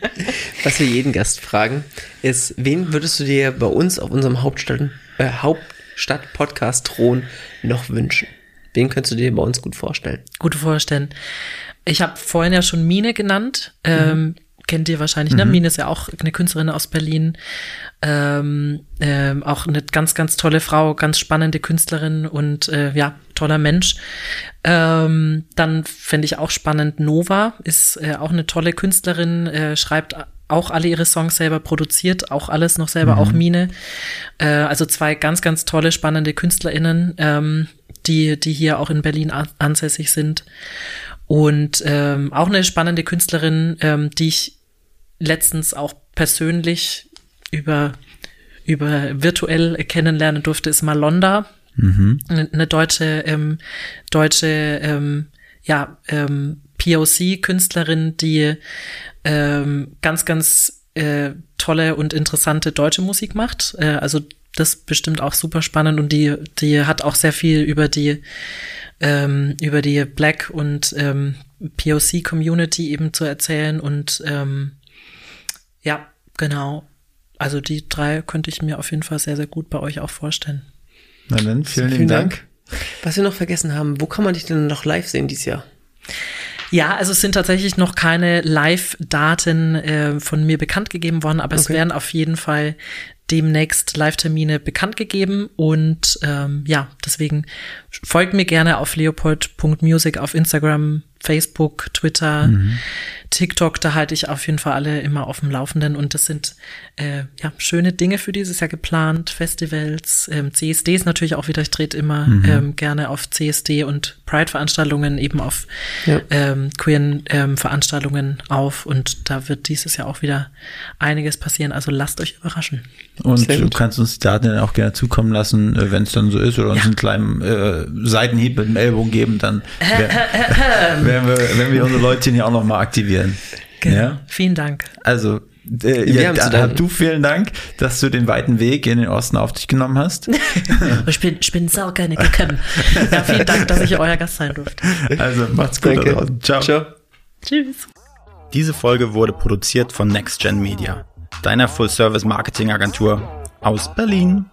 Was wir jeden Gast fragen, ist, wen würdest du dir bei uns auf unserem Hauptstadt, äh, Hauptstadt-Podcast-Thron noch wünschen? Wen könntest du dir bei uns gut vorstellen? Gut vorstellen. Ich habe vorhin ja schon Mine genannt. Ähm, mhm. Kennt ihr wahrscheinlich, ne? Mhm. Mine ist ja auch eine Künstlerin aus Berlin. Ähm, ähm, auch eine ganz, ganz tolle Frau, ganz spannende Künstlerin und äh, ja, toller Mensch. Ähm, dann fände ich auch spannend, Nova ist äh, auch eine tolle Künstlerin, äh, schreibt auch alle ihre Songs selber produziert, auch alles noch selber, mhm. auch Mine. Äh, also zwei ganz, ganz tolle, spannende KünstlerInnen, ähm, die, die hier auch in Berlin ansässig sind. Und ähm, auch eine spannende Künstlerin, ähm, die ich letztens auch persönlich über, über virtuell kennenlernen durfte, ist Malonda. Mhm. Eine, eine deutsche, ähm, deutsche, ähm, ja, ähm, POC-Künstlerin, die ähm, ganz, ganz äh, tolle und interessante deutsche Musik macht. Äh, also das bestimmt auch super spannend und die, die hat auch sehr viel über die ähm, über die Black und ähm, POC Community eben zu erzählen und ähm, ja, genau. Also die drei könnte ich mir auf jeden Fall sehr, sehr gut bei euch auch vorstellen. Na dann, vielen, vielen Dank. Dank. Was wir noch vergessen haben, wo kann man dich denn noch live sehen dieses Jahr? Ja, also es sind tatsächlich noch keine Live-Daten äh, von mir bekannt gegeben worden, aber okay. es werden auf jeden Fall demnächst Live-Termine bekannt gegeben und ähm, ja, deswegen folgt mir gerne auf leopold.music auf Instagram, Facebook, Twitter, mhm. TikTok, da halte ich auf jeden Fall alle immer auf dem Laufenden und das sind äh, ja schöne Dinge für dieses Jahr geplant, Festivals, ähm, CSDs natürlich auch wieder, ich trete immer mhm. ähm, gerne auf CSD und Pride-Veranstaltungen, eben auf ja. ähm, queeren ähm, Veranstaltungen auf und da wird dieses Jahr auch wieder einiges passieren, also lasst euch überraschen. Und du kannst uns die Daten dann auch gerne zukommen lassen, äh, wenn es dann so ist oder uns ja. einen kleinen äh, Seitenhieb mit dem Ellbogen geben, dann werden wir, wenn wir unsere Leute hier auch nochmal aktivieren. Genau. Ja? Vielen Dank. Also, äh, ja, da, du vielen Dank, dass du den weiten Weg in den Osten auf dich genommen hast. ich bin, ich bin sau gerne gekommen. Ja, vielen Dank, dass ich euer Gast sein durfte. Also, macht's gut. Ciao. Ciao. Tschüss. Diese Folge wurde produziert von NextGen Media, deiner Full-Service-Marketing-Agentur aus Berlin.